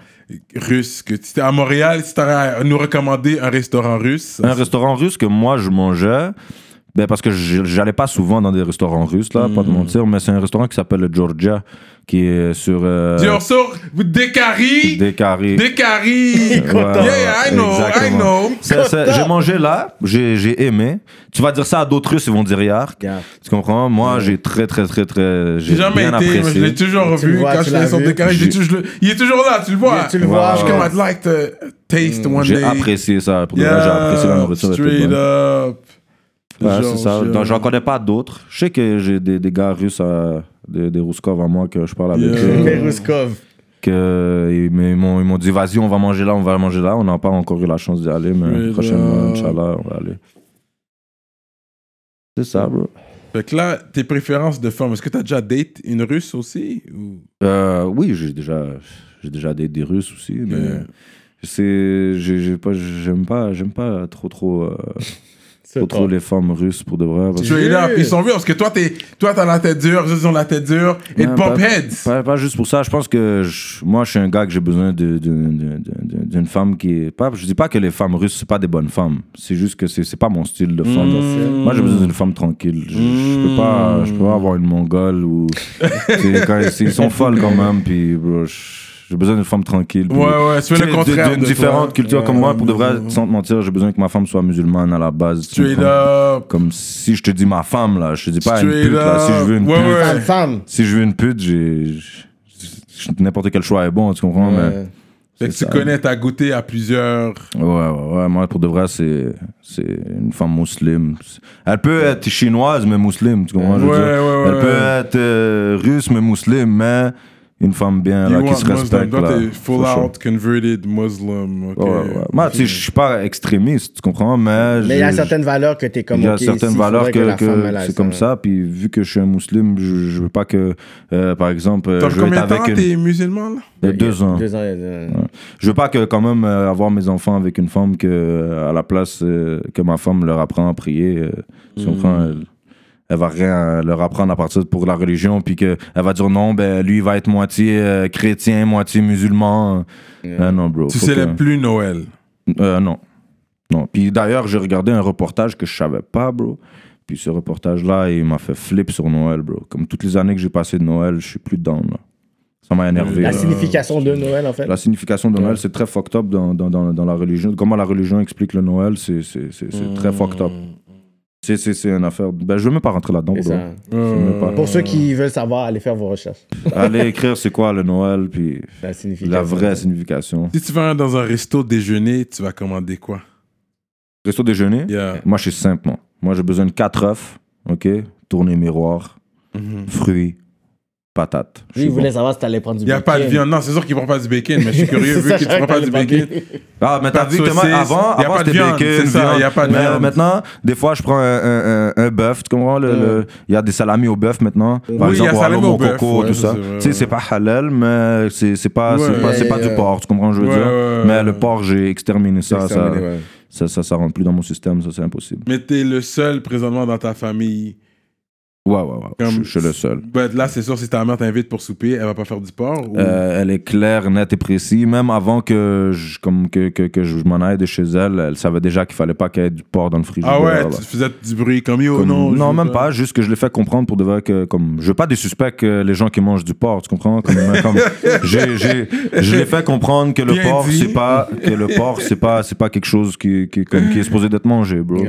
russe, que tu à Montréal, si tu à nous recommander un restaurant russe. Un restaurant russe que moi je mangeais, ben parce que je- j'allais pas souvent dans des restaurants russes, là, Hmm. pas de mentir, mais c'est un restaurant qui s'appelle le Georgia, qui est sur. Euh. Des caries. Ouais, ouais, Yeah, I know, I exactement. know. C'est- c'est- J'ai mangé là, j'ai j'ai aimé. Tu vas dire ça à d'autres Russes, ils vont dire Yark. Yeah. Tu comprends? Moi, j'ai très, très, très, très. J'ai jamais bien été, mais je apprécié. l'ai toujours Tu le vu. vois, Quand je j'ai J'ai- je le- il est toujours là, tu le vois. Tu le vois. Je suis comme, I'd like to taste one J'ai day. apprécié ça. Pour de vrai, j'ai apprécié la nourriture. straight up. Ouais, c'est ça. je- Donc, j'en connais pas d'autres. Je sais que j'ai des, des gars russes, à- des, des Rouskov à moi que je parle avec Yeah. eux. Peruskov. que ils m'ont ils m'ont dit vas-y on va manger là on va manger là on n'a pas encore eu la chance d'y aller mais Straight prochainement. Inch'Allah on va aller c'est ça bro Fait que là, tes préférences de femmes, est-ce que t'as déjà date une russe aussi ou... Euh, oui j'ai déjà j'ai déjà des, des Russes aussi mais Yeah. c'est j'ai j'ai pas j'aime pas j'aime pas trop trop euh, trop, trop les femmes russes pour de vrai parce que- Straight up, ils sont vieux parce que toi, t'es, toi, t'as la tête dure, eux, ils ont la tête dure. Et bump pas- heads. Pas, pas juste pour ça. Je pense que je- moi, je suis un gars que j'ai besoin de- de- de- de- de- d'une femme qui est. Pas, je dis pas que les femmes russes, c'est pas des bonnes femmes. C'est juste que c'est c'est pas mon style de femme. Mm. Moi, j'ai besoin d'une femme tranquille. Je, je peux pas, je peux pas avoir une mongole ou. c'est quand- c'est- ils sont folles quand même. Puis, bro, je- j'ai besoin d'une femme tranquille. puis- Ouais, ouais, tu fais le contraire D'une de différente toi. culture comme moi, pour de vrai, Ouais. sans te mentir, j'ai besoin que ma femme soit musulmane à la base. tu Straight comprends? up. Comme si je te dis ma femme, là. Je te dis pas une Straight pute, là. Si je veux une up. pute. Ouais, ouais. Femme, femme. Si je veux une pute, j'ai. j'ai- N'importe quel choix est bon, tu comprends? Ouais. Fait que c'est tu ça. connais, t'as goûté à plusieurs. Mais ouais, ouais, ouais. Moi, pour de vrai, c'est c'est une femme musulmane. Elle peut être chinoise, mais musulmane, tu comprends? je veux Ouais, dire? ouais, Elle ouais. peut être euh, russe, mais musulmane, mais une femme bien, You là, qui se respecte. Toi, là, t'es full for sure. out converted Muslim. ok. Ouais, ouais. Moi, tu sais, je suis pas extrémiste, tu comprends? Mais Mais il y a certaines valeurs que t'es comme. Il y a ok, certaines ici, valeurs que, que a c'est comme ça. Puis vu que je suis un musulman, je, je veux pas que, euh, par exemple, euh, je combien de temps une... t'es musulman, là? Euh, deux ans. Deux ans. euh, Je veux pas que quand même euh, avoir mes enfants avec une femme que euh, à la place euh, que ma femme leur apprend à prier, euh, tu comprends, elle, va rien euh, leur apprendre à partir de- pour la religion, puis que elle va dire non, ben lui il va être moitié euh, chrétien, moitié musulman. Ah non, bro. Tu célèbres que- plus Noël. Euh, non. Non. Puis d'ailleurs, j'ai regardé un reportage que je savais pas, bro. Puis ce reportage-là, il m'a fait flip sur Noël, bro. Comme toutes les années que j'ai passé de Noël, je suis plus down, là. Ça m'a énervé. La là. signification de Noël, en fait. La signification de Noël, c'est très fucked up dans, dans, dans, dans la religion. Comment la religion explique le Noël, c'est c'est- c'est- c'est très fucked up. C'est- C'est c'est une affaire. Ben, je veux même pas rentrer là-dedans, C'est bro. ça. même pas. Pour ceux qui veulent savoir, allez faire vos recherches. Allez écrire c'est quoi le Noël, puis La signification. la vraie signification. Si tu vas dans un resto déjeuner, tu vas commander quoi? Resto déjeuner, Yeah. moi, je suis simple, moi. Moi, j'ai besoin de 4 œufs, ok? Tourner miroir, Mhm. fruits, patates. Je Lui, il suis voulait bon. savoir si t'allais prendre du Il n'y a pas de bacon. viande. Non, c'est sûr qu'ils ne prend pas du bacon, mais je suis curieux, vu ça, que tu je prends pas du bacon. Ah, mais t'as vu que saucisse, avant, y a avant pas de viande, bacon, c'est ça, viande. y a pas de Mais viande. maintenant, des fois, je prends un, un, un, un bœuf, tu comprends? le- Il y a des salamis au bœuf maintenant. Par Oui, il y a exemple, au salami au coco, ouais, tout ça, Tu sais, c'est pas halal, mais c'est c'est pas, Ouais, c'est pas, du porc, tu comprends? Je veux Ouais, dire. Mais le porc, j'ai exterminé ça. Ça, ça, ça rentre plus dans mon système, ça, c'est impossible. Mais t'es le seul présentement dans ta famille. Ouais, ouais, ouais. Je, Comme- je suis le seul. Ben, là, c'est sûr, si ta mère t'invite pour souper, elle va pas faire du porc. ou- Euh, elle est claire, nette et précise. Même avant que je, comme que, que, que je m'en aille de chez elle, elle savait déjà qu'il fallait pas qu'il y ait du porc dans le frigidaire. ah ouais, là. tu faisais du bruit comme yo, Comme- non. veux même pas. Juste que je l'ai fait comprendre pour de vrai que, comme, je veux pas des suspects que les gens qui mangent du porc, tu comprends? Comme, comme, j'ai, j'ai, je l'ai fait comprendre que le Bien porc, c'est pas, que le porc, c'est pas, c'est pas quelque chose qui, qui, comme, qui est supposé d'être mangé, bro.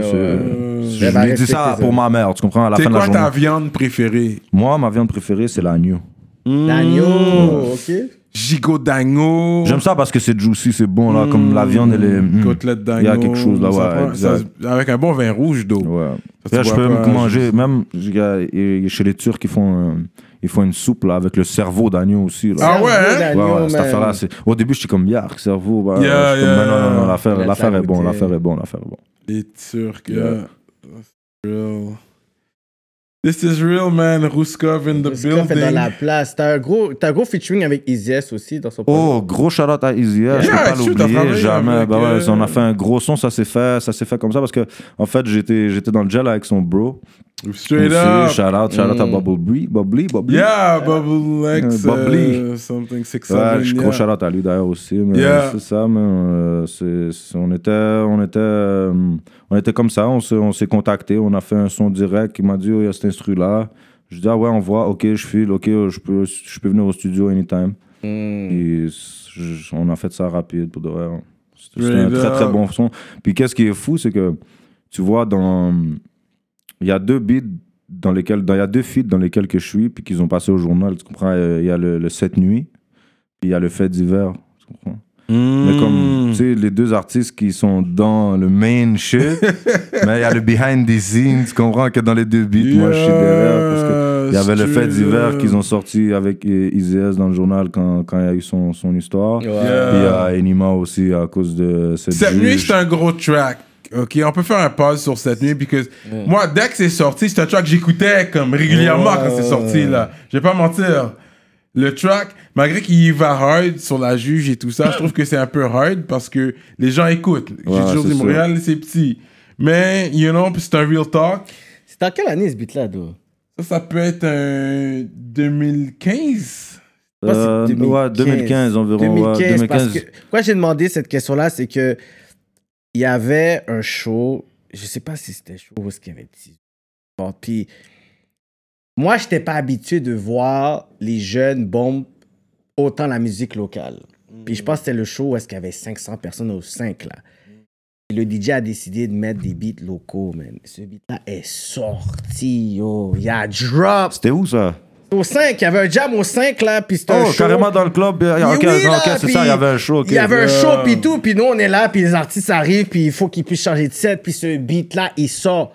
Je lui ai dit ça pour ma mère, tu comprends? À la C'est fin de la quoi journée. ta viande préférée? Moi, ma viande préférée, c'est l'agneau. L'agneau, ok. Gigot d'agneau. J'aime ça parce que c'est juicy, c'est bon, là, comme la viande, elle est. mm. Côtelette d'agneau. Il y a quelque chose là, Ça ouais, prend- ça- exact. avec un bon vin rouge d'eau. Ouais. Ça, tu Là, je vois peux pas, me manger, même il y a- il y a- chez les Turcs, ils font, euh, ils font une soupe là, avec le cerveau d'agneau aussi. Là. Ah ouais, hein? Ouais, ouais, cette affaire-là, c'est... Au début, j'étais comme, yark, cerveau. Bah, Yeah, je suis comme, yeah. non, non, non, l'affaire, l'affaire la est bon, goûter. l'affaire est bon, l'affaire est bon. Sûr que. Yeah. That's real. This is real, man. Ruskov in the que fait dans la place. T'as un gros, t'as un gros featuring avec Easy S aussi dans son Oh, gros shout-out à Easy S, je Yeah, peux pas l'oublier, jamais. Bah ouais, euh, on a fait un gros son, ça s'est fait, ça s'est fait comme ça parce que, en fait, j'étais, j'étais dans le gel avec son bro. Straight up. Shout out, shout out à Bubble Brie, Bubbly, Bubbly. Yeah, Bubble X. Uh, bubbly. uh, something six Ouais, seven. je yeah. gros shout out à lui d'ailleurs aussi. Mais Yeah. c'est ça, mais euh, on était, on était, euh, on était comme ça. On s'est, on s'est contacté, on a fait un son direct. Il m'a dit, oh, il y a cet instru là. Je dis ah ouais, on voit. Ok, je file. Ok, je peux, je peux venir au studio anytime. Et je- on a fait ça rapide pour de vrai. C'était c'était un très très bon son. Puis qu'est-ce qui est fou, c'est que tu vois dans, il y a deux beats dans lesquels, dans- il y a deux feats dans lesquels que je suis, puis qu'ils ont passé au journal. Tu comprends? Euh, Il y a le, le 7 nuit, puis il y a le fait d'hiver. Tu comprends? Mais comme, tu sais, les deux artistes qui sont dans le main shit, mais il y a le behind the scenes, tu comprends que dans les deux beats, moi, je suis derrière. Parce que il y avait le fait d'hiver qu'ils ont sorti avec euh, Easy S dans le journal quand, quand il y a eu son, son histoire. Puis il y a Enima aussi à cause de cette Cette nuit, c'est un gros track. Ok, on peut faire un pause sur cette nuit, parce que moi, dès que c'est sorti, c'est un track que j'écoutais comme régulièrement quand c'est sorti, là. Je vais pas mentir. Le track, malgré qu'il va hard sur la juge et tout ça, je trouve que c'est un peu hard parce que les gens écoutent. J'ai Ouais, toujours dit. Montréal, c'est petit. Mais, you know, c'est un real talk. C'est dans quelle année ce beat-là, Do? Ça, ça peut être un 2015. Moi, c'est Euh, 2015. ouais, 2015 environ. ouais, 2015, parce 2015. que... Pourquoi j'ai demandé cette question-là, c'est que il y avait un show, je sais pas si c'était show ou ce qu'il y avait. Bon, puis moi, je n'étais pas habitué de voir les jeunes bombes autant la musique locale. Puis je pense que c'était le show où est-ce qu'il y avait 500 personnes aux 5 là. Le DJ a décidé de mettre des beats locaux, man. Ce beat-là est sorti, yo. Il y a drop. C'était où ça? Au 5, il y avait un jam au 5 là, puis c'était un Oh, show. carrément dans le club. Oui, Ok, oui, non, là, ok, c'est puis ça, il y avait un show. ok. Il y avait un show, puis tout, puis nous, on est là, puis les artistes arrivent, puis il faut qu'ils puissent changer de set, puis ce beat-là, il sort.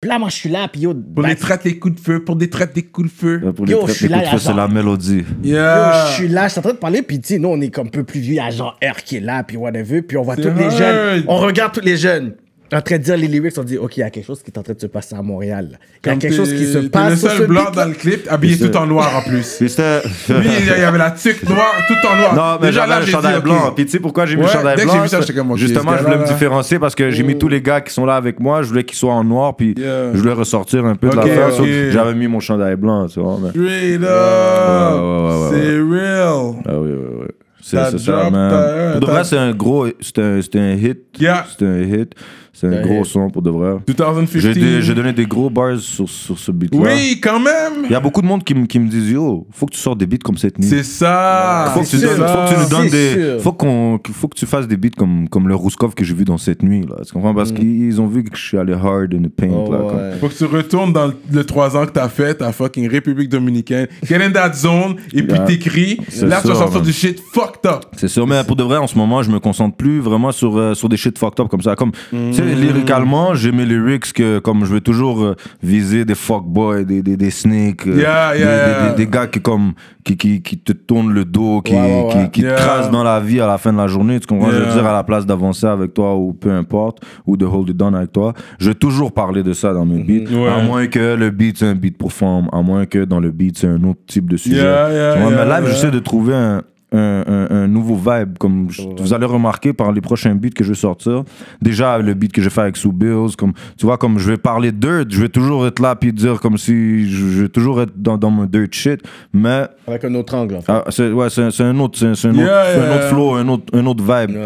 Puis là, moi, je suis là, puis yo... Pour bah, les traites des coups de feu, pour des traites des coups de feu. Euh, Pour les Yo, traites je suis des là, coups de feu, c'est la mélodie. Yeah. Yo, je suis là, je suis en train de parler, puis tu sais, nous, on est comme un peu plus vieux, il y a genre R qui est là, puis whatever, puis on voit tous les jeunes, on regarde tous les jeunes en train de dire les lyrics, on dit, OK, il y a quelque chose qui est en train de se passer à Montréal. Il y a quelque chose qui se passe le sur ce seul blanc dans le clip, habillé C'est tout en noir en plus. Puis c'était. Lui, il y avait la tuque noire, tout en noir. Non, mais Déjà, j'avais là, le j'ai chandail blanc. Puis tu sais pourquoi j'ai mis le chandail dès que blanc? j'ai vu ça, j'étais comme, ok, Justement, je voulais me différencier parce que j'ai mis tous les gars qui sont là avec moi. Je voulais qu'ils soient en noir. Puis je voulais ressortir un peu de ok. So, J'avais mis mon chandail blanc, tu vois. Straight up. C'est real. Ah oui, oui, oui. C'est c'est ça, man. Pour de vrai, c'est un gros. C'était un, hit. Yeah. C'était un hit. C'est un Un gros son pour de vrai. 2015. J'ai donné des gros bars sur, sur ce beat-là. Oui, quand même. Il y a beaucoup de monde qui, me- qui me disent Yo, faut que tu sortes des beats comme cette nuit. C'est ça. Faut que, tu donnes- faut que tu nous donnes des. Faut, qu'on, faut que tu fasses des beats comme, comme le Rouskov que j'ai vu dans cette nuit. Là. Tu comprends? Parce qu'ils ont vu que je suis allé hard in the paint. Mm. Oh, là, comme- ouais. Faut que tu retournes dans le- le 3 ans que t'as fait à fucking République Dominicaine. Get in that zone et puis Yeah. t'écris. Là, tu vas sortir du shit fucked up. C'est sûr, mais pour de vrai, en ce moment, je me concentre plus vraiment sur, euh, sur des shit fucked up comme ça. Comme, tu sais, lyricalement, j'ai mes lyrics que, comme je veux toujours euh, viser des fuckboys, des, des, des snakes, euh, Yeah, des, yeah, des- yeah. des- des gars qui, comme, qui, qui, qui te tournent le dos, qui, qui, qui te crasent dans la vie à la fin de la journée. Tu comprends? Je veux dire, à la place d'avancer avec toi ou peu importe, ou de hold it down avec toi, je vais toujours parler de ça dans mes beats. Ouais. À moins que le beat, c'est un beat pour femme, à moins que dans le beat, c'est un autre type de sujet. Tu vois, mais là, j'essaie de trouver un, un, un- un nouveau vibe. Comme je- vous allez remarquer par les prochains beats que je vais sortir. Déjà, le beat que je fais avec Sue Bills, comme, tu vois, comme je vais parler dirt, je vais toujours être là puis dire comme si je, vais toujours être dans, dans mon dirt shit. Mais Avec un autre angle, en fait. ah, c'est ouais, c'est c'est un autre, c'est c'est un, Yeah, autre, un autre flow, un autre, un autre vibe.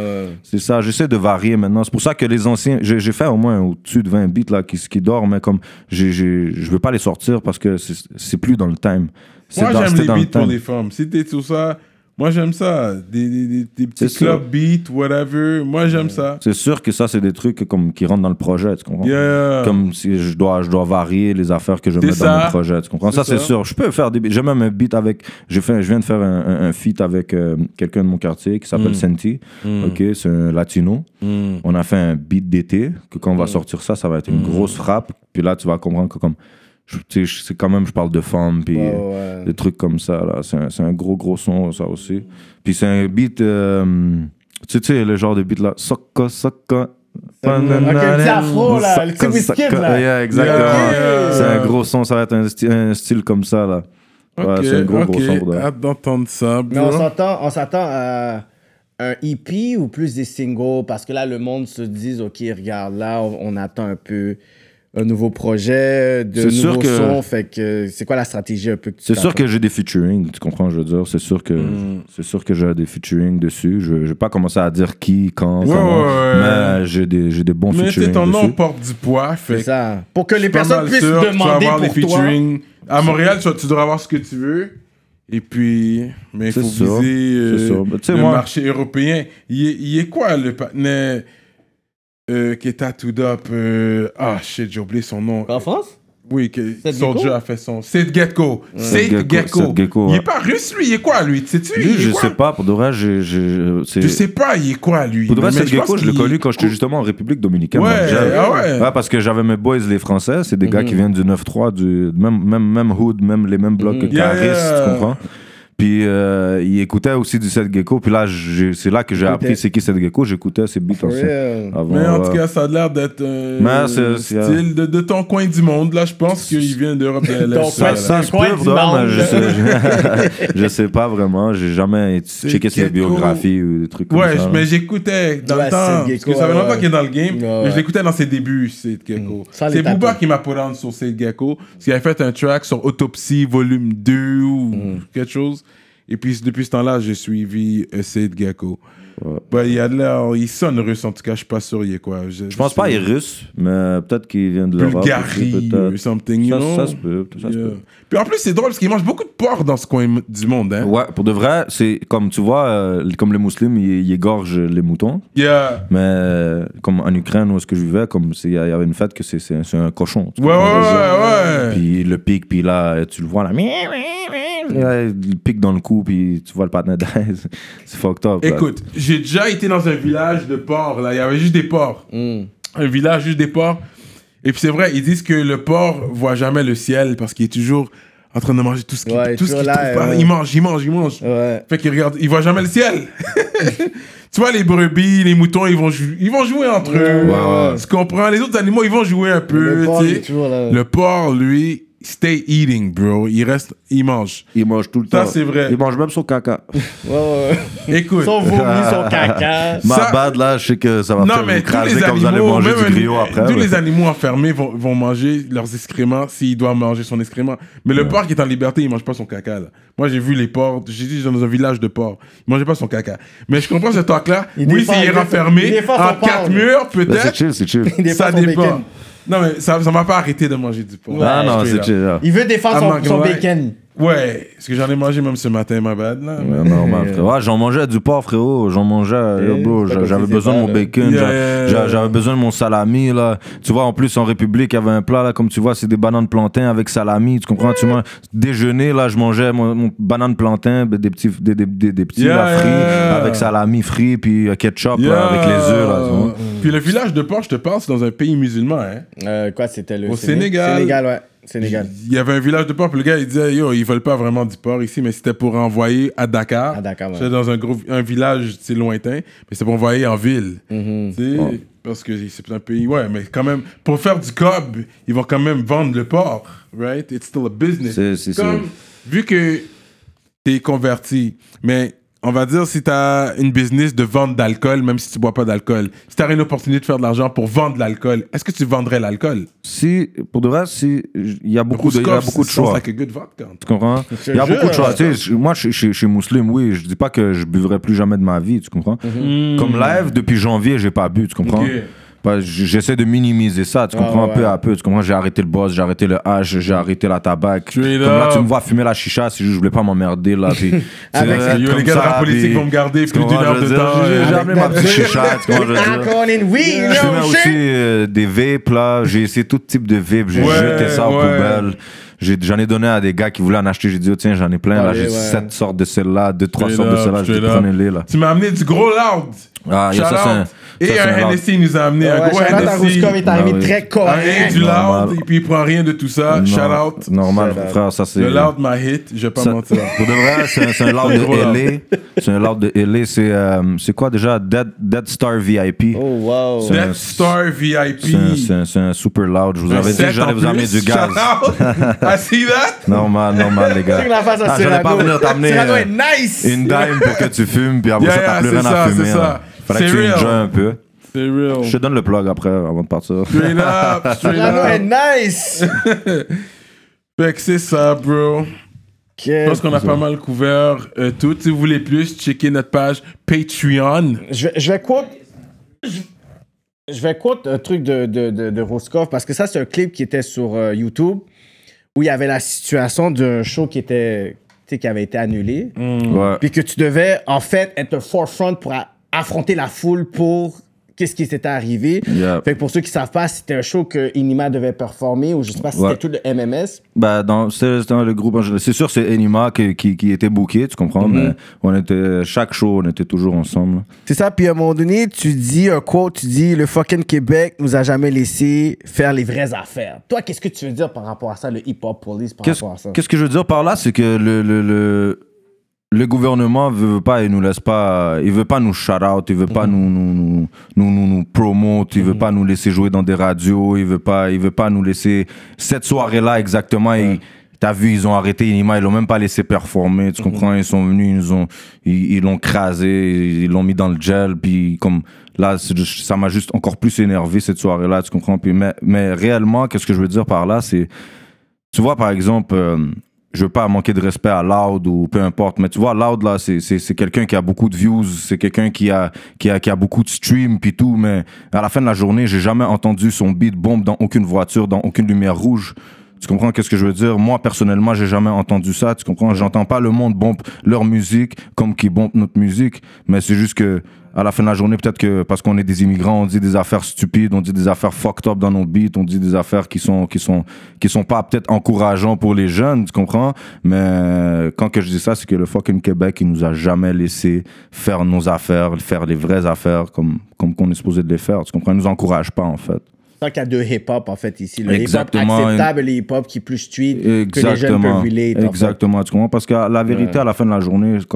C'est ça, j'essaie de varier maintenant. C'est pour ça que les anciens, j'ai j'ai fait au moins au-dessus de 20 beats là, qui, qui dorment, mais comme j'ai- j'ai- je veux pas les sortir parce que c'est c'est plus dans le time. C'est Moi, dans- j'aime les dans le beats pour les femmes. Si t'es tout ça, moi, j'aime ça. Des, des, des, petits club beats, whatever. Moi, j'aime ça. C'est sûr que ça, c'est des trucs comme, qui rentrent dans le projet, tu comprends? Yeah. Comme si je dois, je dois varier les affaires que je mets ça. dans mon projet, tu comprends? Ça, c'est sûr. Je peux faire des beats. J'ai même un beat avec. Fait, je viens de faire un, un, un feat avec euh, quelqu'un de mon quartier qui s'appelle Mm. Senti. Ok, c'est un latino. On a fait un beat d'été, que quand on va sortir ça, ça va être une grosse frappe. Puis là, tu vas comprendre que comme. Je- tu sais, c'est quand même, je parle de femmes, puis Ouais, ouais. des trucs comme ça, là. C'est un, c'est un gros, gros son, ça aussi. Puis c'est un beat, euh, tu sais, le genre de beat là, socka, socka. Avec un petit afro, là, le petit socka. là. Yeah, exactement. Yeah. C'est un gros son, ça va être un, sti- un style comme ça, là. Ouais, Ok, c'est un gros, ok. gros son. vrai. Hâte d'entendre ça, Mais on bro. s'attend, on s'attend à un EP ou plus des singles? Parce que là, le monde se dit, OK, regarde, là, on, on attend un peu un nouveau projet, de C'est sûr nouveaux que- sons. Fait que c'est quoi la stratégie un peu que tu C'est sûr que j'ai des featuring, tu comprends, je veux dire? C'est sûr que, Mm. c'est sûr que j'ai des featuring dessus. Je, je vais pas commencer à dire qui, quand, Ouais, comment, ouais, ouais. mais j'ai des, j'ai des bons Mais featuring c'est ton nom dessus. porte du poids, fait ça. Pour que les personnes puissent sûr que tu vas demander avoir pour les toi. À Montréal, tu, tu devras avoir ce que tu veux. Et puis, mais il C'est faut sûr, viser euh. Mais le moi- marché européen. Il est, il est quoi le partenaire? Euh, qui est tattooed up euh, Ah shit, j'ai oublié son nom. En France? Oui, que Seth Gecko? a fait son. Seth Gecko. Seth Gecko, Gecko. Seth Gecko, Il ouais. est pas russe, lui. Il est quoi, lui? Sais-tu Lui, je quoi? sais pas, pour de vrai, j'ai, c'est- Je sais pas, il est quoi, lui? Pour de vrai, je pense gecko, je l'ai connu quand j'étais justement en République Dominicaine. Ouais, ah ouais. Ouais, parce que j'avais mes boys, les Français, c'est des gars Mhm. qui viennent du 9-3, du même, même, même hood, même les mêmes blocs que Mhm. Yeah, Caris, yeah. tu comprends? Puis euh, il écoutait aussi du Seth Gecko, puis là, j'ai- c'est là que j'ai appris c'est qui Seth Gecko, j'écoutais ses beats aussi. Avant, Mais en ouais. tout cas, ça a l'air d'être Mais un c'est- c'est- style de, de ton coin du monde. Là, je pense qu'il vient d'Europe de l'Est. Ton ça. Ça se coin peut, mais je sais, je sais pas vraiment. J'ai jamais checké ses Gecko. biographies ou des trucs comme Ouais, ça. je- mais j'écoutais dans Ouais, le temps. c'est Parce Gecko, que ça fait ouais, longtemps ouais. qu'il est dans le game. Ouais, mais ouais. je l'écoutais dans ses débuts, Seth Gecko. Sans les C'est Booba qui m'a put sur Seth Gecko. Parce qu'il avait fait un track sur Autopsy volume 2 ou Mm. quelque chose. Et puis depuis ce temps-là, j'ai suivi euh, Seth Gecko. Ouais. Bah, il, a l'air- il sonne russe en tout cas, je suis pas sûr il est quoi. Je pense pas qu'il est russe, mais peut-être qu'il vient de l'Europe. Bulgarie ou something, you Ça, know? ça se peut. Ça se peut. Puis en plus, c'est drôle parce qu'il mange beaucoup de porc dans ce coin du monde. Hein? Ouais, pour de vrai, c'est comme tu vois, euh, comme les musulmans, ils, ils égorgent les moutons. Yeah. Mais euh, comme en Ukraine, où est-ce que je vivais, comme il y avait une fête que c'est- c'est c'est un cochon. Ouais, ouais, ouais, ouais. Puis le pic, puis là, tu le vois là. Ouais, il pique dans le cou, puis tu vois le patin d'aise. C'est fucked up. là. Écoute, j'ai déjà été dans un village de porcs, là. Il y avait juste des porcs. Mm. Un village juste des porcs. Et puis c'est vrai, ils disent que le porc voit jamais le ciel parce qu'il est toujours en train de manger tout ce qu'il Ouais, tout ce là, trouve ouais. Il mange, il mange, il mange. Ouais. Fait qu'il regarde, il voit jamais le ciel. tu vois, les brebis, les moutons, ils vont, ils vont jouer entre eux. Ouais, ouais. Tu comprends? Les autres animaux, ils vont jouer un peu. Porc, là. Le porc, lui, stay eating, bro. Il reste, il mange. Il mange tout le Ça, temps. c'est vrai. Il mange même son caca. Ouais, ouais, ouais. Écoute. Son vomi, son caca. Ma Ça- bad, là, je sais que ça va Non, faire mais vous tous quand vous allez animaux, manger du un- griot après. tous les animaux enfermés vont, vont manger leurs excréments s'ils doivent manger son excrément. Mais le porc qui est en liberté, il mange pas son caca. Là. Moi, j'ai vu les porcs. J'ai dit dans un village de porcs. Il mangeait pas son caca. Mais je comprends ce talk-là. Oui, s'il est renfermé en quatre murs, Ben, c'est peut-être. chill, c'est chill. Ça dépend. Non, mais ça ça m'a pas arrêté de manger du porc. Ah non, c'est chill. là. Il veut défendre Ah, son, bacon. Ouais, parce que j'en ai mangé même ce matin, ma bad. Là. Ouais, normal, frérot. Ouais, j'en mangeais du porc, frérot. J'en mangeais. j'a- j'avais besoin de mon là. bacon. Yeah, j'a- yeah, j'a- yeah. J'avais besoin de mon salami, là. Tu vois, en plus, en République, il y avait un plat, là, comme tu vois, c'est des bananes plantains avec salami. Tu comprends? Tu vois, déjeuner, là, je mangeais mon, mon banane plantain, ben, des petits, des, des, des, des petits Yeah, là, frits, yeah. avec salami frit, puis euh, ketchup, là, avec les œufs, là. tu vois. Puis le village de porc, je te parle, c'est dans un pays musulman. Hein. Euh, quoi, c'était le Au Sénégal. Sénégal, ouais. Sénégal. Il y avait un village de porc, puis le gars, il disait, yo, ils veulent pas vraiment du porc ici, mais c'était pour envoyer à Dakar. À Dakar, ouais. Dans un, gros, un village, c'est lointain, mais c'était pour envoyer en ville. Mhm. Parce que c'est un pays, ouais, mais quand même, pour faire du cob, ils vont quand même vendre le porc, right? It's still a business. C'est- c'est vu que t'es converti, mais on va dire si t'as une business de vente d'alcool, même si tu bois pas d'alcool, si t'aurais une opportunité de faire de l'argent pour vendre de l'alcool, est-ce que tu vendrais l'alcool? Si, pour de vrai, si, il y a beaucoup de, il y a beaucoup de choix. like a good vodka. Tu comprends? Il y a beaucoup de choix. Tu sais, moi, je je- je suis musulman, oui. Je dis pas que je buvrai plus jamais de ma vie, tu comprends? Comme live, depuis janvier, j'ai pas bu, tu comprends? Bah, J'essaie de minimiser ça, tu Ah, comprends, ouais. peu à peu. Tu comprends, j'ai arrêté le boss, j'ai arrêté le hash, j'ai arrêté la tabac. Comme là, tu me vois fumer la chicha, c'est juste que je voulais pas m'emmerder, là. Puis, tu Avec sais, ça. Yo, comme les gars de ça, la politique vont me garder plus d'une heure je de temps. J'ai j'ai amené ma petite chicha, tu comprends, je veux dire. Je fumais aussi euh, des vapes, là. J'ai essayé tout type de vapes. J'ai Ouais, jeté ça en ouais. poubelle. J'ai- J'en ai, donné à des gars qui voulaient en acheter. J'ai dit, oh, tiens, j'en ai plein. là, Allez, j'ai ouais. sept sortes de celles-là, deux, trois sortes de celles-là. J'ai up. prenez-les, là. Tu m'as amené du gros loud. Ah, yeah, ça, c'est un- ça, Et c'est un un loud. Hennessy nous a amené un Ouais, gros shout out à Hennessy. Rouskov, il est arrivé Ah oui. très Rien correct. du Normal. loud, et puis il prend rien de tout ça. Non, Shout out. Normal, Shout out. frère, ça c'est. Le loud m'a hit, je vais pas Ça- mentir. Pour de vrai, c'est un, c'est un loud Gros loud. de LA. C'est un loud de LA. C'est euh, c'est quoi déjà? Dead, Dead Star VIP. Oh, wow. C'est un- Death Star VIP. C'est un, c'est un- c'est un super loud. Je vous Un avais dit que j'allais vous amener du gaz. Shout out. I see that? Normal, normal, les gars. Check la face à Ah, J'allais pas venir t'amener Cyrano euh, nice. une dime pour que tu fumes, puis après Yeah, ça, t'as yeah, plus c'est rien ça, à c'est fumer. ça. là. Fallait que C'est tu real. enjoy un peu. C'est real. Je te donne le plug après, avant de partir. Straight up, straight est up. nice. Fait que c'est ça, bro. Je pense qu'on a pas mal couvert euh, tout. Si vous voulez plus, checkez notre page Patreon. Je vais, je vais quote. Je, je vais quote un truc de, de, de, de Roscoff parce que ça, c'est un clip qui était sur euh, YouTube où il y avait la situation d'un show qui était. tu sais, qui avait été annulé. Ouais. Puis que tu devais, en fait, être un forefront pour a- affronter la foule pour qu'est-ce qui s'était arrivé. Yeah. Fait que pour ceux qui savent pas, c'était un show que Inima devait performer ou je sais pas si Ouais. c'était tout le MMS. Bah, dans, c'est, dans le groupe en général. C'est sûr, c'est Enima qui, qui, qui était booké, tu comprends, mais on était, chaque show, on était toujours ensemble. C'est ça, puis à un moment donné, tu dis un quote, tu dis le fucking Québec nous a jamais laissé faire les vraies affaires. Toi, qu'est-ce que tu veux dire par rapport à ça, le hip-hop police par Qu'est-ce, rapport à ça? qu'est-ce que je veux dire par là, c'est que le, le, le, le gouvernement veut pas, il nous laisse pas, il veut pas nous shout out, il veut pas Mhm. nous, nous, nous, nous, nous, nous promote, il veut pas nous laisser jouer dans des radios, il veut pas, il veut pas nous laisser cette soirée-là exactement. il- T'as vu, ils ont arrêté Inima, ils l'ont même pas laissé performer, Mhm. tu comprends? Ils sont venus, ils nous ont, ils l'ont crasé, ils l'ont mis dans le gel, puis comme là, ça m'a juste encore plus énervé cette soirée-là, tu comprends? Puis mais, mais réellement, qu'est-ce que je veux dire par là, c'est, tu vois, par exemple, euh, je veux pas manquer de respect à Loud ou peu importe, mais tu vois, Loud, là, c'est, quelqu'un qui a beaucoup de views, c'est quelqu'un qui a, qui a, qui a beaucoup de streams puis tout, mais à la fin de la journée, j'ai jamais entendu son beat bombe dans aucune voiture, dans aucune lumière rouge. Tu comprends qu'est-ce que je veux dire? Moi, personnellement, j'ai jamais entendu ça. Tu comprends? J'entends pas le monde bombe leur musique comme qui bombe notre musique. Mais c'est juste que, à la fin de la journée, peut-être que parce qu'on est des immigrants, on dit des affaires stupides, on dit des affaires fucked up dans nos beats, on dit des affaires qui sont, qui sont, qui sont pas peut-être encourageants pour les jeunes, tu comprends? Mais quand que je dis ça, c'est que le fucking Québec, il nous a jamais laissé faire nos affaires, faire les vraies affaires comme, comme qu'on est supposé de les faire. Tu comprends? Il nous encourage pas, en fait. C'est qu'il y a deux hip-hop, en fait, ici. Le hip-hop acceptable et le hip-hop qui est plus street, que les jeunes peuvent relate. en fait. Exactement, tu comprends? Parce que la vérité, à la fin de la journée, c'est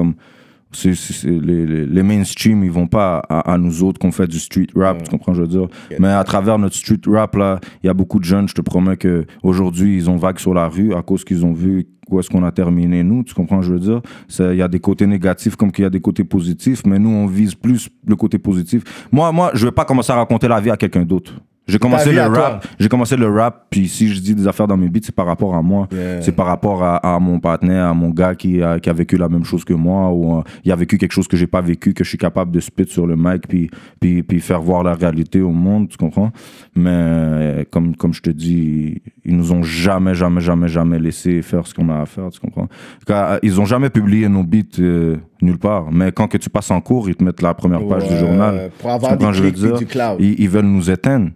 c'est- les, les, les mainstream, ils vont pas à, à nous autres qu'on fait du street rap, tu comprends, je veux dire? Mais à travers notre street rap, là, il y a beaucoup de jeunes, je te promets que aujourd'hui ils ont vague sur la rue à cause qu'ils ont vu où est-ce qu'on a terminé, nous, tu comprends, je veux dire? Il y a des côtés négatifs comme qu'il y a des côtés positifs, mais nous, on vise plus le côté positif. Moi, moi, je vais pas commencer à raconter la vie à quelqu'un d'autre. J'ai commencé le rap, j'ai commencé le rap, puis si je dis des affaires dans mes beats, c'est par rapport à moi. C'est par rapport à, à mon partenaire, à mon gars qui a, qui a vécu la même chose que moi, ou euh, il a vécu quelque chose que j'ai pas vécu, que je suis capable de spit sur le mic, puis, puis, puis faire voir la réalité au monde, tu comprends? Mais euh, comme, comme je te dis, ils nous ont jamais, jamais, jamais, jamais laissé faire ce qu'on a à faire, tu comprends? Car, euh, ils ont jamais publié nos beats euh, nulle part, mais quand que tu passes en cours, ils te mettent la première page du journal. pour avoir des je veux dire? du cloud. Ils, ils veulent nous éteindre.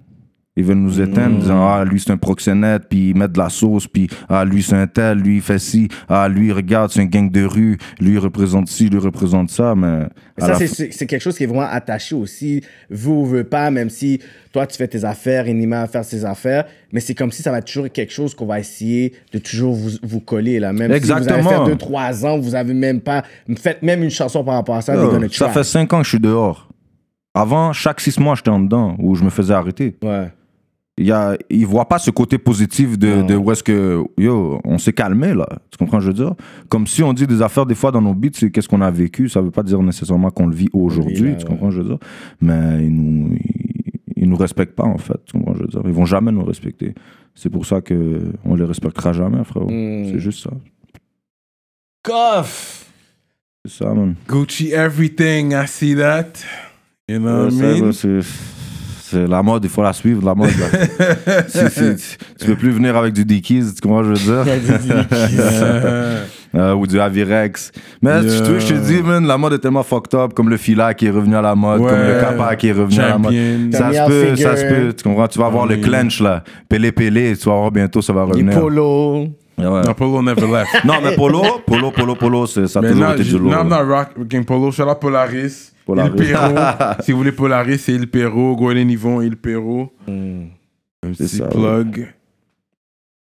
Ils veulent nous éteindre, Mm. disant Ah, lui, c'est un proxénète, puis ils mettent de la sauce, puis Ah, lui, c'est un tel, lui, il fait ci. Ah, lui, regarde, c'est un gang de rue. Lui, il représente ci, lui, il représente ça. Mais. Ça, c'est- quelque chose qui est vraiment attaché aussi. Vous ou veut pas, même si toi, tu fais tes affaires, Inima va faire ses affaires, mais c'est comme si ça va être toujours quelque chose qu'on va essayer de toujours vous, vous coller. Là. Même si vous Exactement. avez fait 2-3 ans, vous avez même pas fait même une chanson par rapport à ça, gonna ça fait cinq ans que je suis dehors. Avant, chaque six mois, j'étais en dedans, où je me faisais arrêter. Ouais. Y a, ils voient pas ce côté positif de, où est-ce que, yo, on s'est calmé, là. Tu comprends, je veux dire? Comme si on dit des affaires, des fois, dans nos beats, c'est qu'est-ce qu'on a vécu. Ça veut pas dire nécessairement qu'on le vit aujourd'hui. tu ouais. comprends, je veux dire? Mais ils nous, ils, ils nous respectent pas, en fait. Tu comprends, je veux dire? Ils vont jamais nous respecter. C'est pour ça que on les respectera jamais, frérot. Mm. C'est juste ça. Coff! C'est ça, man. Gucci everything, I see that. You know what I mean? La mode, il faut la suivre, la mode. là. Si- si- tu peux plus venir avec du Dickies, tu comprends, ce que je veux dire? Euh, ou du Avirex. Mais Yeah. tu te- je te dis, man, la mode est tellement fucked up, comme le fila qui est revenu à la mode, Ouais. comme le Kappa qui est revenu à la mode. Ça se peut, ça se peut. Tu comprends? Tu vas avoir le Oui. clench, là. Pélé, pélé, tu vas voir bientôt, ça va Les revenir. polos. Ouais, ouais. No, Polo never left. Non, mais Polo, Polo, Polo, Polo, ça a Mais toujours été du lourd. now I'm là. Polo. Polaris. Polaris. Il Perro. si vous voulez Polaris, c'est Il Perro. Gordon Yvon, Il Perro. Un C'est petit ça, plug.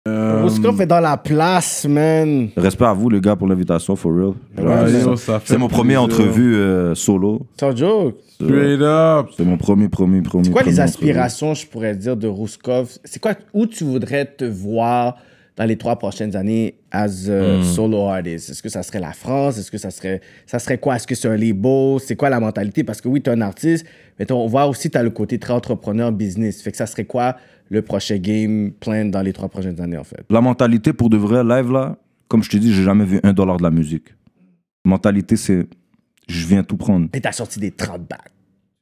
Euh, Roscoff est dans la place, man? Respect à vous, les gars, pour l'invitation, for real. Ouais, c'est- mon premier plaisir. entrevue euh, solo. Sans joke. Straight up. C'est mon premier, premier, premier. C'est quoi les aspirations, je pourrais dire, de Rouskov? C'est quoi, où tu voudrais te voir dans les trois prochaines années as a solo artist? Est-ce que ça serait la France? Est-ce que ça serait, ça serait quoi? Est-ce que c'est un label? C'est quoi la mentalité? Parce que oui, tu es un artiste, mais on voit aussi tu as le côté très entrepreneur business. Fait que ça serait quoi le prochain game plan dans les trois prochaines années, en fait? La mentalité pour de vrai, live là, comme je te dis, j'ai jamais vu un dollar de la musique. Mentalité, c'est je viens tout prendre. Et t'as sorti des 30 bacs.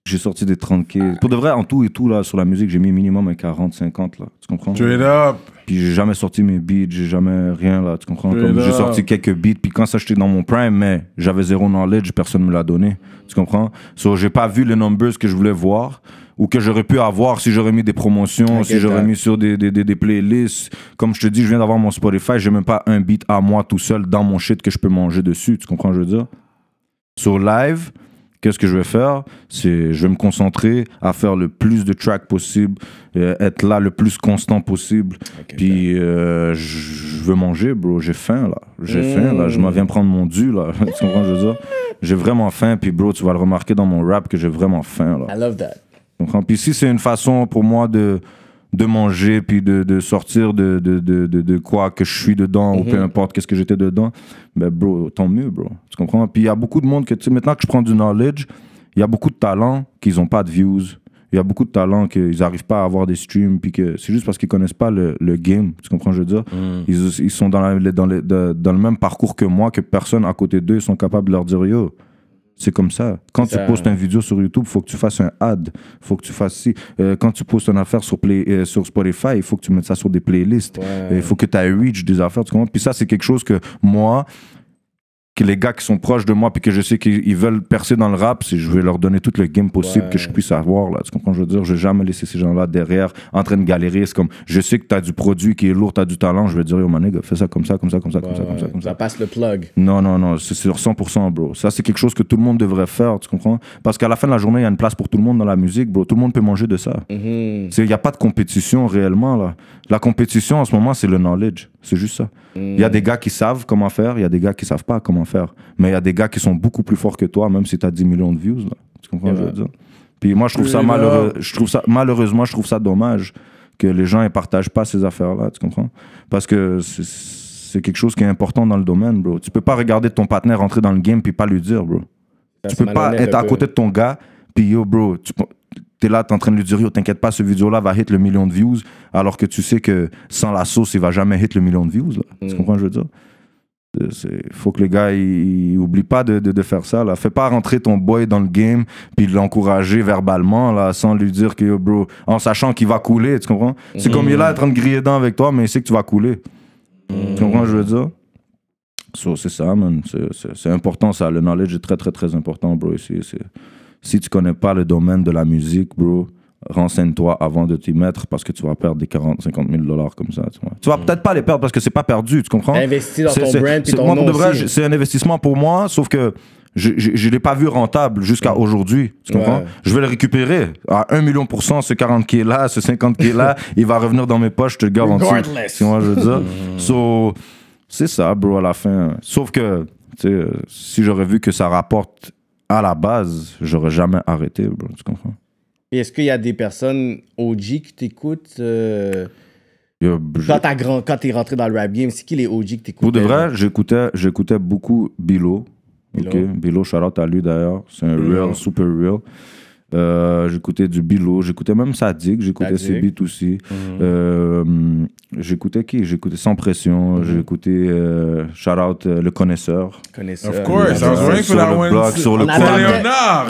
J'ai sorti des 30K. Pour de vrai, en tout et tout, là, sur la musique, j'ai mis minimum un 40, 50, là. Tu comprends? Straight up. Puis j'ai jamais sorti mes beats, j'ai jamais rien, là. Tu comprends? Straight Comme j'ai up. sorti quelques beats, puis quand ça, j'étais dans mon prime, mais j'avais zéro knowledge, personne me l'a donné. Tu comprends? So, j'ai pas vu les numbers que je voulais voir ou que j'aurais pu avoir si j'aurais mis des promotions, si j'aurais mis sur des, des, des, des playlists. Comme je te dis, je viens d'avoir mon Spotify, j'ai même pas un beat à moi tout seul dans mon shit que je peux manger dessus. Tu comprends, je veux dire? Sur live, qu'est-ce que je vais faire? C'est je vais me concentrer à faire le plus de tracks possible, euh, être là le plus constant possible. Puis euh, je veux manger, bro. J'ai faim là. J'ai faim là. Je m'en viens prendre mon dû là. tu comprends ce que je veux dire? J'ai vraiment faim. Puis bro, tu vas le remarquer dans mon rap que j'ai vraiment faim là. I love that. Puis si c'est une façon pour moi de, de manger, puis de, de sortir de, de, de, quoi que je suis dedans, ou peu importe qu'est-ce que j'étais dedans, ben bro, tant mieux, bro. Tu comprends? Puis il y a beaucoup de monde que, tu sais, maintenant que je prends du knowledge, il y a beaucoup de talents qui n'ont pas de views. Il y a beaucoup de talents qu'ils n'arrivent pas à avoir des streams, puis que c'est juste parce qu'ils connaissent pas le, le game. Tu comprends, ce que je veux dire? Ils, ils sont dans, la- dans, le, dans- dans le même parcours que moi, que personne à côté d'eux sont capables de leur dire yo. C'est comme ça. Quand tu Ça- postes une vidéo sur YouTube, il faut que tu fasses un ad. faut que tu fasses ci. Euh, quand tu postes une affaire sur, Play, euh, sur Spotify, il faut que tu mettes ça sur des playlists. Ouais. Il faut que tu aies reach des affaires. Tu comprends? Puis ça, c'est quelque chose que moi, que les gars qui sont proches de moi, puis que je sais qu'ils ils veulent percer dans le rap, c'est je vais leur donner tout le game possible Ouais. que je puisse avoir. Là. Tu comprends? ce que Je veux dire, je vais jamais laisser ces gens-là derrière en train de galérer. C'est comme, je sais que tu as du produit qui est lourd, tu as du talent. Je vais dire, yo, man, nigga, fais ça comme ça, comme ça, comme ça, comme ça, comme ça, comme ça. Ça passe le plug. Non, non, non, c'est sur 100%, bro. Ça, c'est quelque chose que tout le monde devrait faire, tu comprends? Parce qu'à la fin de la journée, il y a une place pour tout le monde dans la musique, bro. Tout le monde peut manger de ça. Mhm. Il n'y a pas de compétition réellement, là. La compétition, en ce moment, c'est le knowledge. C'est juste ça. Il y a des gars qui savent comment faire, il y a des gars qui savent pas comment faire. Mais il y a des gars qui sont beaucoup plus forts que toi, même si tu as 10 millions de views, là. Tu comprends ce que je veux dire? Puis moi, je trouve ça malheureux. Je trouve ça, malheureusement, je trouve ça dommage que les gens ne partagent pas ces affaires-là, tu comprends? Parce que c'est- quelque chose qui est important dans le domaine, bro. Tu peux pas regarder ton partenaire rentrer dans le game puis pas lui dire, bro. Ça, Tu peux pas être à peu. côté de ton gars, puis yo, bro, tu es là, t'es en train de lui dire, yo, t'inquiète pas, ce vidéo-là va hit le million de views, alors que tu sais que sans la sauce, il va jamais hit le million de views, là. Mm. Tu comprends ce que je veux dire? Il faut que les gars, ils, ils oublient pas de, de, de faire ça, là. Fais pas rentrer ton boy dans le game, puis l'encourager verbalement, là, sans lui dire que, yo, bro, en sachant qu'il va couler, tu comprends? C'est comme il est là en train de griller dedans avec toi, mais il sait que tu vas couler. Tu comprends ce que je veux dire? So, c'est ça, man. C'est- important, ça. Le knowledge est très, très, très important, bro. Ici, c'est- si tu connais pas le domaine de la musique, bro, renseigne-toi avant de t'y mettre parce que tu vas perdre des 40, 50 000 dollars comme ça. Tu, vois. tu vas peut-être pas les perdre parce que c'est pas perdu, tu comprends? Investi dans C'est- ton brand puis ton moi, nom c'est un investissement pour moi, sauf que je ne l'ai pas vu rentable jusqu'à aujourd'hui. Tu comprends? Ouais. Je vais le récupérer à 1 million pour cent, ce 40 qui est là, ce 50 qui est là, il va revenir dans mes poches, je te le garantis. Regardless. Tu vois, je veux dire? so, c'est ça, bro, à la fin. Sauf que, tu sais, si j'aurais vu que ça rapporte à la base, j'aurais jamais arrêté, bro. Tu comprends? Et Est-ce qu'il y a des personnes OG qui t'écoutent euh, Yo, je- quand t'as grand, quand t'es rentré dans le rap game? C'est qui les OG qui t'écoutent? Pour de vrai, j'écoutais, j'écoutais beaucoup Bilo. Bilo. Ok, Bilo, shout out à lui d'ailleurs. C'est un real, super real. Euh, j'écoutais du Bilo, j'écoutais même Sadik, j'écoutais ses beats aussi. Euh, j'écoutais qui? J'écoutais Sans Pression, j'écoutais euh, shout out euh, Le Connaisseur. Connaisseur. Of course, I was waiting for sur that one. bloc, sur le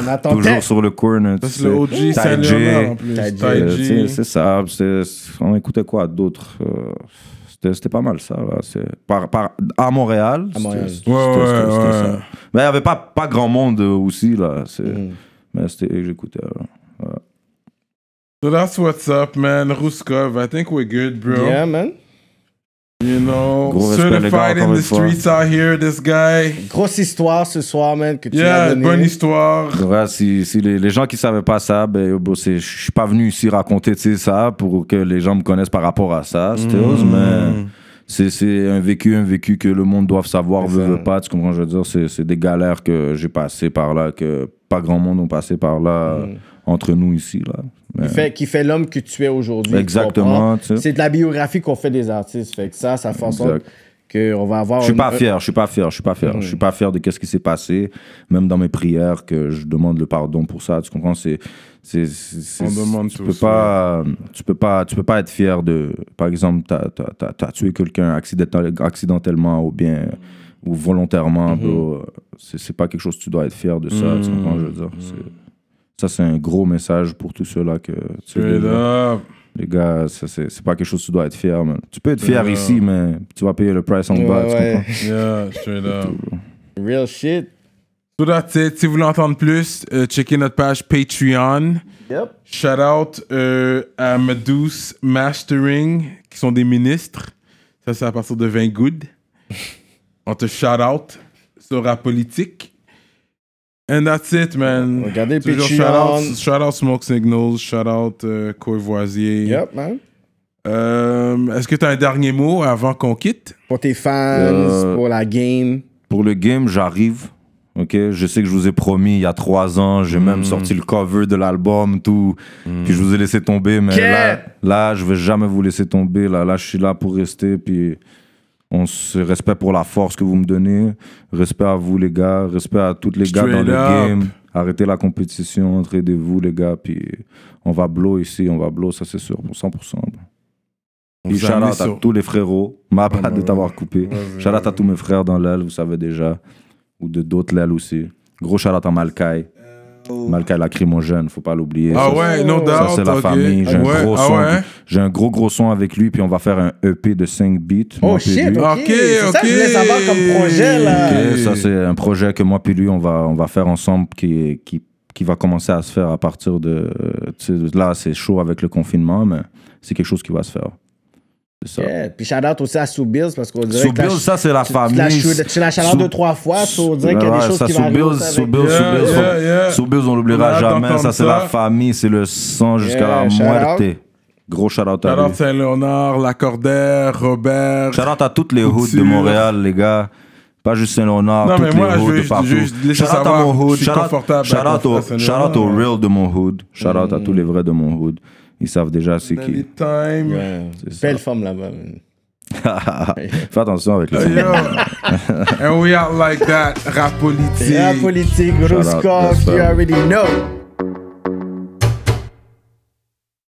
attendait. Toujours sur le corner. C'est le. OG en plus. Euh, C'est ça. c'est- On écoutait quoi d'autre? Euh, C'était c'était pas mal ça. Là. C'est- Par, par, à Montréal. À Montréal. Ouais, ouais, ouais. Mais il n'y avait pas, pas grand monde aussi. Là. C'est- Mm. Mais c'était que j'écoutais. là. So that's what's up, man. Ruskov, I think we're good, bro. Yeah, man. You know, Gros les gars, certified in the streets out here, this guy. Grosse histoire ce soir, man, que tu Yeah, donné. bonne histoire. Ouais, si, si les, les gens qui savaient pas ça, ben, je suis pas venu ici raconter ça pour que les gens me connaissent par rapport à ça, stills, Mm. mais c'est c'est un vécu, un vécu que le monde doit savoir, veut, veut pas, tu comprends, je veux dire, c'est c'est des galères que j'ai passé par là, que pas grand monde ont passé par là, Mm. entre nous ici, là. Mais- Qui fait, qui fait l'homme que tu es aujourd'hui. tu Exactement, tu. C'est de la biographie qu'on fait des artistes. Fait que ça, ça fait en sorte qu'on va avoir. Je suis pas fier, je suis pas fier, je suis pas fier. Je suis pas fier de qu'est-ce qui s'est passé, même dans mes prières que je demande le pardon pour ça. Tu comprends? C'est On demande tu tous, peux pas tu peux pas tu peux pas être fier de par exemple t'as as, t'as tué quelqu'un accidentel- accidentellement ou bien ou volontairement bro. c'est c'est pas quelque chose que tu dois être fier de ça. Tu comprends je veux dire ça c'est un gros message pour tous ceux là que tu les- gars, ça, c'est pas quelque chose que tu dois être fier, man. Tu peux être fier Yeah. ici, mais tu vas payer le price en bas, tu ouais. comprends? Yeah, straight up. Real shit. So that's it. Si vous voulez entendre plus, euh, checkez notre page Patreon. Yep. Shout out euh, à Meduse Mastering, qui sont des ministres. Ça, c'est à partir de 20 good. On te shout out sur la politique. And that's it, man. Regardez Toujours. Shout out, shout out Smoke Signals, shout out euh, Courvoisier. Yep, man. Euh, Est-ce que tu as un dernier mot avant qu'on quitte? Pour tes fans, Euh, pour la game. Pour le game, j'arrive. Ok, je sais que je vous ai promis il y a trois ans, j'ai Mm. même sorti le cover de l'album, tout. Puis je vous ai laissé tomber, mais là, là, je vais jamais vous laisser tomber. Là, là, je suis là pour rester. Puis on se respect pour la force que vous me donnez. Respect à vous, les gars. Respect à tous les gars dans le game. Arrêtez la compétition, entraidez-vous, les gars. Puis on va blow ici, on va blow, ça c'est sûr, pour 100%. bro. Puis shout à tous les frérots. Ma de t'avoir coupé. Shout out à tous mes frères dans l'aile, vous savez déjà. Ou de d'autres l'ailes aussi. Gros shout out à Malkai. Malkai lacrymogène, faut pas l'oublier. Ah Ça, ouais, no doubt. ça, c'est la famille. J'ai un gros ah son. ouais? J'ai un gros gros son avec lui, puis on va faire un EP de 5 beats. Oh shit, lui. ok. Ok, C'est ça que je voulais savoir comme projet, là. Ça c'est un projet que moi puis lui on va on va faire ensemble qui qui qui va commencer à se faire à partir de là c'est chaud avec le confinement mais c'est quelque chose qui va se faire. Ça. Yeah. Puis shout out aussi à Sue Bills parce qu'on dirait Sous que la- ça c'est la tu- famille. Tu tu l'as shout out deux, trois fois, so on dirait qu'il y a des Ouais, choses ça, qui vont arriver Bills, aussi sous avec- Bills, sous Yeah, Bills, yeah, yeah. sous Bills, on l'oubliera jamais. Ça, c'est la famille, c'est le sang jusqu'à Yeah, la shout muerte. out. Gros shout out à Shout out lui. Saint-Léonard, Lacordaire, Robert. Shout out à toutes les hoods de. Montréal, les gars. Pas juste Saint-Léonard, Non, toutes mais les moi, je hoods de partout. Shout out à mon hood. Shout out- shout au- frère shout out au Saint-Léonard. real de mon hood. Shout out à tous les vrais de mon hood. Ils savent déjà c'est qui. Anytime. Ouais. ça. Belle femme là-bas. Fais attention avec les Yo. And we out like that. Rap politique. La politique, that's you already know.